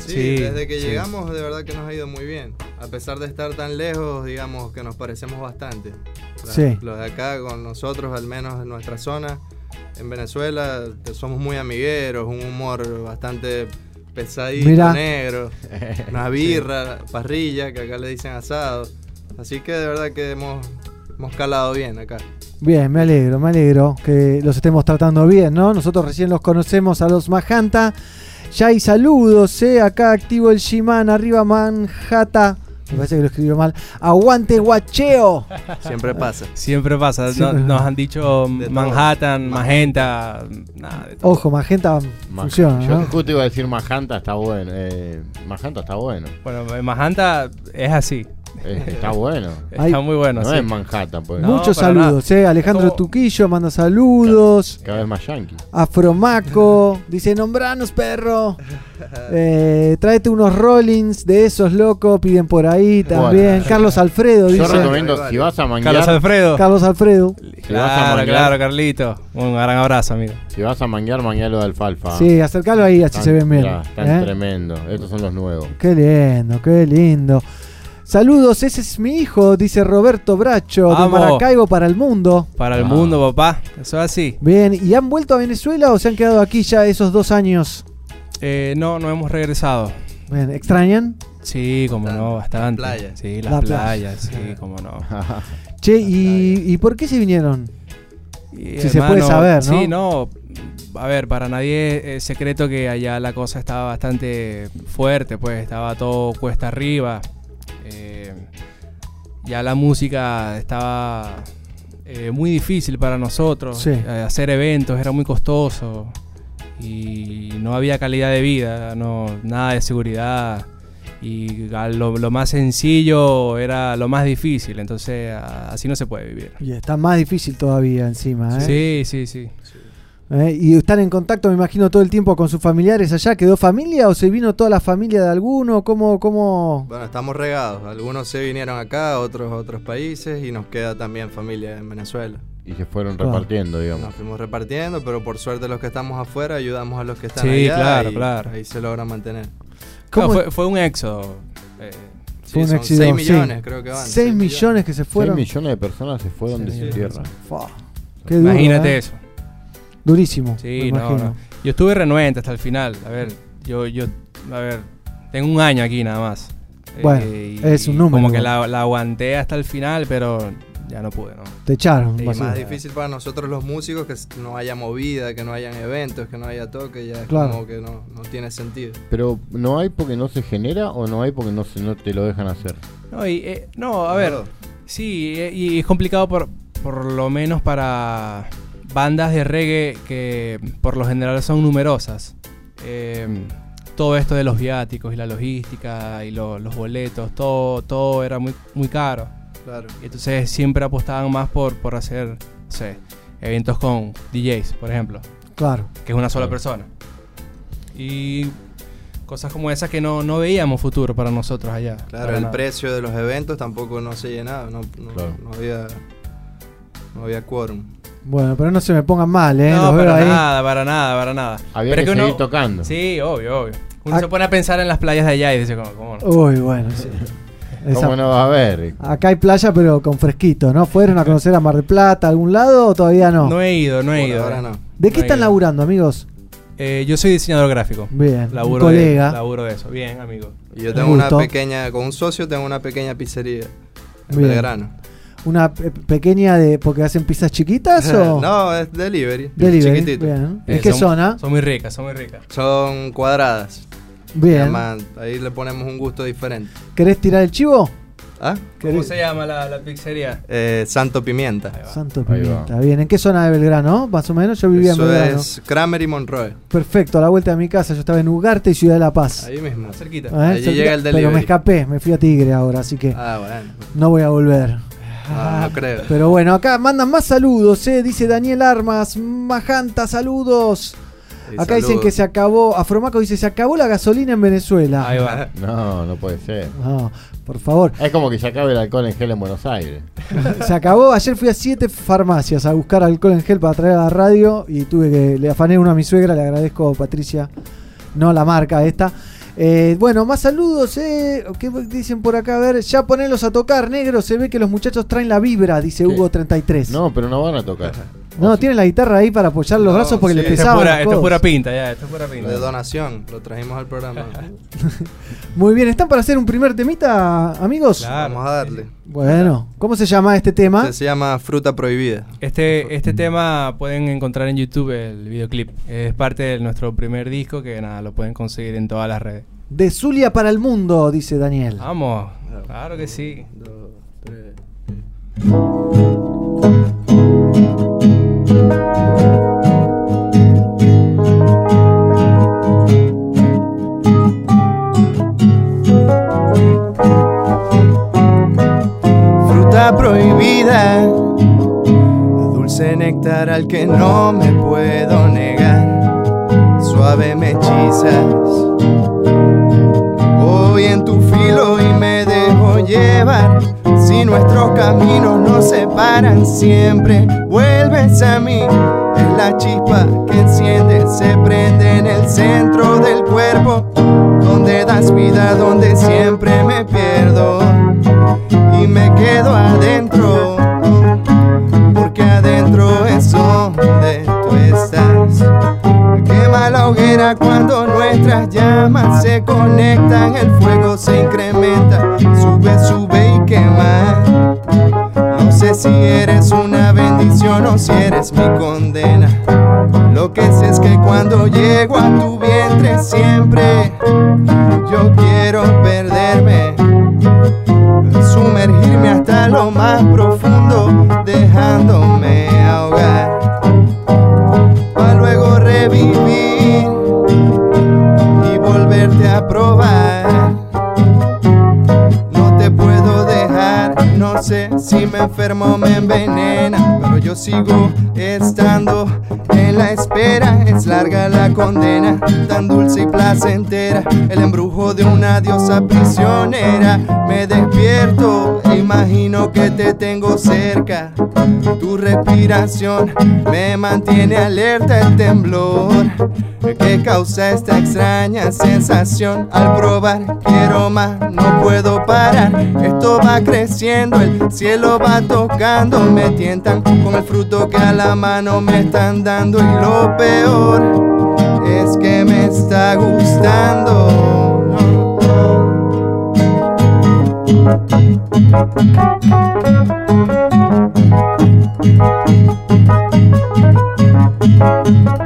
Sí, Sí, desde que sí. llegamos de verdad que nos ha ido muy bien. A pesar de estar tan lejos, digamos que nos parecemos bastante. La- Sí. Los de acá con nosotros, al menos en nuestra zona, en Venezuela, somos muy amigueros, un humor bastante pesadito, Mirá. negro, <laughs> una birra, parrilla, que acá le dicen asado. Así que de verdad que hemos, hemos calado bien acá. Bien, me alegro, me alegro que los estemos tratando bien, ¿no? Nosotros recién los conocemos a los Majanta. Ya hay saludos, ¿eh? Acá activo el Shiman, arriba Manhattan. Me parece que lo escribió mal. Aguante guacheo. Siempre pasa. Siempre pasa. No- nos han dicho De todo. Manhattan, Magenta, nada de todo. Ojo, Magenta Ma- funciona, Yo ¿no? justo iba a decir Majanta está bueno. Eh, Majanta está bueno. Bueno, Magenta es así. Eh, está bueno. Está muy bueno, no sí. es Manhattan, pues. No, Muchos saludos, ¿eh? Alejandro Como- Tuquillo manda saludos. Cada vez más yankee. Afromaco <laughs> dice: Nombranos, perro. <laughs> Eh, tráete unos Rollins de esos locos, piden por ahí también. Bueno. Carlos Alfredo Yo dice. recomiendo, si vas a manguear, Carlos Alfredo. Carlos Alfredo. si vas a Claro, manguear, claro, Carlito. Un gran abrazo, amigo. si vas a manguear, manguealo de alfalfa. Sí, acercalo ahí, así Están- se ven bien. están ¿eh? tremendo. Estos son los nuevos. Qué lindo, qué lindo. Saludos, ese es mi hijo, dice Roberto Bracho, de. Maracaibo para el mundo. Para el Ah. mundo, papá. Eso es así. Bien, ¿y han vuelto a Venezuela o se han quedado aquí ya esos dos años? Eh, no, no hemos regresado. Bien, ¿extrañan? Sí, como no, bastante. Las playas. Sí, las La playa. playas, sí, como no. <laughs> Che, ¿y, y por qué se vinieron? Y, Si se puede saber, ¿no? Sí, no. A ver, para nadie es secreto que allá la cosa estaba bastante fuerte, pues estaba todo cuesta arriba. Eh, ya la música estaba eh, muy difícil para nosotros. Sí. Eh, hacer eventos era muy costoso y no había calidad de vida, no, nada de seguridad. Y lo, lo más sencillo era lo más difícil, entonces así no se puede vivir. Y está más difícil todavía encima, ¿eh? Sí, sí, sí. ¿Eh? ¿Y están en contacto, me imagino, todo el tiempo con sus familiares allá? ¿Quedó familia o se vino toda la familia de alguno? ¿Cómo, cómo? Bueno, estamos regados. Algunos se vinieron acá, otros a otros países y nos queda también familia en Venezuela. Y se fueron Claro. repartiendo, digamos. Nos fuimos repartiendo, pero por suerte los que estamos afuera ayudamos a los que están Sí, allá claro, y claro. ahí se logra mantener. ¿Cómo- fue, fue un éxodo. eh, Sí, un son éxito, 6 sí. millones creo que van. 6 seis millones que se 6 fueron. millones de personas se fueron de Sí, su tierra. Fa, qué duro, imagínate ¿eh? eso. Durísimo. Sí, me no, imagino. no. Yo estuve renuente hasta el final. A ver, yo, yo, a ver, tengo un año aquí nada más. Eh, Bueno, y- es un número Como que la, la aguanté hasta el final, pero ya no pude, ¿no? Te echaron. Y básicamente. más difícil para nosotros los músicos que no haya movida, que no hayan eventos, que no haya toque, ya es Claro. como que no, no tiene sentido. Pero ¿no hay porque no se genera o no hay porque no, se, no te lo dejan hacer? No, y, eh, no a ver, sí, eh, y es complicado por, por lo menos para bandas de reggae que por lo general son numerosas. Eh, todo esto de los viáticos y la logística y lo- los boletos, todo, todo era muy, muy caro. Claro. Y entonces siempre apostaban más por, por hacer, no sé, eventos con DJs, por ejemplo. Claro. Que es una sola Claro. persona. Y cosas como esas que no, no veíamos futuro para nosotros allá. Claro, el nada. precio de los eventos tampoco no se llenaba, no, no, Claro. no había no había quórum. Bueno, pero no se me pongan mal, ¿eh? No, Los veo para ahí. nada, para nada, para nada. Había Pero que es uno- seguir tocando. Sí, obvio, obvio. Uno Ah. se pone a pensar en las playas de allá y dice, ¿cómo, cómo no? Uy, bueno, sí. Esa- ¿Cómo no va a haber? Acá hay playa, pero con fresquito, ¿no? ¿Fueron a conocer a Mar del Plata, algún lado o todavía no? No he ido, no he ido. ahora no. ¿De qué no están laburando, amigos? Eh, yo soy diseñador gráfico. Bien, Laburo colega. De, laburo de eso. Bien, amigo. Y yo Un tengo una pequeña, con un socio tengo una pequeña pizzería en Bien. Belgrano. ¿Una pe- pequeña de. porque hacen pizzas chiquitas o.? <laughs> no, es delivery. Delivery, chiquitito. bien. ¿En Eh, qué son- zona? Son muy ricas, son muy ricas. Son cuadradas. Bien. Además, ahí le ponemos un gusto diferente. ¿Querés tirar el chivo? ¿Ah? ¿Cómo se llama la, la pizzería? Eh, Santo Pimienta. Santo Ahí va. Pimienta. Bien, ¿en qué zona de Belgrano? Más o menos, yo vivía Eso en Belgrano. es Kramer y Monroe. Perfecto, a la vuelta de mi casa, yo estaba en Ugarte y Ciudad de la Paz. Ahí mismo. Cerquita. ¿Eh? Allí Cerquita, llega el Pero delivery. me escapé, me fui a Tigre ahora, así que Ah, bueno. no voy a volver. No, no creo. Pero bueno, acá mandan más saludos, ¿eh? dice Daniel Armas, Majanta, saludos. Sí, Acá dicen que se acabó, Afromaco dice, se acabó la gasolina en Venezuela. Ahí va. <laughs> No, no puede ser. No, por favor. Es como que se acabe el alcohol en gel en Buenos Aires. <laughs> Se acabó, ayer fui a siete farmacias a buscar alcohol en gel para traer a la radio y tuve que, le afané uno a mi suegra, le agradezco Patricia, no la marca esta. Eh, bueno, más saludos, eh. ¿Qué dicen por acá? A ver, ya ponelos a tocar, negro. Se ve que los muchachos traen la vibra, dice ¿Qué? Hugo33. No, pero no van a tocar. <laughs> No, tienen la guitarra ahí para apoyar los No, brazos porque sí. le Esto pesaban. esto es pura pinta, ya. Esto es pura pinta. De donación, lo trajimos al programa. <laughs> Muy bien, ¿están para hacer un primer temita, amigos? Claro. Vamos a darle. Bueno, ¿cómo se llama este tema? Este se llama Fruta Prohibida. Este, este tema pueden encontrar en YouTube el videoclip. Es parte de nuestro primer disco que nada, lo pueden conseguir en todas las redes. De Zulia para el mundo, dice Daniel. Vamos, claro que sí. Dos, tres. Fruta prohibida, dulce néctar al que no me puedo negar, suave me hechizas. Voy en tu filo y me dejo llevar. Si nuestros caminos nos separan siempre, vuelves a mí. Es la chispa que enciende, se prende en el centro del cuerpo, donde das vida, donde siempre me pierdo y me quedo adentro, si eres mi condena. Lo que sé es que cuando llego a tu vientre siempre yo quiero perderme sumergirme hasta lo más profundo, dejándome ahogar, para luego revivir y volverte a probar. No te puedo dejar, no sé si me enfermo o me envenena, sigo estando larga la condena, tan dulce y placentera, el embrujo de una diosa prisionera. Me despierto, e imagino que te tengo cerca. Tu respiración me mantiene alerta el temblor que causa esta extraña sensación al probar. Quiero más, no puedo parar. Esto va creciendo, el cielo va tocando. Me tientan con el fruto que a la mano me están dando. Y lo peor está gustando. y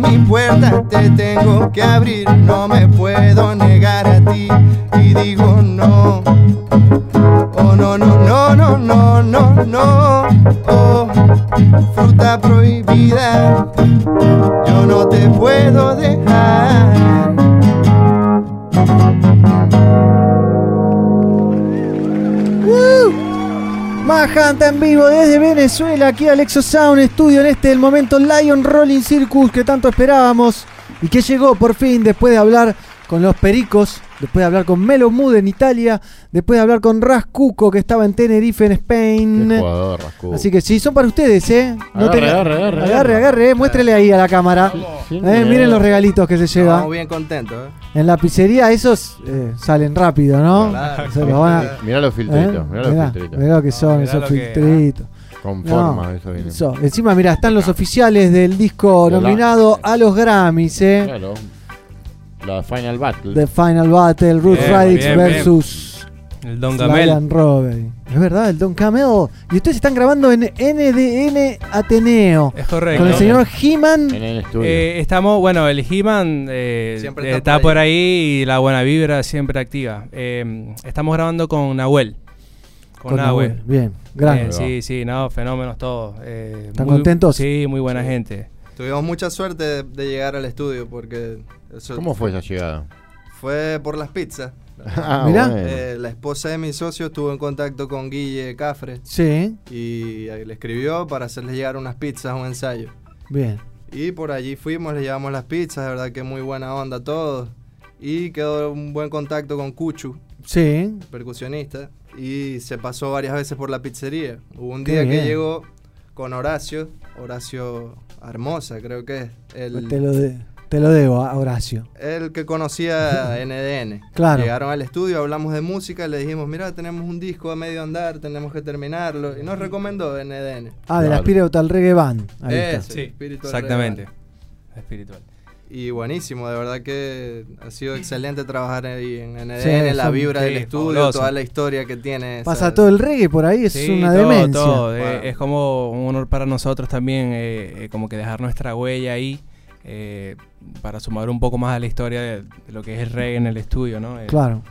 mi puerta te tengo que abrir, no me puedo negar a ti y digo no. Oh no no no no no no no. Oh, fruta prohibida, yo no te puedo dejar. En vivo desde Venezuela, aquí Alexo Sound Studio en este el momento Lion Rolling Circus que tanto esperábamos y que llegó por fin después de hablar con los Pericos, después de hablar con Melo Mood en Italia, después de hablar con Rascuco que estaba en Tenerife en Spain. Qué jugador, Rascuco. Así que sí, son para ustedes, ¿eh? Agarre, tenga- agarre, agarre, agarre, agarre. eh, muéstrele ahí a la cámara. sí, Eh, miren los regalitos que se lleva. Estamos bien contentos, ¿eh? En la pizzería esos eh, salen rápido, ¿no? Claro. Se los van a- Mirá los filtritos, ¿Eh? mirá los filtritos. mirá lo que son mirá esos lo que- filtritos. Con No, forma, eso viene. eso. Encima, mira, están los oficiales del disco De la- nominado a los Grammys, ¿eh? Claro. La Final Battle. The Final Battle, Ruth Bien, Radix bien, versus El Don Robert. Es verdad, el Don Camel. Y ustedes están grabando en NDN Ateneo. Es correcto. Con el señor He-Man. En el estudio. Eh, estamos, bueno, el He-Man eh, Siempre está, está por ahí y la buena vibra siempre activa. Eh, estamos grabando con Nahuel. Con, Con Nahuel. Nahuel, bien, grande. Eh, sí, sí, no, fenómenos todos. Eh, ¿Están muy- contentos? Sí, muy buena gente. Tuvimos mucha suerte de, de llegar al estudio porque... eso ¿Cómo fue esa llegada? Fue por las pizzas. <laughs> Ah, Mirá. bueno. Eh, la esposa de mi socio estuvo en contacto con Guille Cafre Sí, y eh, le escribió para hacerle llegar unas pizzas, un ensayo. bien. Y por allí fuimos, le llevamos las pizzas, de verdad que muy buena onda todos. Y quedó un buen contacto con Cuchu, Sí, percusionista, y se pasó varias veces por la pizzería. Hubo un Qué día bien. que llegó con Horacio, Horacio Hermosa creo que es, el, te, lo debo, a Horacio. el que conocía <laughs> NDN. Claro. Llegaron al estudio, hablamos de música, le dijimos, mira, tenemos un disco a medio andar, tenemos que terminarlo. Y nos recomendó NDN. Ah, de la. Spiritual Reggae Band. Ahí está. Sí, exactamente. Espiritual. Y buenísimo, de verdad que ha sido <laughs> excelente trabajar ahí en NDN, Sí, la vibra del estudio, fabuloso. toda la historia que tiene. esa- Pasa todo el reggae por ahí, es Sí, una todo, demencia. todo. Eh, es como un honor para nosotros también, eh, eh, como que dejar nuestra huella ahí, eh, para sumar un poco más a la historia de, de lo que es el reggae en el estudio, ¿no? Eh, Claro.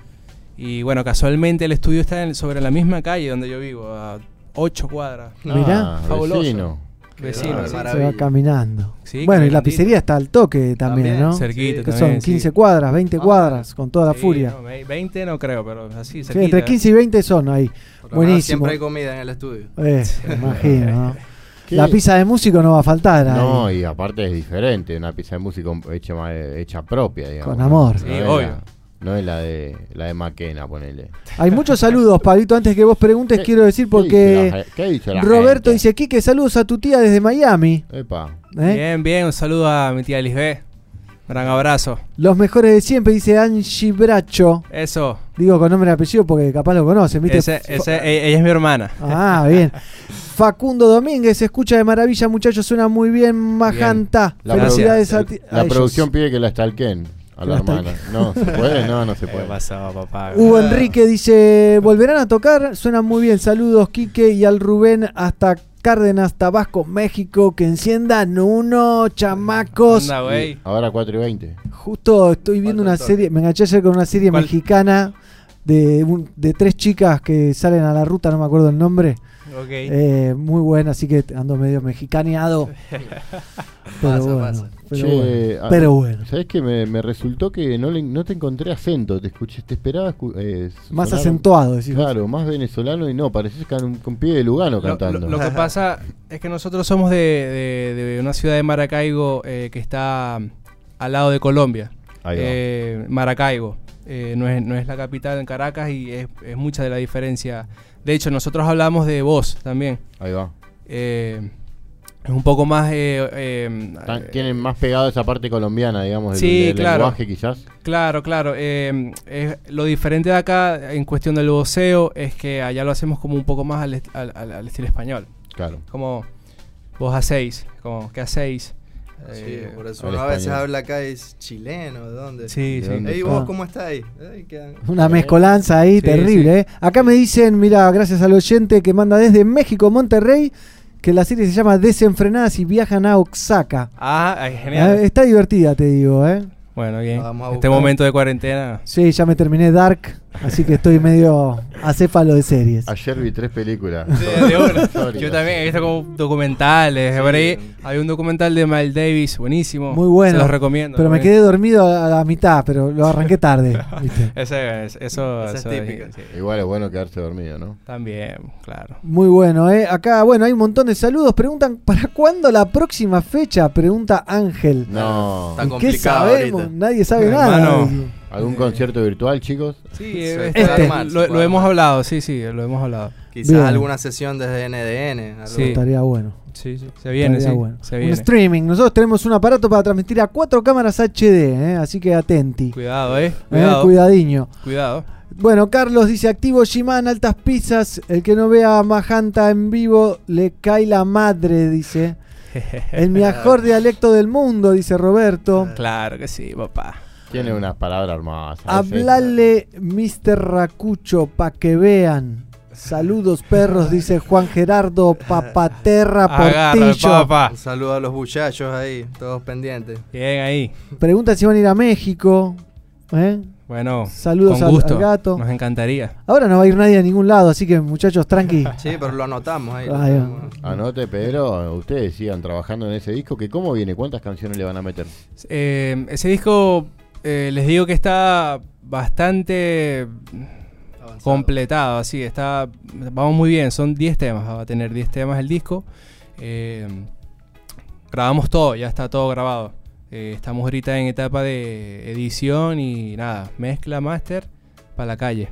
Y bueno, casualmente el estudio está en- sobre la misma calle donde yo vivo, a ocho cuadras. Mirá. Ah, Fabuloso. vecino. Vecino, sí. maravilla. Se va caminando. Sí, bueno, y la pizzería está al toque también, También, ¿no? Cerquita Que también, son sí. 15 cuadras, 20 cuadras, con toda la Sí, furia. no, ve- 20 no creo, pero así, Sí, cerquita. entre 15 y 20 son ahí. Buenísimo. Siempre hay comida en el estudio. Eh, imagino, ¿no? <laughs> ¿Qué? La pizza de músico no va a faltar ahí. No, y aparte es diferente, una pizza de músico hecha, propia, digamos. Con amor. Sí, No es obvio. la- no es la de la de Maquena, ponele. Hay muchos saludos, Pablito. Antes que vos preguntes, ¿Qué- quiero decir qué dice porque la qué dice la Roberto gente? dice: Quique, saludos a tu tía desde Miami. Epa. ¿eh? Bien, bien, un saludo a mi tía Lisbeth. Gran abrazo. Los mejores de siempre, dice Angie Bracho. Eso. Digo con nombre y apellido porque capaz lo conocen, ¿viste? Ese- ese- e- ella es mi hermana. Ah, bien. <laughs> Facundo Domínguez, se escucha de maravilla, muchachos, suena muy bien, Majanta. La Felicidades produ- a ti. a La producción pide que la stalken a la La hermana. No, ¿se puede? No, no se <laughs> ¿Qué puede. pasó, papá? Hugo Enrique dice, ¿volverán a tocar? Suena muy bien. Saludos, Quique y al Rubén hasta Cárdenas, Tabasco, México. Que enciendan uno, chamacos. Anda, güey. Ahora 4 y 20. Justo estoy viendo una serie, me enganché ayer con una serie ¿Cuál? mexicana de, un- de tres chicas que salen a la ruta, no me acuerdo el nombre. Ok. Eh, muy buena, así que ando medio mexicaneado. <laughs> Pero Pasa, bueno, pasa. pero Che, bueno. Pero bueno. ¿Sabés que me, me resultó que no, le- no te encontré acento? Te escuché, te esperaba. escu- eh, Más sonar- acentuado, decís. Claro, más venezolano y no, pareces con, un- con pie de Lugano Lo, cantando. lo- lo que <laughs> pasa es que nosotros somos de, de- de una ciudad de Maracaibo eh, que está al lado de Colombia. Eh, Maracaibo. Eh, no, es, no es la capital en Caracas y es, es mucha de la diferencia. De hecho, nosotros hablamos de voz también. Ahí va. Eh, es un poco más... eh, tienen más pegado esa parte colombiana, digamos, Sí, del claro. lenguaje quizás. Claro, claro. es- lo diferente de acá en cuestión del voceo es que allá lo hacemos como un poco más al, al- al- al estilo español. Claro. Como vos hacéis, como ¿qué hacéis? Sí, Eh, por eso uno a veces habla acá y es chileno, ¿de dónde? Sí, ¿De sí. dónde Ey, vos, Ah. ¿cómo estás ahí? Ey, Una mezcolanza ahí Sí, terrible, ¿eh? Acá me dicen, mira, gracias al oyente que manda desde México, Monterrey, que la serie se llama Desenfrenadas y viajan a Oaxaca. Ah, genial. Eh, está divertida, te digo, ¿eh? Bueno, bien. Vamos a Este momento de cuarentena. Sí, ya me terminé Dark, así que estoy medio acéfalo de series. Ayer vi tres películas. Yo también he visto como documentales. Por ahí hay un documental de Miles Davis, buenísimo. Muy bueno. Se los recomiendo. Pero me quedé dormido a la mitad, pero lo arranqué tarde. <laughs> ¿viste? Ese es- eso, es sí. Igual es bueno quedarse dormido, ¿no? También, claro. Muy bueno, ¿eh? Acá, bueno, hay un montón de saludos. Preguntan, ¿para cuándo la próxima fecha? Pregunta Ángel. No. Está ¿Qué complicado sabemos? ahorita. Nadie sabe nada. Hermano. ¿Algún concierto virtual, chicos? Sí, este, lo, hemos hablado, sí, sí, lo hemos hablado. Quizás Bien. alguna sesión desde NDN. algo. Sí. Estaría bueno. Sí, sí. Se viene, sí. bueno. Se Un viene. streaming. Nosotros tenemos un aparato para transmitir a cuatro cámaras HD, ¿eh? así que atenti. Cuidado, eh. Eh, Cuidado. cuidadiño. Cuidado. Bueno, Carlos dice, activo Shiman, altas pizzas. El que no vea a Majanta en vivo le cae la madre, dice. <laughs> El mejor dialecto del mundo, dice Roberto. Claro que sí, papá. Tiene unas palabras hermosas. Hablale, Mr. Racucho, pa' que vean. Saludos, perros, dice Juan Gerardo Papaterra Agarra Portillo. papa. Un saludo a los muchachos ahí, todos pendientes. Bien ahí. Pregunta si van a ir a México. ¿eh? Bueno, Saludos con al- gusto. al gato. Nos encantaría. Ahora no va a ir nadie a ningún lado, así que muchachos, tranqui. Sí, pero lo anotamos ahí. Anote, Pedro, ustedes sigan trabajando en ese disco. que ¿Cómo viene? ¿Cuántas canciones le van a meter? Eh, ese disco, eh, les digo que está bastante completado, así, está, vamos muy bien, son 10 temas, va a tener 10 temas el disco. Eh, grabamos todo, ya está todo grabado. Eh, estamos ahorita en etapa de edición y nada, mezcla, master, para la calle.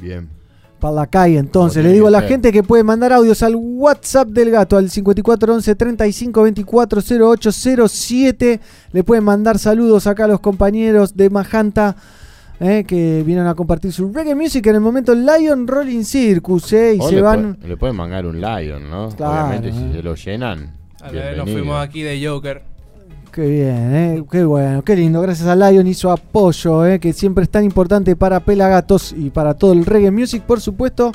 Bien. Para la calle, entonces. Le digo a la gente que puede mandar audios al WhatsApp del gato, al 5411 3524 0807. Le pueden mandar saludos acá a los compañeros de Majanta. eh, que vienen a compartir su reggae music en el momento Lion Rolling Circus eh, y O se le, van le pueden mangar un Lion, ¿no? Claro, Obviamente, eh. si se lo llenan. A ver, nos fuimos aquí de Joker. Qué bien, eh, qué bueno, qué lindo. Gracias a Lion y su apoyo, eh, que siempre es tan importante para Pelagatos y para todo el reggae music, por supuesto.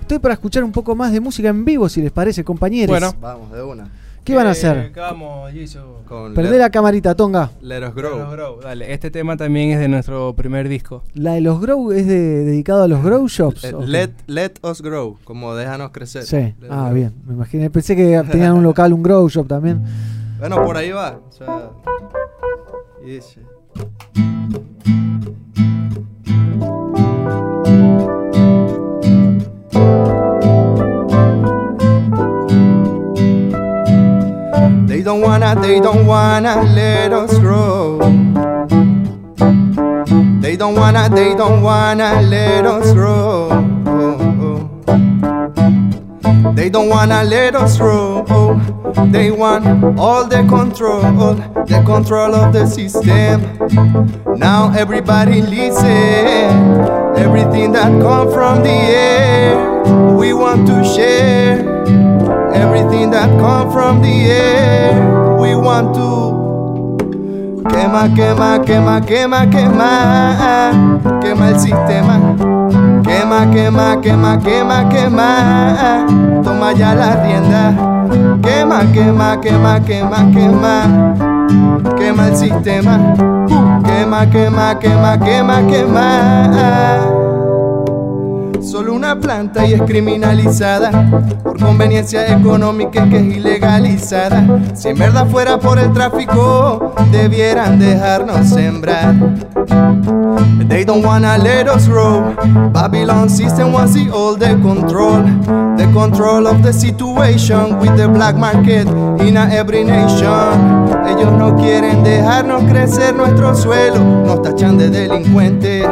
Estoy para escuchar un poco más de música en vivo, si les parece, compañeros. Bueno. Vamos, de una. ¿Qué van a hacer? ¿Qué vamos, Jisoo? Con Perdé Let, la camarita, Tonga. Let Us Let Grow. Dale, este tema también es de nuestro primer disco. La de los Grow es de- dedicado a los Grow Shops. Eh, ¿o qué? let, let Us Grow, como déjanos crecer. Sí, Let ah, grow. bien. Me imaginé, pensé que tenían un local, un Grow Shop también. <laughs> Bueno, por ahí va. O sea, y dice. They don't wanna, they don't wanna let us grow. They don't wanna, they don't wanna let us grow. They don't wanna let us grow. They want all the control, the control of the system. Now everybody listen. Everything that come from the air, we want to share. Everything that come from the air, we want to quema, quema, quema, quema, quema, quema el sistema. Quema, quema, quema, quema, quema. Toma ya la rienda. Quema, quema, quema, quema, quema. Quema el sistema. Quema, quema, quema, quema, quema. Solo una planta y es criminalizada por conveniencia económica que es ilegalizada. Si en verdad fuera por el tráfico, debieran dejarnos sembrar. They don't wanna let us grow. Babylon system wants the all the control. The control of the situation with the black market in every nation. Ellos no quieren dejarnos crecer nuestro suelo. Nos tachan de delincuentes.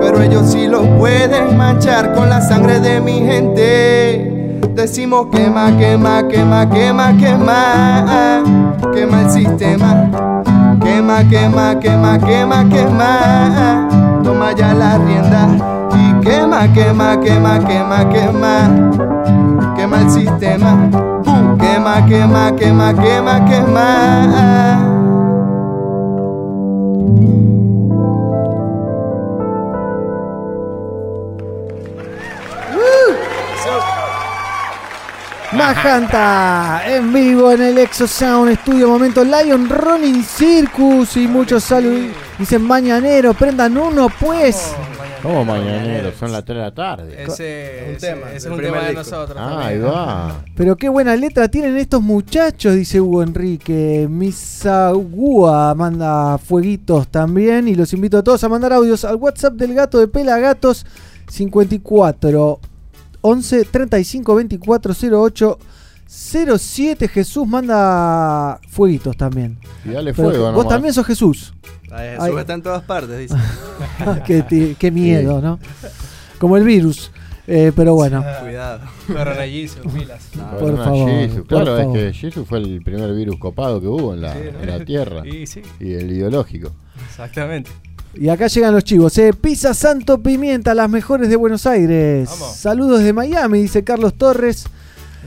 Pero ellos sí lo pueden manchar con la sangre de mi gente. Decimos quema, quema, quema, quema, quema. Quema el sistema. Quema, quema, quema, quema, quema. Toma ya la rienda y quema, quema, quema, quema, quema. Quema el sistema. Uh, Quema, quema, quema, quema, quema. Majanta en vivo en el Exo Sound Studio Momento Lion Running Circus y muchos saludos. Dicen mañanero, prendan uno pues. ¿Cómo mañanero? Son las 3 de la tarde. Ese, Un ese- tema, ese es el un tema de disco. nosotros. Ah, también. ahí va. Pero qué buena letra tienen estos muchachos, dice Hugo Enrique. Misagua manda fueguitos también. Y los invito a todos a mandar audios al WhatsApp del gato de Pelagatos 54 11 35 24 08 07. Jesús manda fueguitos también. Y dale Pero fuego vos nomás. también sos Jesús. Ay, Ay. Jesús está en todas partes, dice. <laughs> qué, miedo, ¿no? Como el virus. Eh, pero bueno. <laughs> Cuidado. Corona Jesus, pilas. <laughs> Por favor, Jesus. por Claro, favor. es que Jesus fue el primer virus copado que hubo en la, en la Tierra. Y sí. Y el ideológico. Exactamente. Y acá llegan los chivos, ¿eh? Pizza Santo Pimienta, las mejores de Buenos Aires. Vamos. Saludos de Miami, dice Carlos Torres.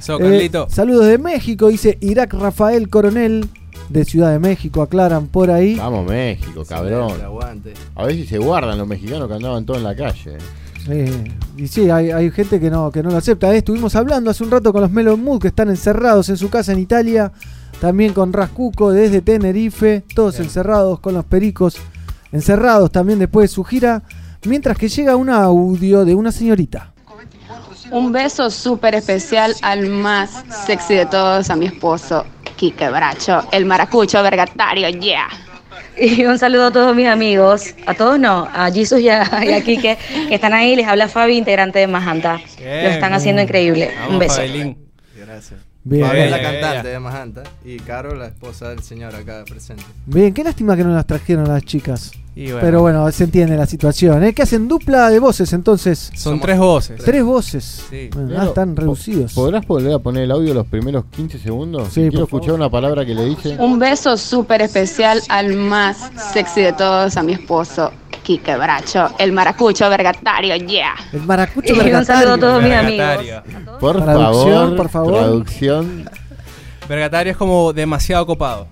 Eso, Eh, saludos de México, dice Irak Rafael Coronel, de Ciudad de México, aclaran por ahí. Vamos, México, cabrón. A ver si se guardan los mexicanos que andaban todos en la calle. Eh, y sí, hay, hay gente que no, que no lo acepta. Eh, estuvimos hablando hace un rato con los Melon Mood que están encerrados en su casa en Italia. También con Rascuco desde Tenerife. Todos encerrados con los pericos. Encerrados también después de su gira. Mientras que llega un audio de una señorita. Un beso súper especial al más sexy de todos, a mi esposo, Quique Bracho, el maracucho vergatario, yeah. Y un saludo a todos mis amigos, a todos no, a Jesus y a, y a Quique, que están ahí, les habla Fabi, integrante de Majanta. Bien. Lo están haciendo increíble. Vamos, un beso. Fabelín. Gracias. Bien. Fabi es la cantante bien. de Majanta y Caro, la esposa del señor acá presente. Bien, qué lástima que no las trajeron las chicas. Y bueno. Pero bueno, se entiende la situación. ¿eh? Que hacen dupla de voces entonces. Son tres voces. Tres voces. Sí. Bueno, ah, están reducidos. ¿Podrás volver a poner el audio los primeros 15 segundos? Sí, Quiero escuchar una palabra que le dice. Un beso súper especial al más sexy de todos, a mi esposo, Quique Bracho, el maracucho vergatario, yeah. El maracucho Y un vergatario. saludo a todos mis amigos. Vergatario. Por favor, por favor. traducción. Vergatario es como demasiado copado.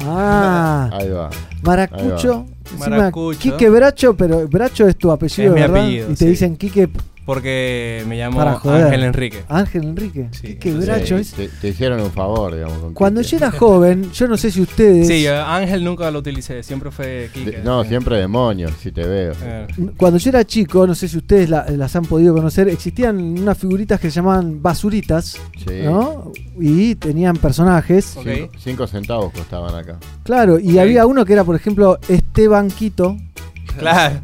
Ah, Ahí va. maracucho. Encima, Maracucho. Quique Bracho, pero Bracho es tu apellido, Es mi ¿verdad? apellido, y te sí. dicen Quique Porque me llamo. Ángel Enrique. Ángel Enrique. Sí, Quique Sí, es. te, te hicieron un favor, digamos. con Cuando Quique. yo era joven, yo no sé si ustedes. Sí, Ángel nunca lo utilicé, siempre fue De- Kike. no, siempre demonios, si te veo. Eh, Cuando yo era chico, no sé si ustedes la- las han podido conocer, existían unas figuritas que se llamaban basuritas, Sí. ¿no? Y tenían personajes. Ok. Cinco, cinco centavos costaban acá. Claro, y había uno que era, por ejemplo, Esteban Quito. Claro.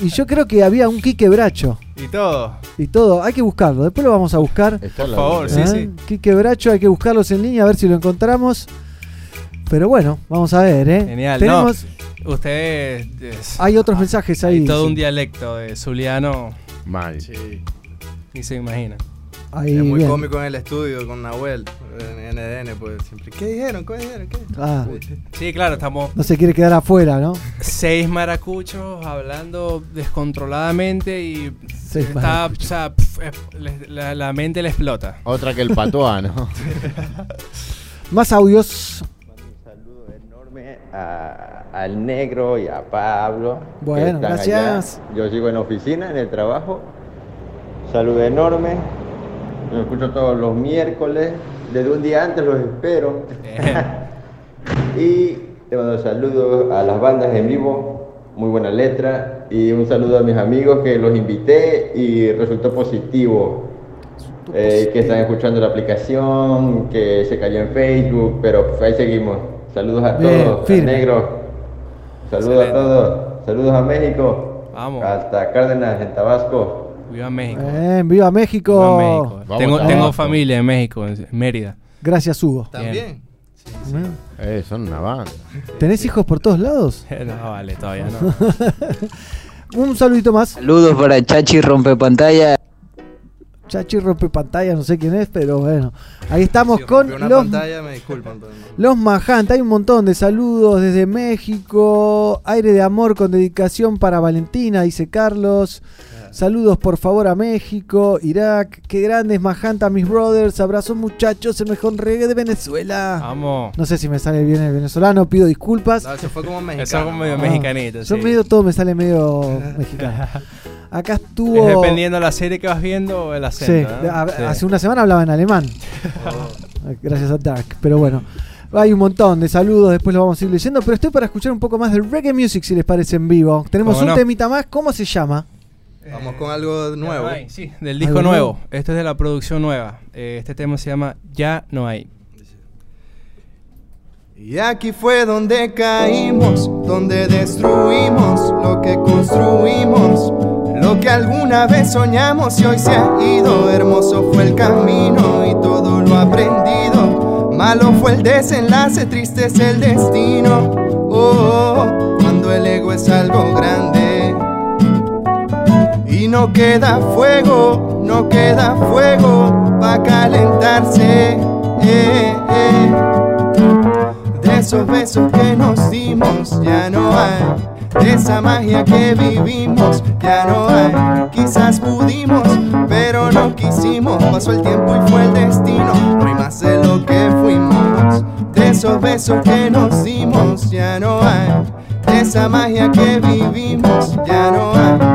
Y yo creo que había un Quique Bracho. Y todo. Y todo, hay que buscarlo. Después lo vamos a buscar. Está Por favor, sí, ¿eh? sí. Quique Bracho, hay que buscarlos en línea a ver si lo encontramos. Pero bueno, vamos a ver, ¿eh? Genial. Tenemos, No, ustedes. es- hay otros mensajes ahí. hay todo sí. un dialecto de Zuliano. Mal. Sí. Ni se imagina. Ahí, es muy bien. cómico en el estudio con Nahuel, en NDN, pues siempre. ¿Qué dijeron? ¿Qué dijeron? ¿Qué? Ah, Sí, claro, estamos no se quiere quedar afuera, ¿no? seis maracuchos hablando descontroladamente y Seis está, o sea, pf, es- le- la, la mente le explota. Otra que el patoa, ¿no? <laughs> Más audios. enorme a- al negro y a Pablo. Bueno, gracias. allá. Yo sigo en oficina, en el trabajo. Saludo enorme. Los escucho todos los miércoles. Desde un día antes los espero. <laughs> y te mando saludos a las bandas en vivo. Muy buena letra. Y un saludo a mis amigos que los invité y resultó positivo. Eh, que están escuchando la aplicación, que se cayó en Facebook, pero pues ahí seguimos. Saludos a Bien, todos, al firme. negro. Saludos Excelente. a todos. Saludos a México. Vamos. Hasta Cárdenas, en Tabasco. Viva México. Bien, viva México. Viva México. Vamos Tengo, familia en México, en Mérida. Gracias, Hugo. También. ¿Eh? Eh, son una banda. ¿Tenés hijos por todos lados? <laughs> No, vale, todavía no. <laughs> Un saludito más. Saludos para Chachi Rompe Pantalla. Chachi rompe pantalla, no sé quién es, pero bueno. Ahí estamos Si con los, pantalla, me disculpan. pero no. los Majanta. Hay un montón de saludos desde México. Aire de amor con dedicación para Valentina, dice Carlos. Saludos por favor a México, Irak. Qué grandes Majanta, mis brothers. Abrazos muchachos, el mejor reggae de Venezuela. Vamos. No sé si me sale bien el venezolano, pido disculpas. No, eso fue como mexicano. Eso es como medio Ah, mexicanito. Yo sí. medio todo me sale medio mexicano. <laughs> Acá estuvo. Es dependiendo de la serie que vas viendo o el Sí, acento. ¿no? a- Sí. hace una semana hablaba en alemán. Gracias a Dark. Pero bueno, hay un montón de saludos, después lo vamos a ir leyendo. Pero estoy para escuchar un poco más del reggae music si les parece en vivo. Tenemos ¿Cómo un no? temita más. ¿Cómo se llama? Vamos con algo nuevo. hay, sí, Del disco ¿Algo nuevo. nuevo? Este es de la producción nueva. Eh, este tema se llama Ya no hay. Y aquí fue donde caímos, donde destruimos lo que construimos, lo que alguna vez soñamos y hoy se ha ido. Hermoso fue el camino y todo lo aprendido. Malo fue el desenlace, triste es el destino. Oh, oh, cuando el ego es algo grande. Y no queda fuego, no queda fuego para calentarse. Eh, eh. De esos besos que nos dimos ya no hay. De esa magia que vivimos ya no hay. Quizás pudimos, pero no quisimos. Pasó el tiempo y fue el destino. No hay más de lo que fuimos. De esos besos que nos dimos ya no hay. De esa magia que vivimos ya no hay.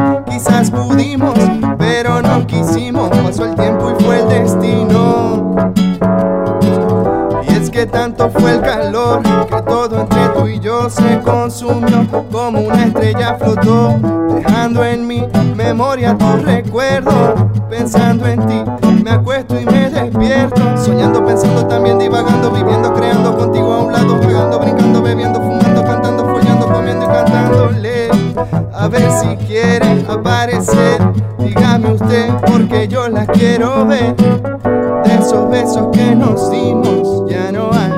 Pudimos, pero no quisimos. Pasó el tiempo y fue el destino. Y es que tanto fue el calor que todo entre tú y yo se consumió como una estrella flotó, dejando en mi memoria tu recuerdo. Pensando en ti, me acuesto y me despierto, soñando, pensando también, divagando, viviendo, creando contigo a un lado, jugando, brincando, bebiendo, fumando, cantando, follando, comiendo y cantándole. A ver si quiere aparecer, dígame usted, porque yo la quiero ver. De esos besos que nos dimos ya no hay.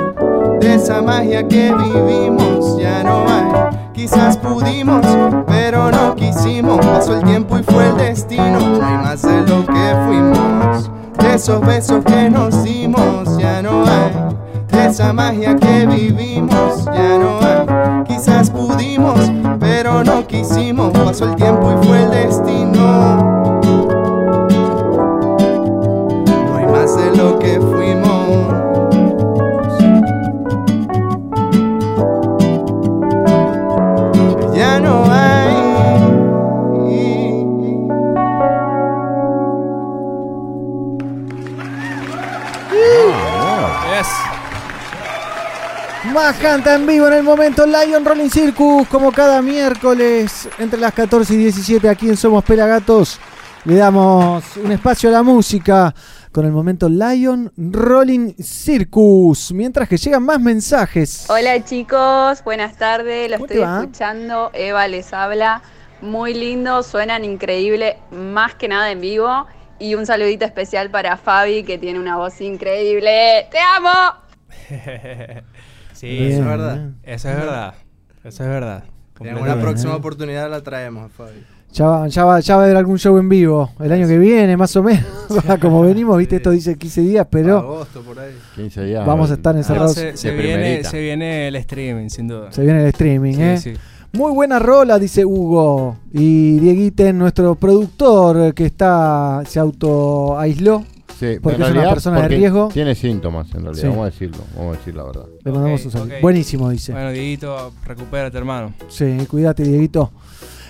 De esa magia que vivimos ya no hay. Quizás pudimos, pero no quisimos. Pasó el tiempo y fue el destino. No hay más de lo que fuimos. De esos besos que nos dimos ya no hay. De esa magia que vivimos ya no hay. Quizás pudimos, pero no quisimos. Pasó el tiempo y fue el destino. No hay más de lo que fuimos. Canta en vivo en el momento Lion Rolling Circus, como cada miércoles entre las 14 y 17 aquí en Somos Pelagatos. Le damos un espacio a la música con el momento Lion Rolling Circus. Mientras que llegan más mensajes. Hola chicos, buenas tardes, lo ¿Cómo estoy va? escuchando, Eva les habla, muy lindo, suenan increíble, más que nada en vivo. Y un saludito especial para Fabi, que tiene una voz increíble. ¡Te amo! <laughs> sí, Bien, eso es verdad. bien. Eso es verdad. Eso es verdad. En una próxima oportunidad la traemos a Fabi. Ya va, ya, va, ya va a haber algún show en vivo el año que viene, más o menos. <laughs> <laughs> Como venimos, viste, esto dice 15 días, pero Agosto, por ahí. 15 días. Vamos a estar encerrados. Se, se viene, primerita. se viene el streaming, sin duda. Se viene el streaming, Sí, ¿eh? sí. Muy buena rola, dice Hugo. Y Dieguiten, nuestro productor, eh, que está se auto aisló. Sí, porque en es una persona de riesgo. Tiene síntomas, en realidad. Sí. Vamos a decirlo. Vamos a decir la verdad. Le mandamos un saludo. ok. Buenísimo, dice. Bueno, Dieguito, recupérate, hermano. Sí, cuídate, Dieguito.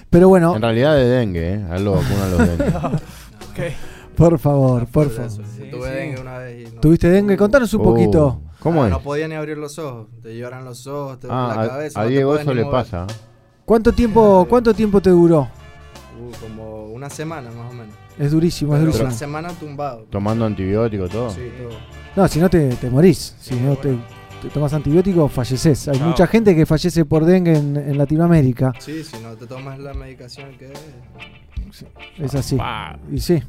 Pero bueno, En realidad de dengue, ¿eh? A él lo vacunan los dengue. <laughs> por favor, por favor. Tuve dengue una vez y no, ¿Tuviste dengue? Contanos un Oh, poquito. ¿Cómo Ah, es? no podía ni abrir los ojos. Te lloran los ojos, te duele Ah, la cabeza. a, no Diego eso le mover. pasa. ¿Cuánto tiempo, cuánto tiempo te duró? Uh, como una semana más o menos. Es durísimo, es durísimo. una semana tumbado. Tomando antibiótico, todo. Sí, todo. No, si no te, te morís. Si no te, te tomas antibiótico, falleces. Hay Chao. mucha gente que fallece por dengue en, en Latinoamérica. Sí, si no te tomas la medicación que es. Es así. Y sí.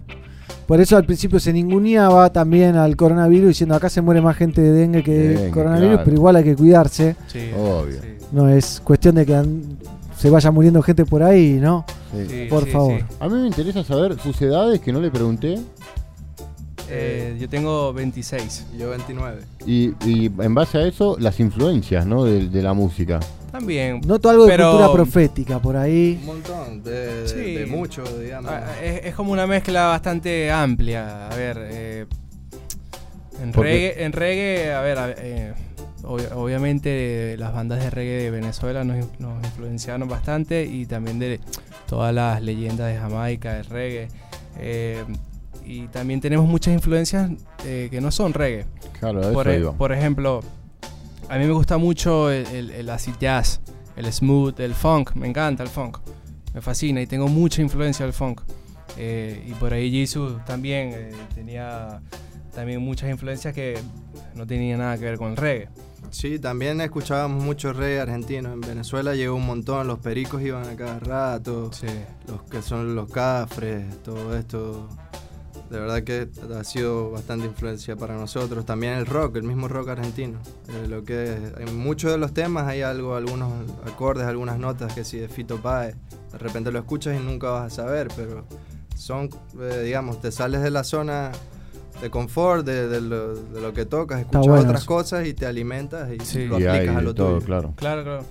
Por eso al principio se ninguneaba también al coronavirus diciendo acá se muere más gente de dengue que de Dengue, coronavirus, claro. pero igual hay que cuidarse. Sí, Obvio. No es cuestión de que se vaya muriendo gente por ahí, ¿no? Sí. por favor. A mí me interesa saber sus edades que no le pregunté. Eh, yo tengo 26. Yo 29. Y, y en base a eso, las influencias, ¿no? De, de la música. También. Noto algo de cultura profética por ahí. Un montón, de, de- Sí. de mucho, digamos. Ah, Es, es como una mezcla bastante amplia. A ver, eh, en, reggae, en reggae, a ver, a- eh, ob- obviamente las bandas de reggae de Venezuela nos, nos influenciaron bastante y también de todas las leyendas de Jamaica, de reggae. Eh, y también tenemos muchas influencias eh, que no son reggae. Claro, eso e- por ejemplo, a mí me gusta mucho el, el- el acid jazz, el smooth, el funk. Me encanta el funk. Me fascina y tengo mucha influencia del funk. Eh, y por ahí Jesus también tenía también muchas influencias que no tenían nada que ver con el reggae. Sí, también escuchábamos mucho reggae argentino. En Venezuela llegó un montón, los pericos iban a cada rato, los que son los cafres, todo esto. De verdad que ha sido bastante influencia para nosotros. También el rock, el mismo rock argentino. Eh, lo que en muchos de los temas hay algo, algunos acordes, algunas notas que si de Fito Páez. De repente lo escuchas y nunca vas a saber, pero son, eh, digamos, te sales de la zona de confort, de, de lo, de lo que tocas, escuchas bueno otras eso. cosas y te alimentas y Sí. lo Y hay aplicas a lo todo, tuyo. claro. Claro, claro.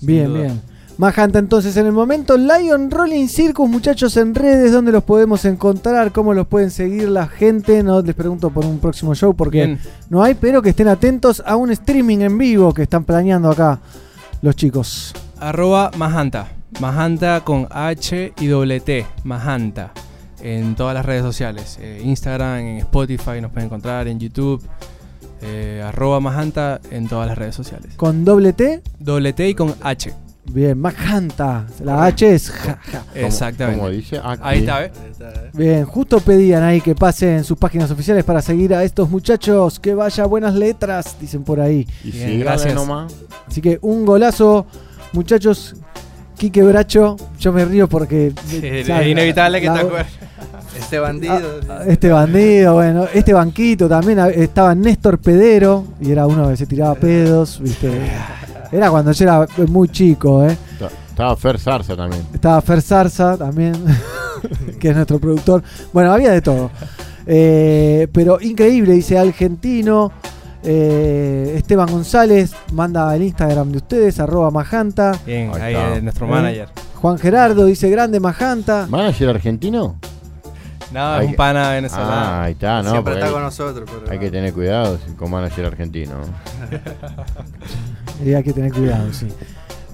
Bien, duda. bien. Majanta, entonces en el momento Lion Rolling Circus, muchachos en redes, ¿dónde los podemos encontrar? ¿Cómo los pueden seguir la gente? No les pregunto por un próximo show porque Bien. no hay, pero que estén atentos a un streaming en vivo que están planeando acá los chicos. Arroba Majanta. Majanta con H y doble T. Majanta. En todas las redes sociales. Eh, Instagram, en Spotify nos pueden encontrar, en YouTube. Eh, arroba Majanta en todas las redes sociales. Con doble T, Doble T y con H. bien, Majanta. La H es ja, ja. Exactamente. como dice? Aquí. Ahí está, ¿ves? Bien, justo pedían ahí que pasen sus páginas oficiales para seguir a estos muchachos. Que vaya buenas letras, dicen por ahí. Y Bien, gracias. nomás. Así que un golazo, muchachos. Quique Bracho, yo me río porque. es ¿sabes? inevitable que La- te acuerdes. Este bandido. Este bandido, bueno, este banquito también a- estaba Néstor Pedero y era uno que se tiraba pedos, ¿viste? Era cuando yo era muy chico, ¿eh? Ta- Estaba Fer Zarza también. Estaba Fer Zarza también, <laughs> que es nuestro productor. Bueno, había de todo. Eh, pero increíble, dice argentino. Eh, Esteban González manda el Instagram de ustedes, arroba Majanta. Bien, Ahí ahí nuestro Eh, manager. Juan Gerardo dice grande Majanta. ¿Manager argentino? No, Hay es un que- pana venezolano. Ah, ahí está, ¿no? Siempre está hay- con nosotros. Pero Hay que tener cuidado con manager argentino. Y hay que tener cuidado, sí.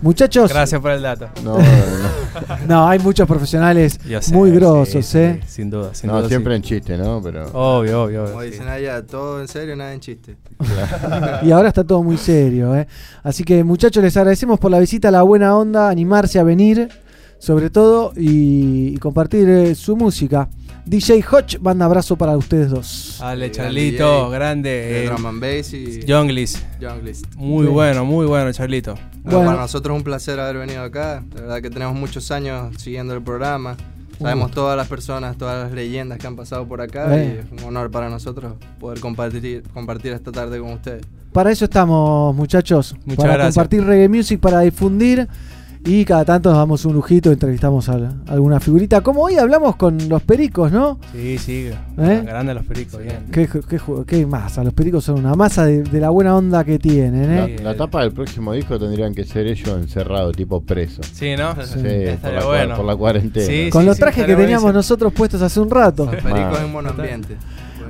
Muchachos, Gracias por el dato. No, <laughs> no. no, hay muchos profesionales sé, muy grosos, sí, ¿eh? Sin duda, sin No, duda. siempre sí. en chiste, ¿no? Pero. Obvio, obvio. Como dicen allá, todo en serio, nada en chiste. <laughs> Y ahora está todo muy serio, ¿eh? Así que muchachos, les agradecemos por la visita, la buena onda, animarse a venir, sobre todo, y, y compartir eh, su música. DJ Hodge, manda abrazo para ustedes dos. Dale, Charlito, DJ, grande. de eh, drum and bass y Younglis. Younglist. Muy bueno, muy bueno, Charlito. Bueno, Bueno. Para nosotros es un placer haber venido acá. La verdad que tenemos muchos años siguiendo el programa. Sabemos gusto. todas las personas, todas las leyendas que han pasado por acá Eh. y es un honor para nosotros poder compartir, compartir esta tarde con ustedes. Para eso estamos, muchachos. Muchas para gracias. compartir reggae music, para difundir. Y cada tanto nos damos un lujito, entrevistamos a la- alguna figurita. Como hoy hablamos con los pericos, ¿no? Sí, sí. ¿Eh? Grande los pericos, bien. ¿Qué, qué, qué masa? Los pericos son una masa de, de la buena onda que tienen, La, ¿eh? la tapa del próximo disco tendrían que ser ellos encerrados, tipo presos. Sí, ¿no? Sí, Estaría por la, bueno. por la cuarentena. Sí, Con sí, los sí, trajes que teníamos buenísimo. nosotros puestos hace un rato. Los pericos en buen ambiente.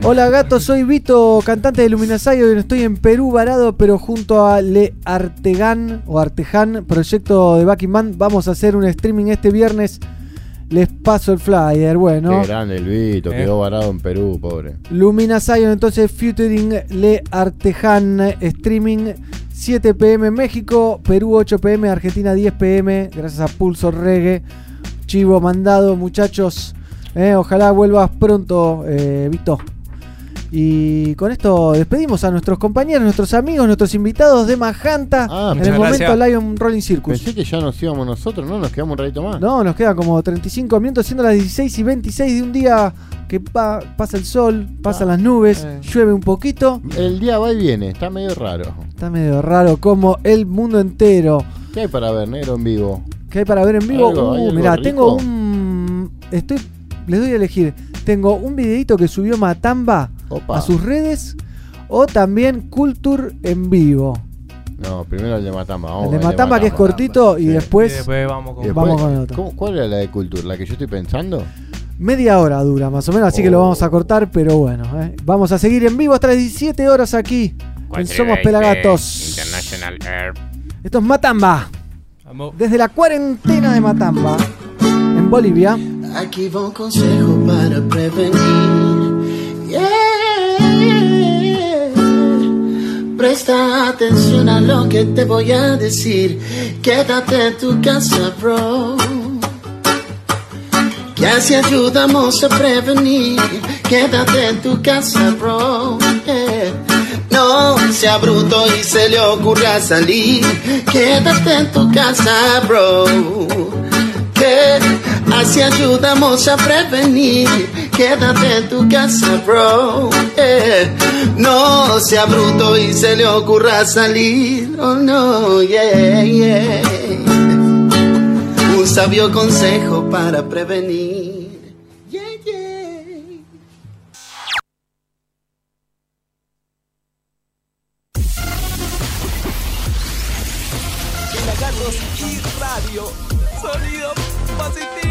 Hola gato, soy Vito, cantante de Luminasayo y estoy en Perú varado, pero junto a Le Artegan o Artejan, proyecto de Backing Band, vamos a hacer un streaming este viernes. Les paso el flyer, bueno. Qué grande el Vito, Eh. quedó varado en Perú, pobre. Lumina Zion, entonces featuring Le Artejan, streaming 7 pm en México, Perú 8 pm, Argentina 10 pm, gracias a Pulso Reggae. Chivo mandado, muchachos. Eh, ojalá vuelvas pronto, eh, Vito. Y con esto despedimos a nuestros compañeros, nuestros amigos, nuestros invitados de Majanta Ah, en el momento gracias. Lion Rolling Circus. Pensé que ya nos íbamos nosotros, ¿no? Nos quedamos un ratito más. No, nos quedan como 35 minutos, siendo las 16 y 26 de un día que pa- pasa el sol, pasan las nubes, Eh. llueve un poquito. El día va y viene, está medio raro. Está medio raro como el mundo entero. ¿Qué hay para ver, negro en vivo? ¿Qué hay para ver en vivo? Algo, ¿hay Uh, mirá, rico? tengo un. Estoy. Les doy a elegir. Tengo un videito que subió Matamba a sus redes o también Culture en vivo. No, primero el de Matamba. El de Matamba, que es cortito y, después, después, vamos con, vamos con el otro. ¿Cuál era la de Culture? ¿La que yo estoy pensando? Media hora dura más o menos, así que lo oh. vamos a cortar, pero bueno. Eh. Vamos a seguir en vivo hasta las 17 horas aquí en Somos Pelagatos. International Esto es Matamba. Desde la cuarentena de Matamba, en Bolivia. Aquí va un consejo para prevenir Presta atención a lo que te voy a decir. Quédate en tu casa, bro. Que así ayudamos a prevenir. Quédate en tu casa, bro. No sea bruto y se le ocurra salir. Quédate en tu casa, bro. Que así ayudamos a prevenir quédate en tu casa, bro. Eh, no sea bruto y se le ocurra salir, oh no, yeah, yeah. Un sabio consejo para prevenir. Yeah, yeah. Y radio, sonido positivo.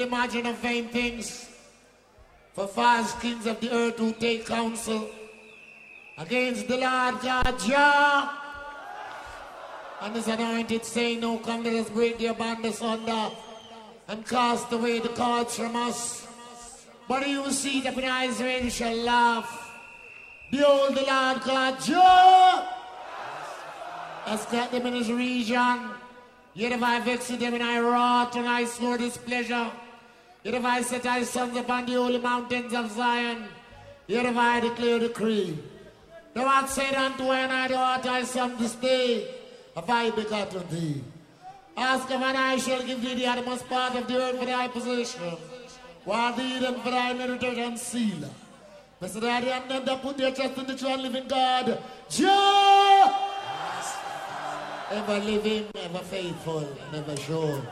Imagine of vain things. For false kings of the earth who take counsel against the Lord God Jah. And his anointed saying, No, come let us break their band asunder and cast away the cords from us. But you will see that when Israel shall laugh. Behold the Lord God Jah has got them in his region. Yet have I vexed them and I wrought and I swore displeasure. I set thy upon the holy mountains of Zion. Declared a decree. Thou art said unto her, I thou art thy son this day. Have I begotten thee? Ask of and I shall give thee the uttermost part of the earth for thy possession. While thee then for heritage and seal. Blessed are and them that put their trust in the true and living God. Jah! Ever living, ever faithful, never sure.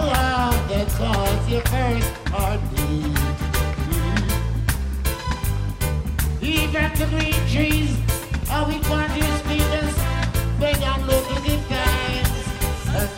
allow the cause you first on me. Mm-hmm. Even the green trees, are we going to speak us when I'm looking at fans. And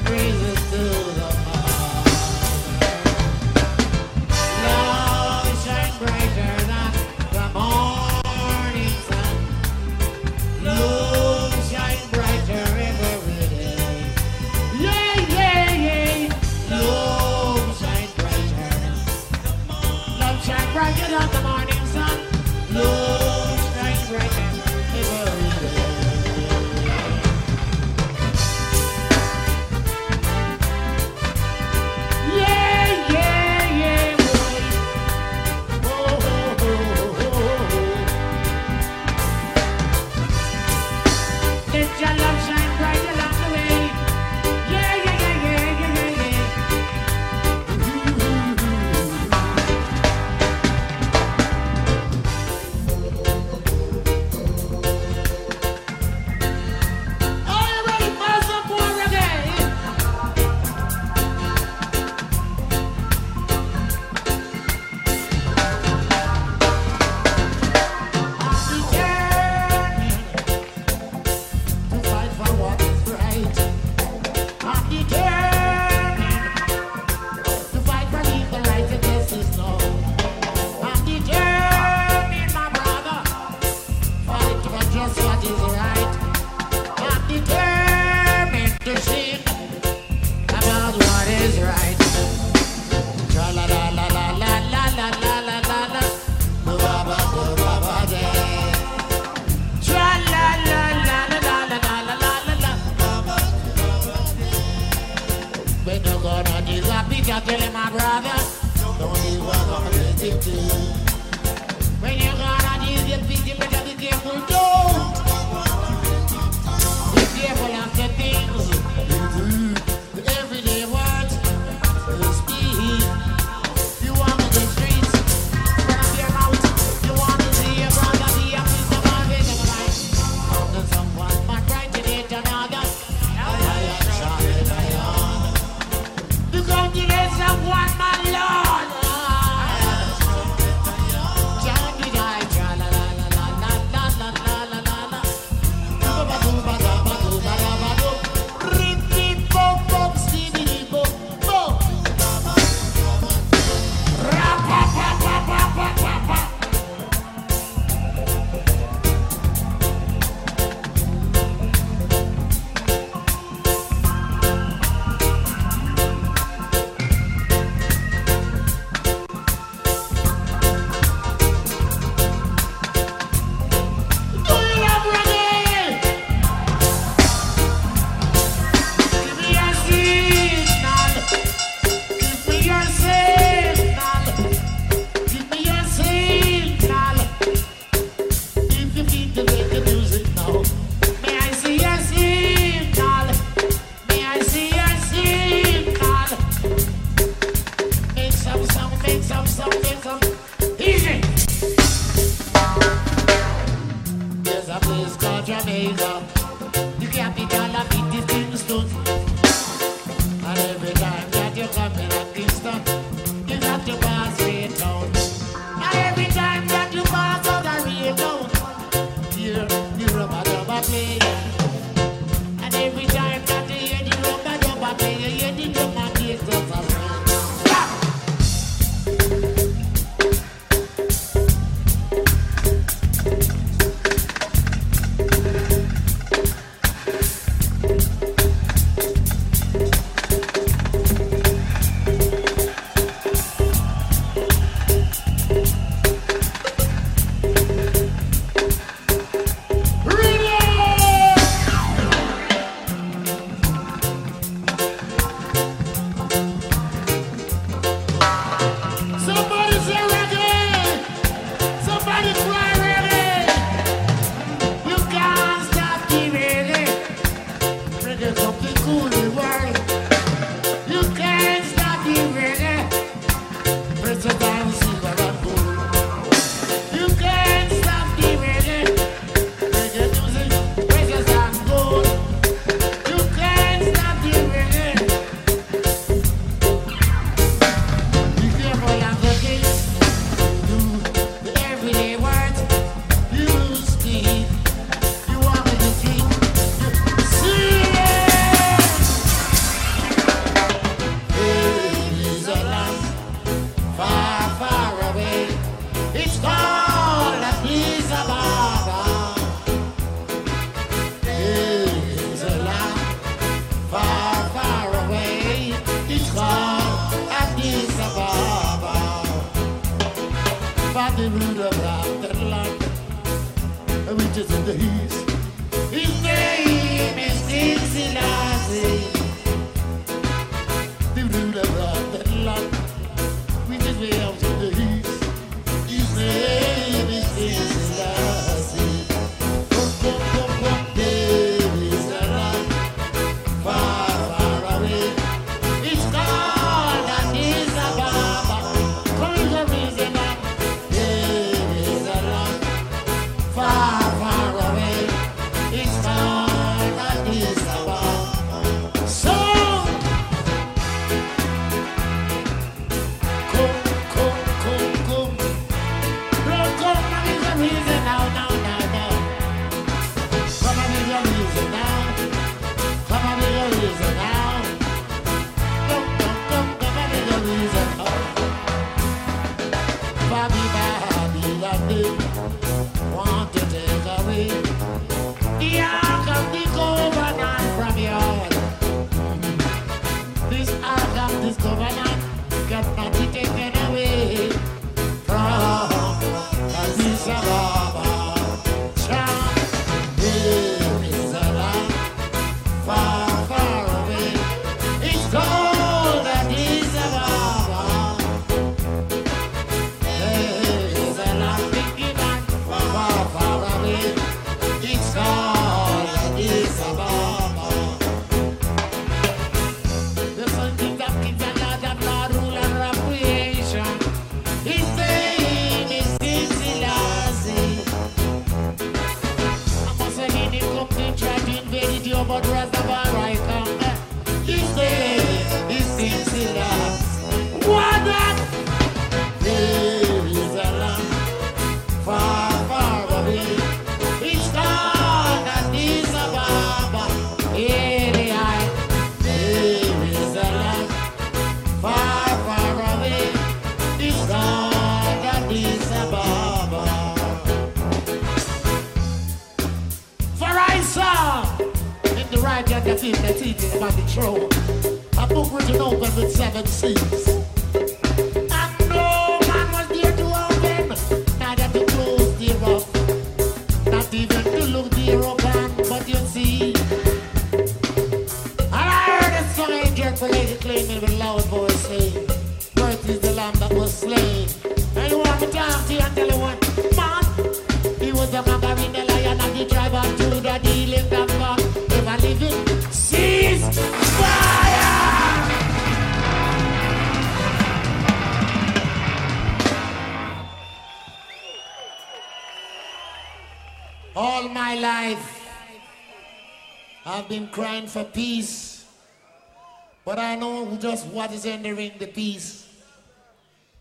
is the peace.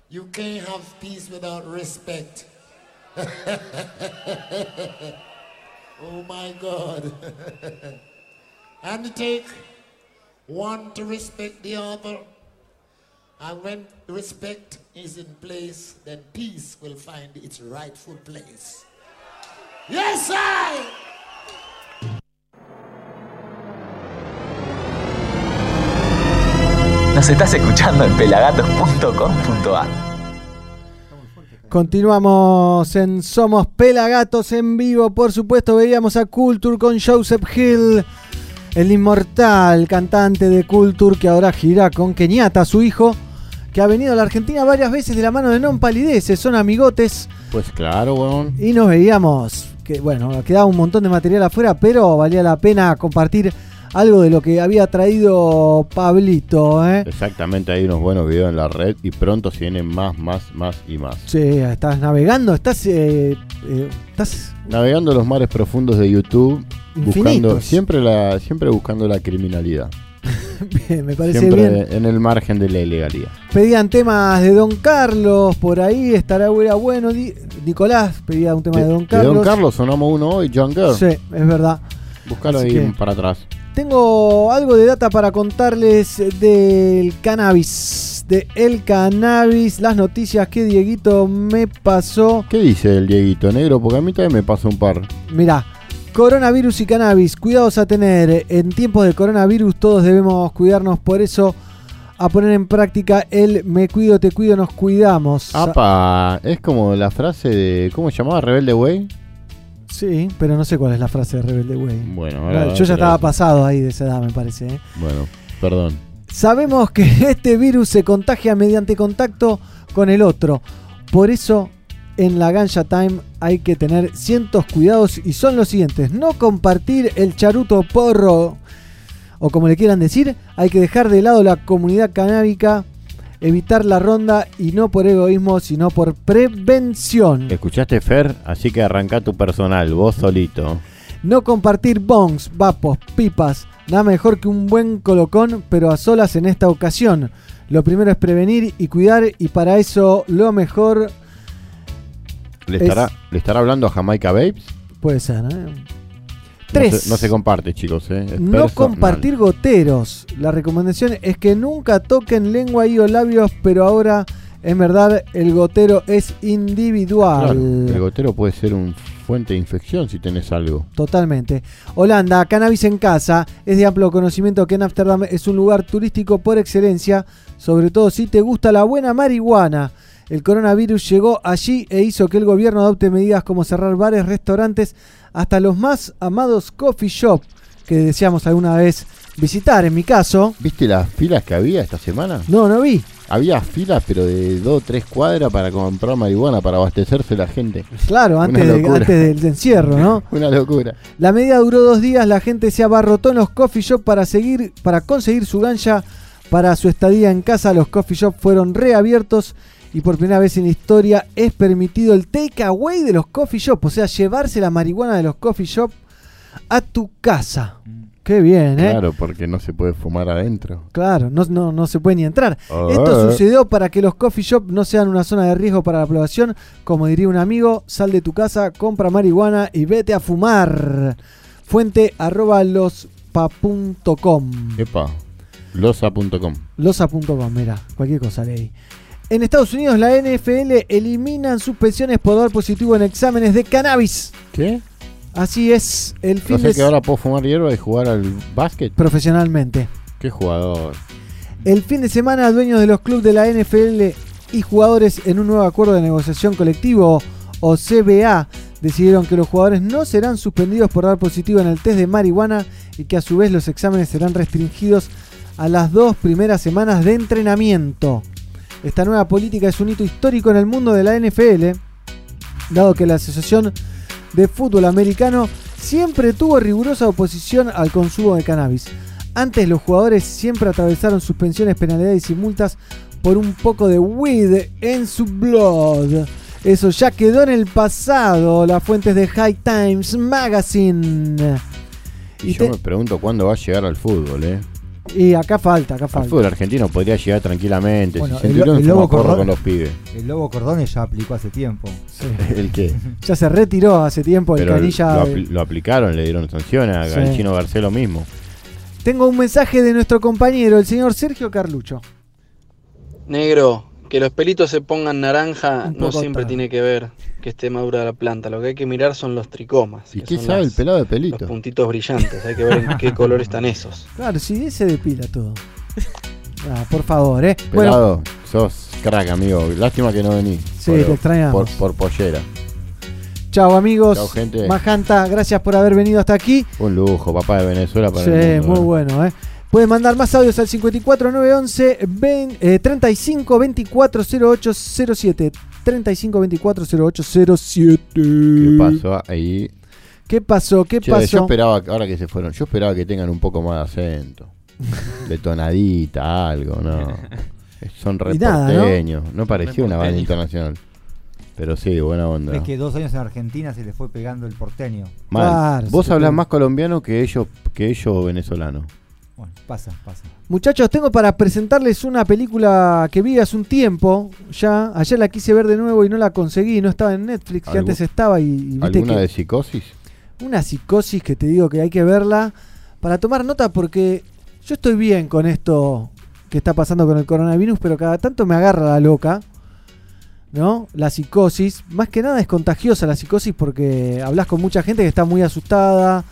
You can't have peace without respect. <laughs> oh my God. <laughs> and take one to respect the other. And when respect is in place, then peace will find its rightful place. Yes, I! Nos estás escuchando en pelagatos.com.ar. Continuamos en Somos Pelagatos en vivo. Por supuesto, veíamos a Culture con Joseph Hill, el inmortal cantante de Culture que ahora gira con Kenyatta, su hijo, que ha venido a la Argentina varias veces de la mano de Non Palideces. Son amigotes Pues claro, weón. y nos veíamos que, bueno, quedaba un montón de material afuera, pero valía la pena compartir algo de lo que había traído Pablito. ¿eh? Exactamente, hay unos buenos videos en la red y pronto se vienen más, más, más y más. Sí, estás navegando, estás, eh, eh, estás Navegando los mares profundos de YouTube, buscando siempre la siempre buscando la criminalidad. <laughs> bien, me parece siempre bien. en el margen de la ilegalidad. Pedían temas de Don Carlos, por ahí estará bueno. Nicolás pedía un tema de, Don De Carlos. Don Carlos sonamos uno hoy, John Girl. Sí, es verdad. Búscalo Así ahí que- para atrás. Tengo algo de data para contarles del cannabis. De el cannabis, las noticias que Dieguito me pasó. ¿Qué dice el Dieguito Negro? Porque a mí también me pasa un par. Mirá, coronavirus y cannabis, cuidados a tener. En tiempos de coronavirus todos debemos cuidarnos, por eso a poner en práctica el me cuido, te cuido, nos cuidamos. Apa, es como la frase de. ¿Cómo se llamaba? Rebelde Way. Sí, pero no sé cuál es la frase de Rebelde Way. Bueno, ahora Yo ya estaba pasado ahí de esa edad, me parece. ¿eh? Bueno, perdón. Sabemos que <laughs> este virus se contagia mediante contacto con el otro. Por eso en la Ganja Time hay que tener cientos cuidados y son los siguientes. No compartir el charuto porro o como le quieran decir. Hay que dejar de lado la comunidad canábica. Evitar la ronda y no por egoísmo, sino por prevención. ¿Escuchaste, Fer? Así que arranca tu personal, vos solito. No compartir bongs, vapos, pipas. Nada mejor que un buen colocón, pero a solas en esta ocasión. Lo primero es prevenir y cuidar, y para eso lo mejor ¿Le Es- estará, ¿Le estará hablando a Jamaica Babes? puede ser. ¿eh? No se, no se comparte, chicos. ¿eh? No compartir goteros. La recomendación es que nunca toquen lengua y o labios, pero ahora en verdad el gotero es individual. Claro, el gotero puede ser un fuente de infección si tenés algo. Totalmente. Holanda, cannabis en casa. Es de amplio conocimiento que en Ámsterdam es un lugar turístico por excelencia, sobre todo si te gusta la buena marihuana. El coronavirus llegó allí e hizo que el gobierno adopte medidas como cerrar bares, restaurantes, hasta los más amados coffee shop que deseamos alguna vez visitar. En mi caso, ¿Viste las filas que había esta semana? no, no vi. Había filas, pero de 2 o 3 cuadras para comprar marihuana, para abastecerse la gente. Claro, antes, de- antes del encierro, ¿no? <laughs> Una locura. La medida duró dos días, la gente se abarrotó en los coffee shop para seguir, para conseguir su gancha para su estadía en casa. Los coffee shop fueron reabiertos y por primera vez en la historia es permitido el take away de los coffee shop, o sea, llevarse la marihuana de los coffee shop a tu casa. Qué bien, ¿eh? Claro, porque no se puede fumar adentro. Claro, no, no, no se puede ni entrar. Esto sucedió para que los coffee shop no sean una zona de riesgo para la población. Como diría un amigo, sal de tu casa, compra marihuana y vete a fumar. Fuente arroba lospa.com. Epa, losa.com. Losa.com, mira, cualquier cosa leí. En Estados Unidos la NFL eliminan suspensiones por dar positivo en exámenes de cannabis. ¿Qué? Así es, el fin No sé de que ahora puedo fumar hierba y jugar al básquet. profesionalmente. Qué jugador. El fin de semana, dueños de los clubes de la NFL y jugadores en un nuevo acuerdo de negociación colectivo o CBA decidieron que los jugadores no serán suspendidos por dar positivo en el test de marihuana y que a su vez los exámenes serán restringidos a las dos primeras semanas de entrenamiento. Esta nueva política es un hito histórico en el mundo de la NFL, dado que la Asociación de Fútbol Americano siempre tuvo rigurosa oposición al consumo de cannabis. Antes los jugadores siempre atravesaron suspensiones, penalidades y multas por un poco de weed en su blood. Eso ya quedó en el pasado. Las fuentes de High Times Magazine. Y, yo te- me pregunto cuándo va a llegar al fútbol, ¿eh? Y acá falta, acá El falta. fútbol argentino podría llegar tranquilamente. Bueno, si se el, en el lobo Cordón- con los pibes. El Lobo Cordones ya aplicó hace tiempo. <laughs> ¿El qué? <laughs> Ya se retiró hace tiempo el canilla. lo, lo aplicaron, le dieron sanciones a- Sí. al chino Garcés lo mismo. Tengo un mensaje de nuestro compañero, el señor Sergio Carlucho. Negro, que los pelitos se pongan naranja no siempre tarde. tiene que ver que esté madura la planta. Lo que hay que mirar son los tricomas. ¿Y que qué son sabe las- el pelado de pelito? Los puntitos brillantes. Hay que ver en qué <laughs> color están esos. Claro, sí, ese depila todo. Ah, por favor, eh. Bueno, Pelado, sos crack, amigo. Lástima que no venís. Sí, Por- te extrañamos. Por, por pollera. chao amigos. Chao, gente. Majanta, gracias por haber venido hasta aquí. Un lujo, papá de Venezuela para Sí, el mundo, muy ¿eh? bueno, eh. Pueden mandar más audios al 54911 ven- eh, 35 24 08 07. 35 24 08 07. ¿Qué pasó ahí? ¿Qué pasó? ¿Qué Che, Yo pasó? esperaba, ahora que se fueron, yo esperaba que tengan un poco más de acento. <laughs> De tonadita, algo, ¿no? Son nada, ¿no? reporteños. ¿no? parecía una banda internacional. Pero sí, buena onda. Es que dos años en Argentina se le fue pegando el porteño. Mal. Vos hablás más colombiano que ellos, que ellos venezolanos. Bueno, pasa, pasa. Muchachos, tengo para presentarles una película que vi hace un tiempo. Ya, ayer la quise ver de nuevo y no la conseguí. No estaba en Netflix, que ¿Algu- antes estaba y, y viste ¿Alguna que de psicosis? una psicosis que te digo que hay que verla para tomar nota porque yo estoy bien con esto que está pasando con el coronavirus, pero cada tanto me agarra la loca. ¿No? La psicosis, más que nada es contagiosa la psicosis porque hablas con mucha gente que está muy asustada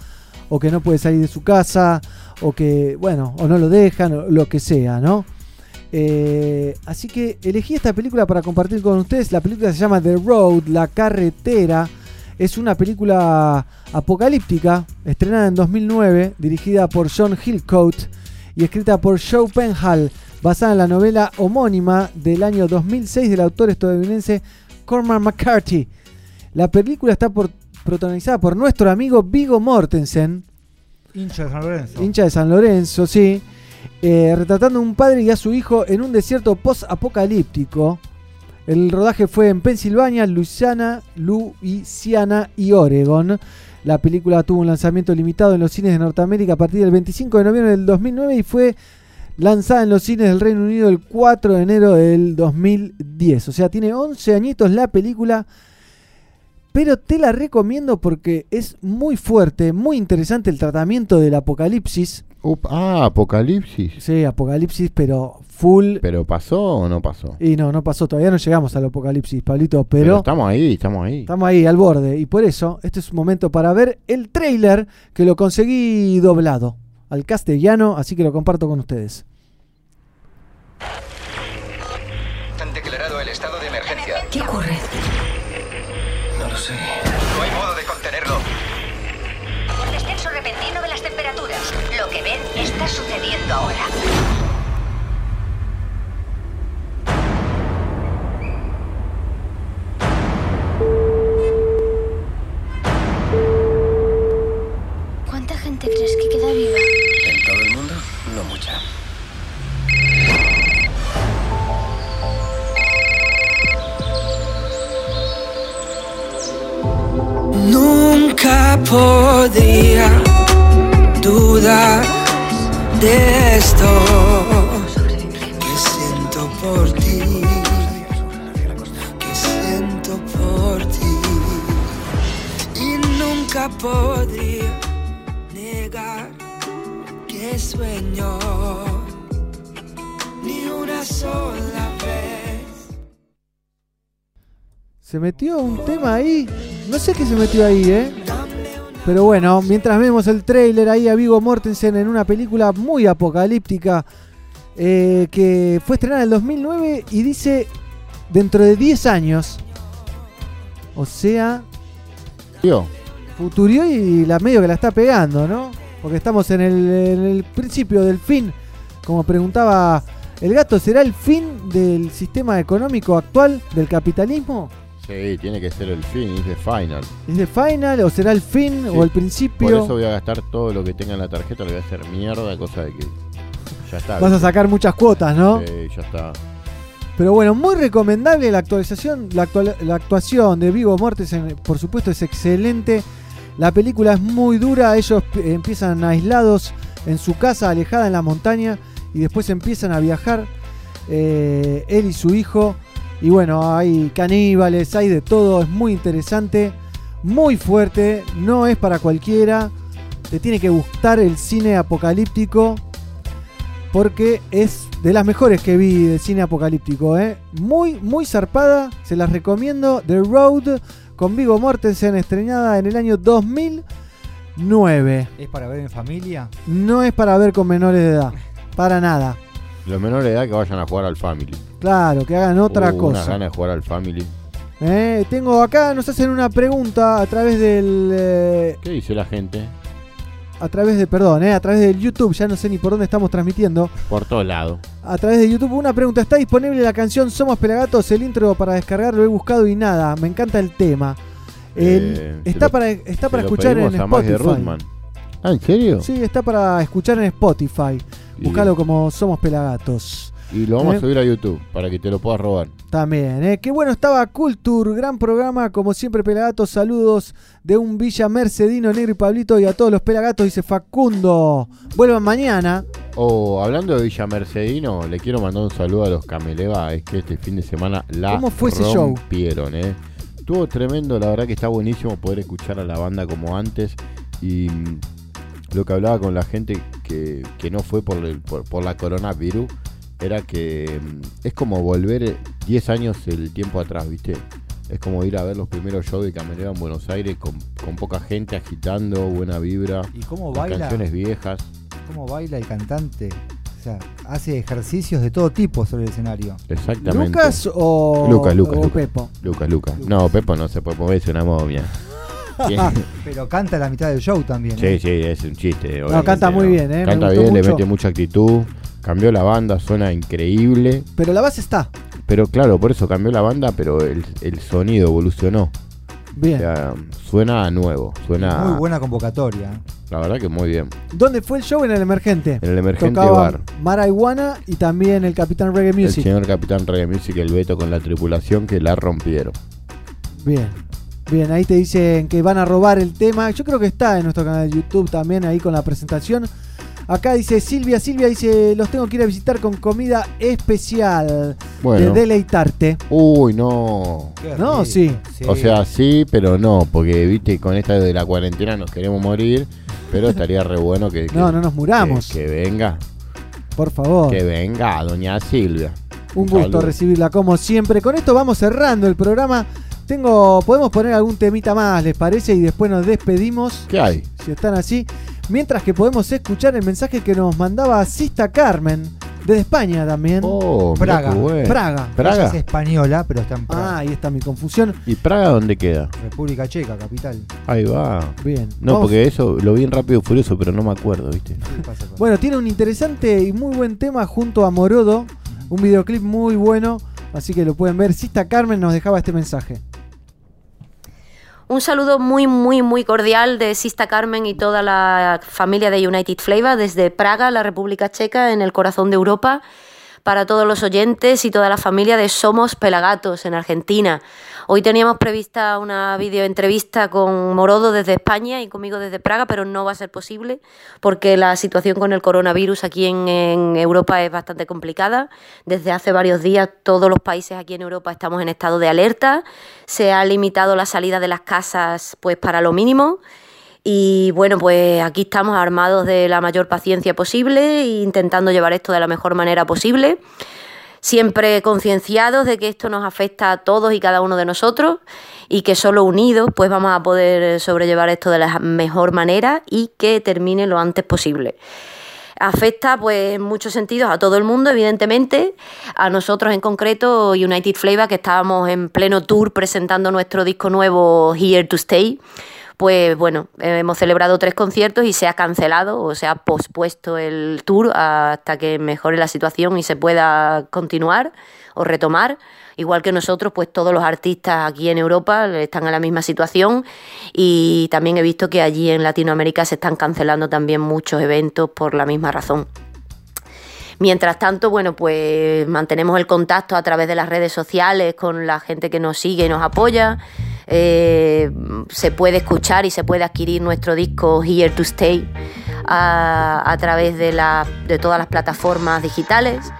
o que no puede salir de su casa o que, bueno, o no lo dejan o lo que sea, ¿no? Eh, así que elegí esta película para compartir con ustedes. La película se llama The Road, La Carretera. Es una película apocalíptica, estrenada en 2009, dirigida por John Hillcoat y escrita por Joe Penhall, basada en la novela homónima del año 2006 del autor estadounidense Cormac McCarthy. La película está por- protagonizada por nuestro amigo Vigo Mortensen, Hincha de San Lorenzo. hincha de San Lorenzo, sí, eh, retratando a un padre y a su hijo en un desierto post-apocalíptico. El rodaje fue en Pensilvania, Luisiana, Luisiana y Oregon. La película tuvo un lanzamiento limitado en los cines de Norteamérica a partir del 25 de noviembre del 2009 y fue lanzada en los cines del Reino Unido el 4 de enero del 2010. O sea, tiene 11 añitos la película. Pero te la recomiendo porque es muy fuerte, muy interesante el tratamiento del apocalipsis. ah, apocalipsis. Sí, apocalipsis, pero full. ¿Pero pasó o no pasó? Y no, no pasó, todavía no llegamos al apocalipsis, Pablito, Pero, pero, estamos ahí, estamos ahí. estamos ahí al borde. Y por eso, este es un momento para ver el trailer que lo conseguí doblado al castellano, así que lo comparto con ustedes. Han declarado el estado de emergencia. ¿Qué ocurre? Ahora. ¿Cuánta gente crees que queda viva? ¿En todo el mundo? No mucha. Nunca podría dudar de esto que siento por ti, que siento por ti. Y nunca podría negar que sueño ni una sola vez. Se metió un tema ahí, no sé qué se metió ahí, ¿eh? Pero bueno, mientras vemos el trailer ahí a Vigo Mortensen en una película muy apocalíptica eh, que fue estrenada en el 2009 y dice dentro de 10 años. O sea, Tío, futurió y la medio que la está pegando, ¿no? Porque estamos en el, en el principio del fin. Como preguntaba el gato, ¿será el fin del sistema económico actual del capitalismo? Sí, tiene que ser el fin, es the final. ¿Es de final o será el fin Sí, o el principio? Por eso voy a gastar todo lo que tenga en la tarjeta, lo voy a hacer mierda, cosa de que ya está. Vas a sacar muchas cuotas, ¿no? Sí, ya está. Pero bueno, muy recomendable la actualización, la, actual- la actuación de Vigo Mortensen, por supuesto, es excelente. La película es muy dura, ellos empiezan aislados en su casa, alejada en la montaña, y después empiezan a viajar, eh, él y su hijo. Y bueno, hay caníbales, hay de todo, es muy interesante, muy fuerte, no es para cualquiera. Te tiene que gustar el cine apocalíptico porque es de las mejores que vi de cine apocalíptico. ¿eh? Muy, muy zarpada, se las recomiendo. The Road con Vigo Mortensen, estrenada en el año 2009. ¿Es para ver en familia? No es para ver con menores de edad, para nada. Los menores de edad que vayan a jugar al Family. Claro, que hagan otra Uh, cosa. ganas de jugar al Family. ¿eh? Tengo acá, nos hacen una pregunta a través del... eh, ¿Qué dice la gente? a través de, perdón, ¿eh? a través del YouTube, ya no sé ni por dónde estamos transmitiendo. Por todos lados. A través de YouTube, una pregunta. ¿Está disponible la canción Somos Pelagatos? El intro para descargar lo he buscado y nada. Me encanta el tema. El- Eh, se está, lo- para, está para escuchar en Spotify. Ah, ¿en serio? Sí, está para escuchar en Spotify. Búscalo como Somos Pelagatos. Y lo vamos ¿Eh? a subir a YouTube para que te lo puedas robar. También, ¿eh? Qué bueno estaba Culture, gran programa, como siempre Pelagatos, saludos de un Villa Mercedino, Negro y Pablito y a todos los Pelagatos, dice Facundo. Vuelvan mañana. Oh, hablando de Villa Mercedino, le quiero mandar un saludo a los Cameleva. Es que este fin de semana la ¿Cómo fue ese show? rompieron, ¿eh? Estuvo tremendo, la verdad que está buenísimo poder escuchar a la banda como antes. Y mm, lo que hablaba con la gente que, que no fue por, el- por, por la coronavirus era que mm, es como volver 10 años el tiempo atrás, ¿viste? Es como ir a ver los primeros shows de Cameleva en Buenos Aires con, con poca gente agitando, buena vibra. ¿Y cómo baila? Canciones viejas. ¿Cómo baila el cantante? O sea, hace ejercicios de todo tipo sobre el escenario. Exactamente. ¿Lucas o, Lucas, Lucas, o Lucas. Pepo? Lucas, Lucas. No, Pepo no se puede mover, es una momia. <laughs> Pero canta la mitad del show también. ¿eh? Sí, sí, es un chiste. No, canta muy bien, ¿eh? Canta bien, le mete mucha actitud. Cambió la banda, suena increíble. Pero la base está. Pero claro, por eso cambió la banda, pero el, el sonido evolucionó. Bien. O sea, suena nuevo, suena. Muy buena convocatoria. La verdad que muy bien. ¿Dónde fue el show? En el Emergente. En el Emergente Bar. Marihuana y también el Capitán Reggae El Music. señor Capitán Reggae Music, el Beto con la tripulación que la rompieron. Bien. Bien, ahí te dicen que van a robar el tema. Yo creo que está en nuestro canal de YouTube también, ahí con la presentación. Acá dice Silvia, Silvia dice, los tengo que ir a visitar con comida especial. Bueno. De deleitarte. Uy, no. No, sí. O sea, sí, pero no, porque viste, con esta de la cuarentena nos queremos morir, pero <laughs> estaría re bueno que, que- No, no nos muramos. que, que venga, Por favor. que venga doña Silvia. Un gusto saludo. recibirla como siempre. Con esto vamos cerrando el programa. Tengo, podemos poner algún temita más, ¿les parece? Y después nos despedimos. ¿Qué hay? Si están así. Mientras que podemos escuchar el mensaje que nos mandaba Sista Carmen, desde España también. Oh, Praga. bueno. Praga. Praga. Ella es española, pero está en Praga. Ah, ahí está mi confusión. ¿Y Praga dónde queda? República Checa, capital. Ahí va. Bien. No, Vamos- porque eso lo vi en Rápido y Furioso, pero no me acuerdo, ¿viste? Bueno, tiene un interesante y muy buen tema junto a Morodo. Un videoclip muy bueno. Así que lo pueden ver. Sista Carmen nos dejaba este mensaje. Un saludo muy, muy, muy cordial de Sista Carmen y toda la familia de United Flavor desde Praga, la República Checa, en el corazón de Europa, para todos los oyentes y toda la familia de Somos Pelagatos en Argentina. Hoy teníamos prevista una videoentrevista con Morodo desde España y conmigo desde Praga, pero no va a ser posible porque la situación con el coronavirus aquí en, en Europa es bastante complicada. Desde hace varios días todos los países aquí en Europa estamos en estado de alerta. Se ha limitado la salida de las casas pues para lo mínimo. Y bueno, pues aquí estamos armados de la mayor paciencia posible e intentando llevar esto de la mejor manera posible siempre concienciados de que esto nos afecta a todos y cada uno de nosotros y que solo unidos pues vamos a poder sobrellevar esto de la mejor manera y que termine lo antes posible. Afecta pues en muchos sentidos a todo el mundo, evidentemente, a nosotros en concreto, United Flavor, que estábamos en pleno tour presentando nuestro disco nuevo Here to Stay pues bueno, hemos celebrado tres conciertos y se ha cancelado o se ha pospuesto el tour hasta que mejore la situación y se pueda continuar o retomar. Igual que nosotros, pues todos los artistas aquí en Europa están en la misma situación y también he visto que allí en Latinoamérica se están cancelando también muchos eventos por la misma razón. Mientras tanto, bueno, pues mantenemos el contacto a través de las redes sociales con la gente que nos sigue y nos apoya. Eh, se puede escuchar y se puede adquirir nuestro disco Here to Stay a, a través de, la- de todas las plataformas digitales.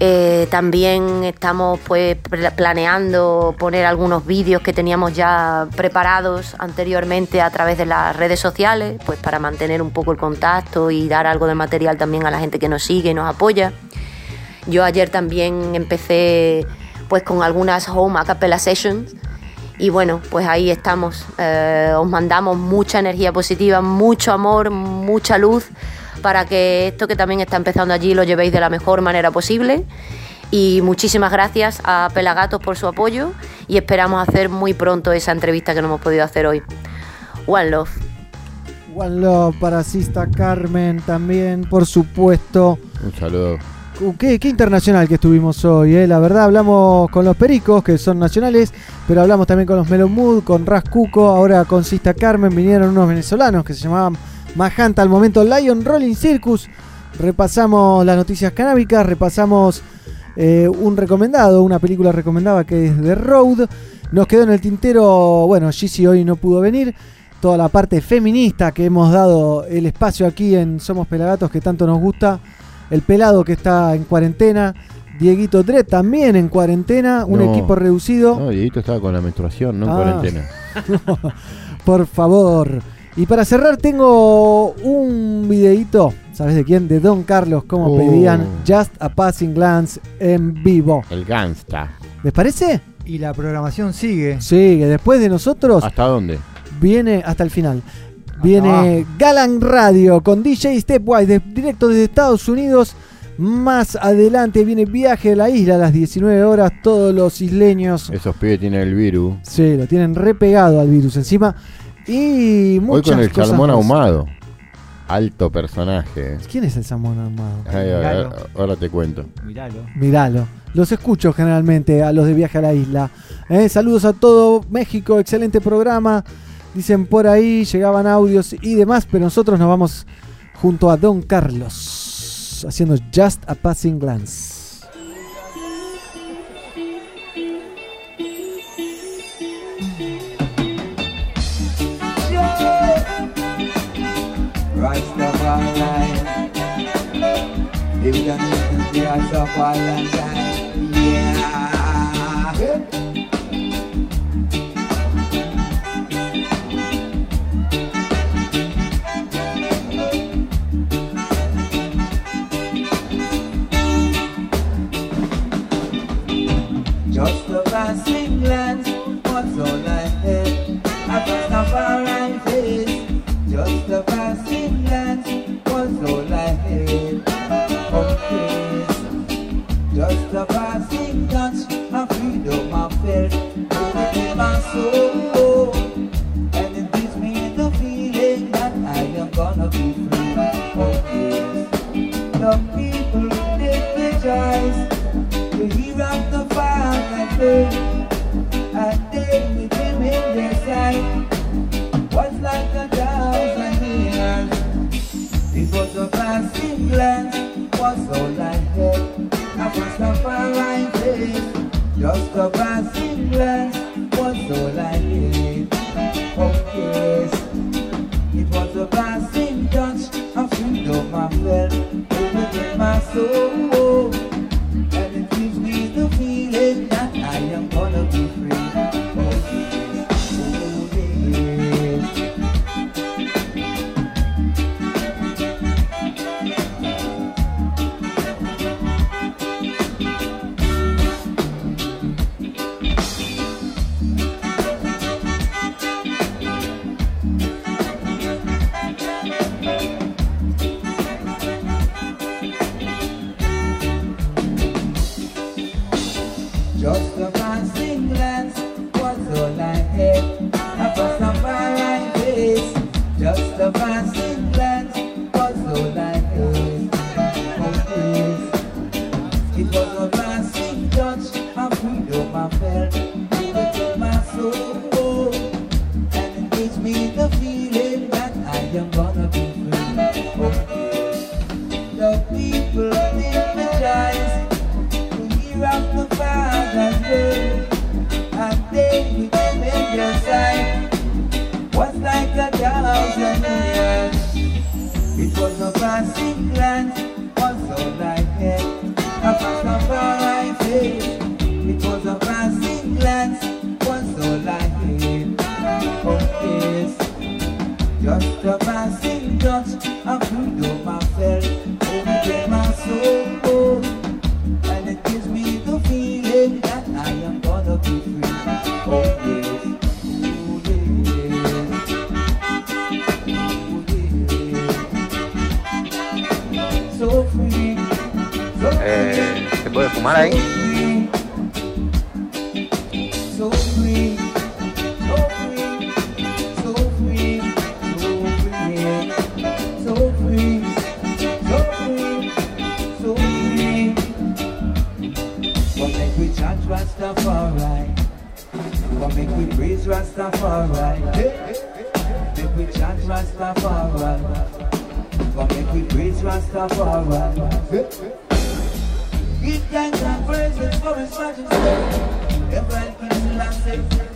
Eh, también estamos pues pla- planeando poner algunos vídeos que teníamos ya preparados anteriormente a través de las redes sociales, pues para mantener un poco el contacto y dar algo de material también a la gente que nos sigue y nos apoya. Yo ayer también empecé pues con algunas home a cappella sessions y bueno, pues ahí estamos. Eh, os mandamos mucha energía positiva, mucho amor, mucha luz para que esto que también está empezando allí lo llevéis de la mejor manera posible. Y muchísimas gracias a Pelagatos por su apoyo y esperamos hacer muy pronto esa entrevista que no hemos podido hacer hoy. One Love. One Love para Sista Carmen también, por supuesto. Un saludo. Uh, Qué, internacional que estuvimos hoy, eh. la verdad hablamos con los Pericos, que son nacionales, pero hablamos también con los Melon Mood, con Ras Cuco, ahora con Sista Carmen, vinieron unos venezolanos que se llamaban Majanta al momento Lion Rolling Circus, repasamos las noticias canábicas, repasamos eh, un recomendado, una película recomendada que es The Road, nos quedó en el tintero, bueno, Gizzy hoy no pudo venir, toda la parte feminista que hemos dado el espacio aquí en Somos Pelagatos que tanto nos gusta, el pelado que está en cuarentena, Dieguito Dre también en cuarentena, un No. equipo reducido. No, Dieguito estaba con la menstruación, no en Ah. cuarentena. <laughs> Por favor. Y para cerrar tengo un videíto, ¿sabes de quién? De Don Carlos, como Oh. pedían Just a Passing Glance en vivo. El Gangsta. ¿Les parece? Y la programación sigue. Sigue, después de nosotros ¿Hasta dónde? viene hasta el final. Viene Galan Radio con DJ Stepwise de- directo desde Estados Unidos. Más adelante viene Viaje a la Isla a las 19 horas. Todos los isleños Esos pibes tienen el virus. sí, lo tienen repegado al virus encima. Y Hoy muchas con el cosas salmón más. ahumado. Alto personaje. ¿Quién es el salmón ahumado? Ay, ahora te cuento. Miralo. Miralo. Los escucho generalmente a los de Viaje a la Isla. Eh, saludos a todo México, excelente programa. Dicen por ahí, llegaban audios y demás, pero nosotros nos vamos junto a Don Carlos haciendo Just a Passing Glance. Passing glance, what's all I had? Glance, was all I had. A fire face, just a passing glance, was all I had. Oh yes, it was a passing touch, a freedom I felt within my soul. eh, se puede fumar ahí. Rastafari. Come make we praise Rastafari. Make we chant Rastafari. Rastafari. Give thanks and praises for his majesty. Emperor Prince Lassie.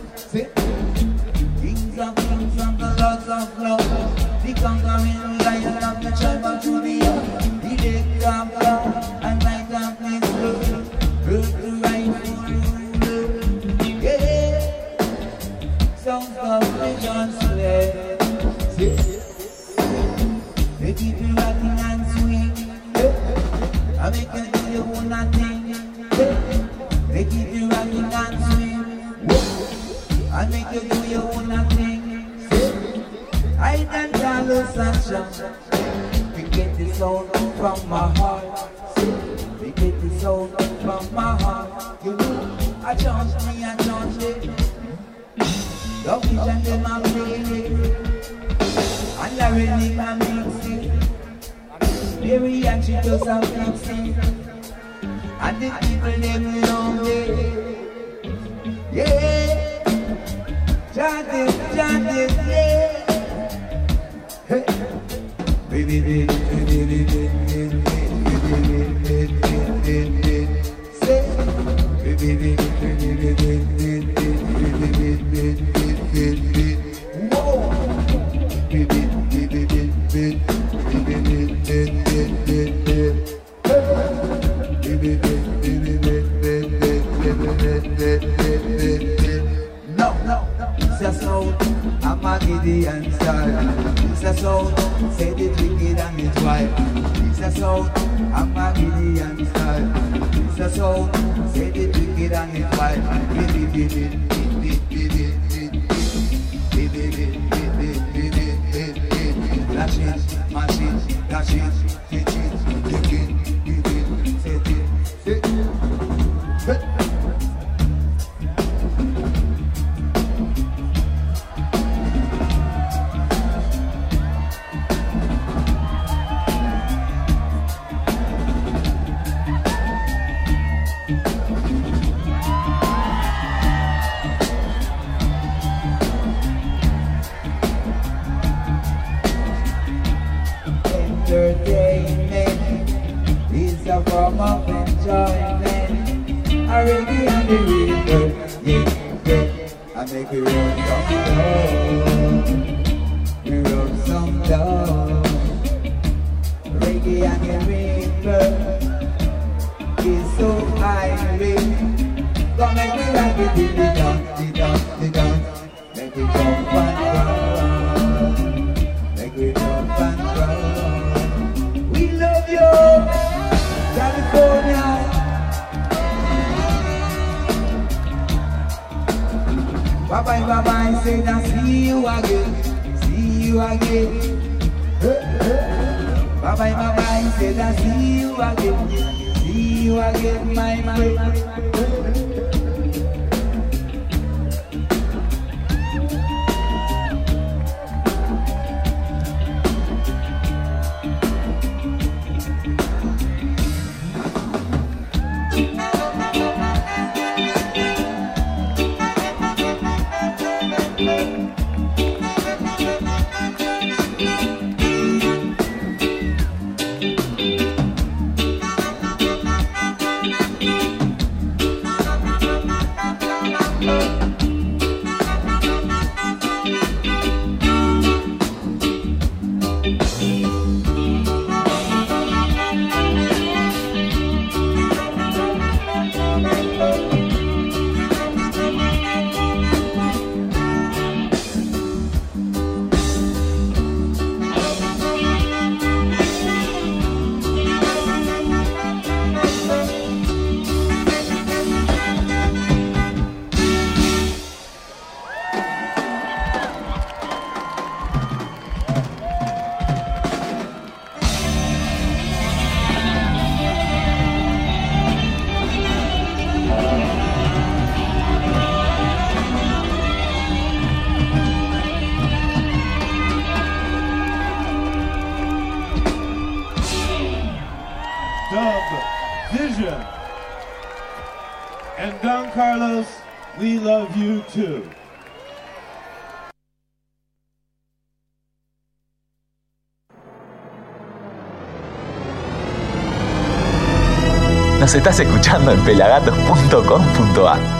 Nos estás escuchando en pelagatos.com.ar.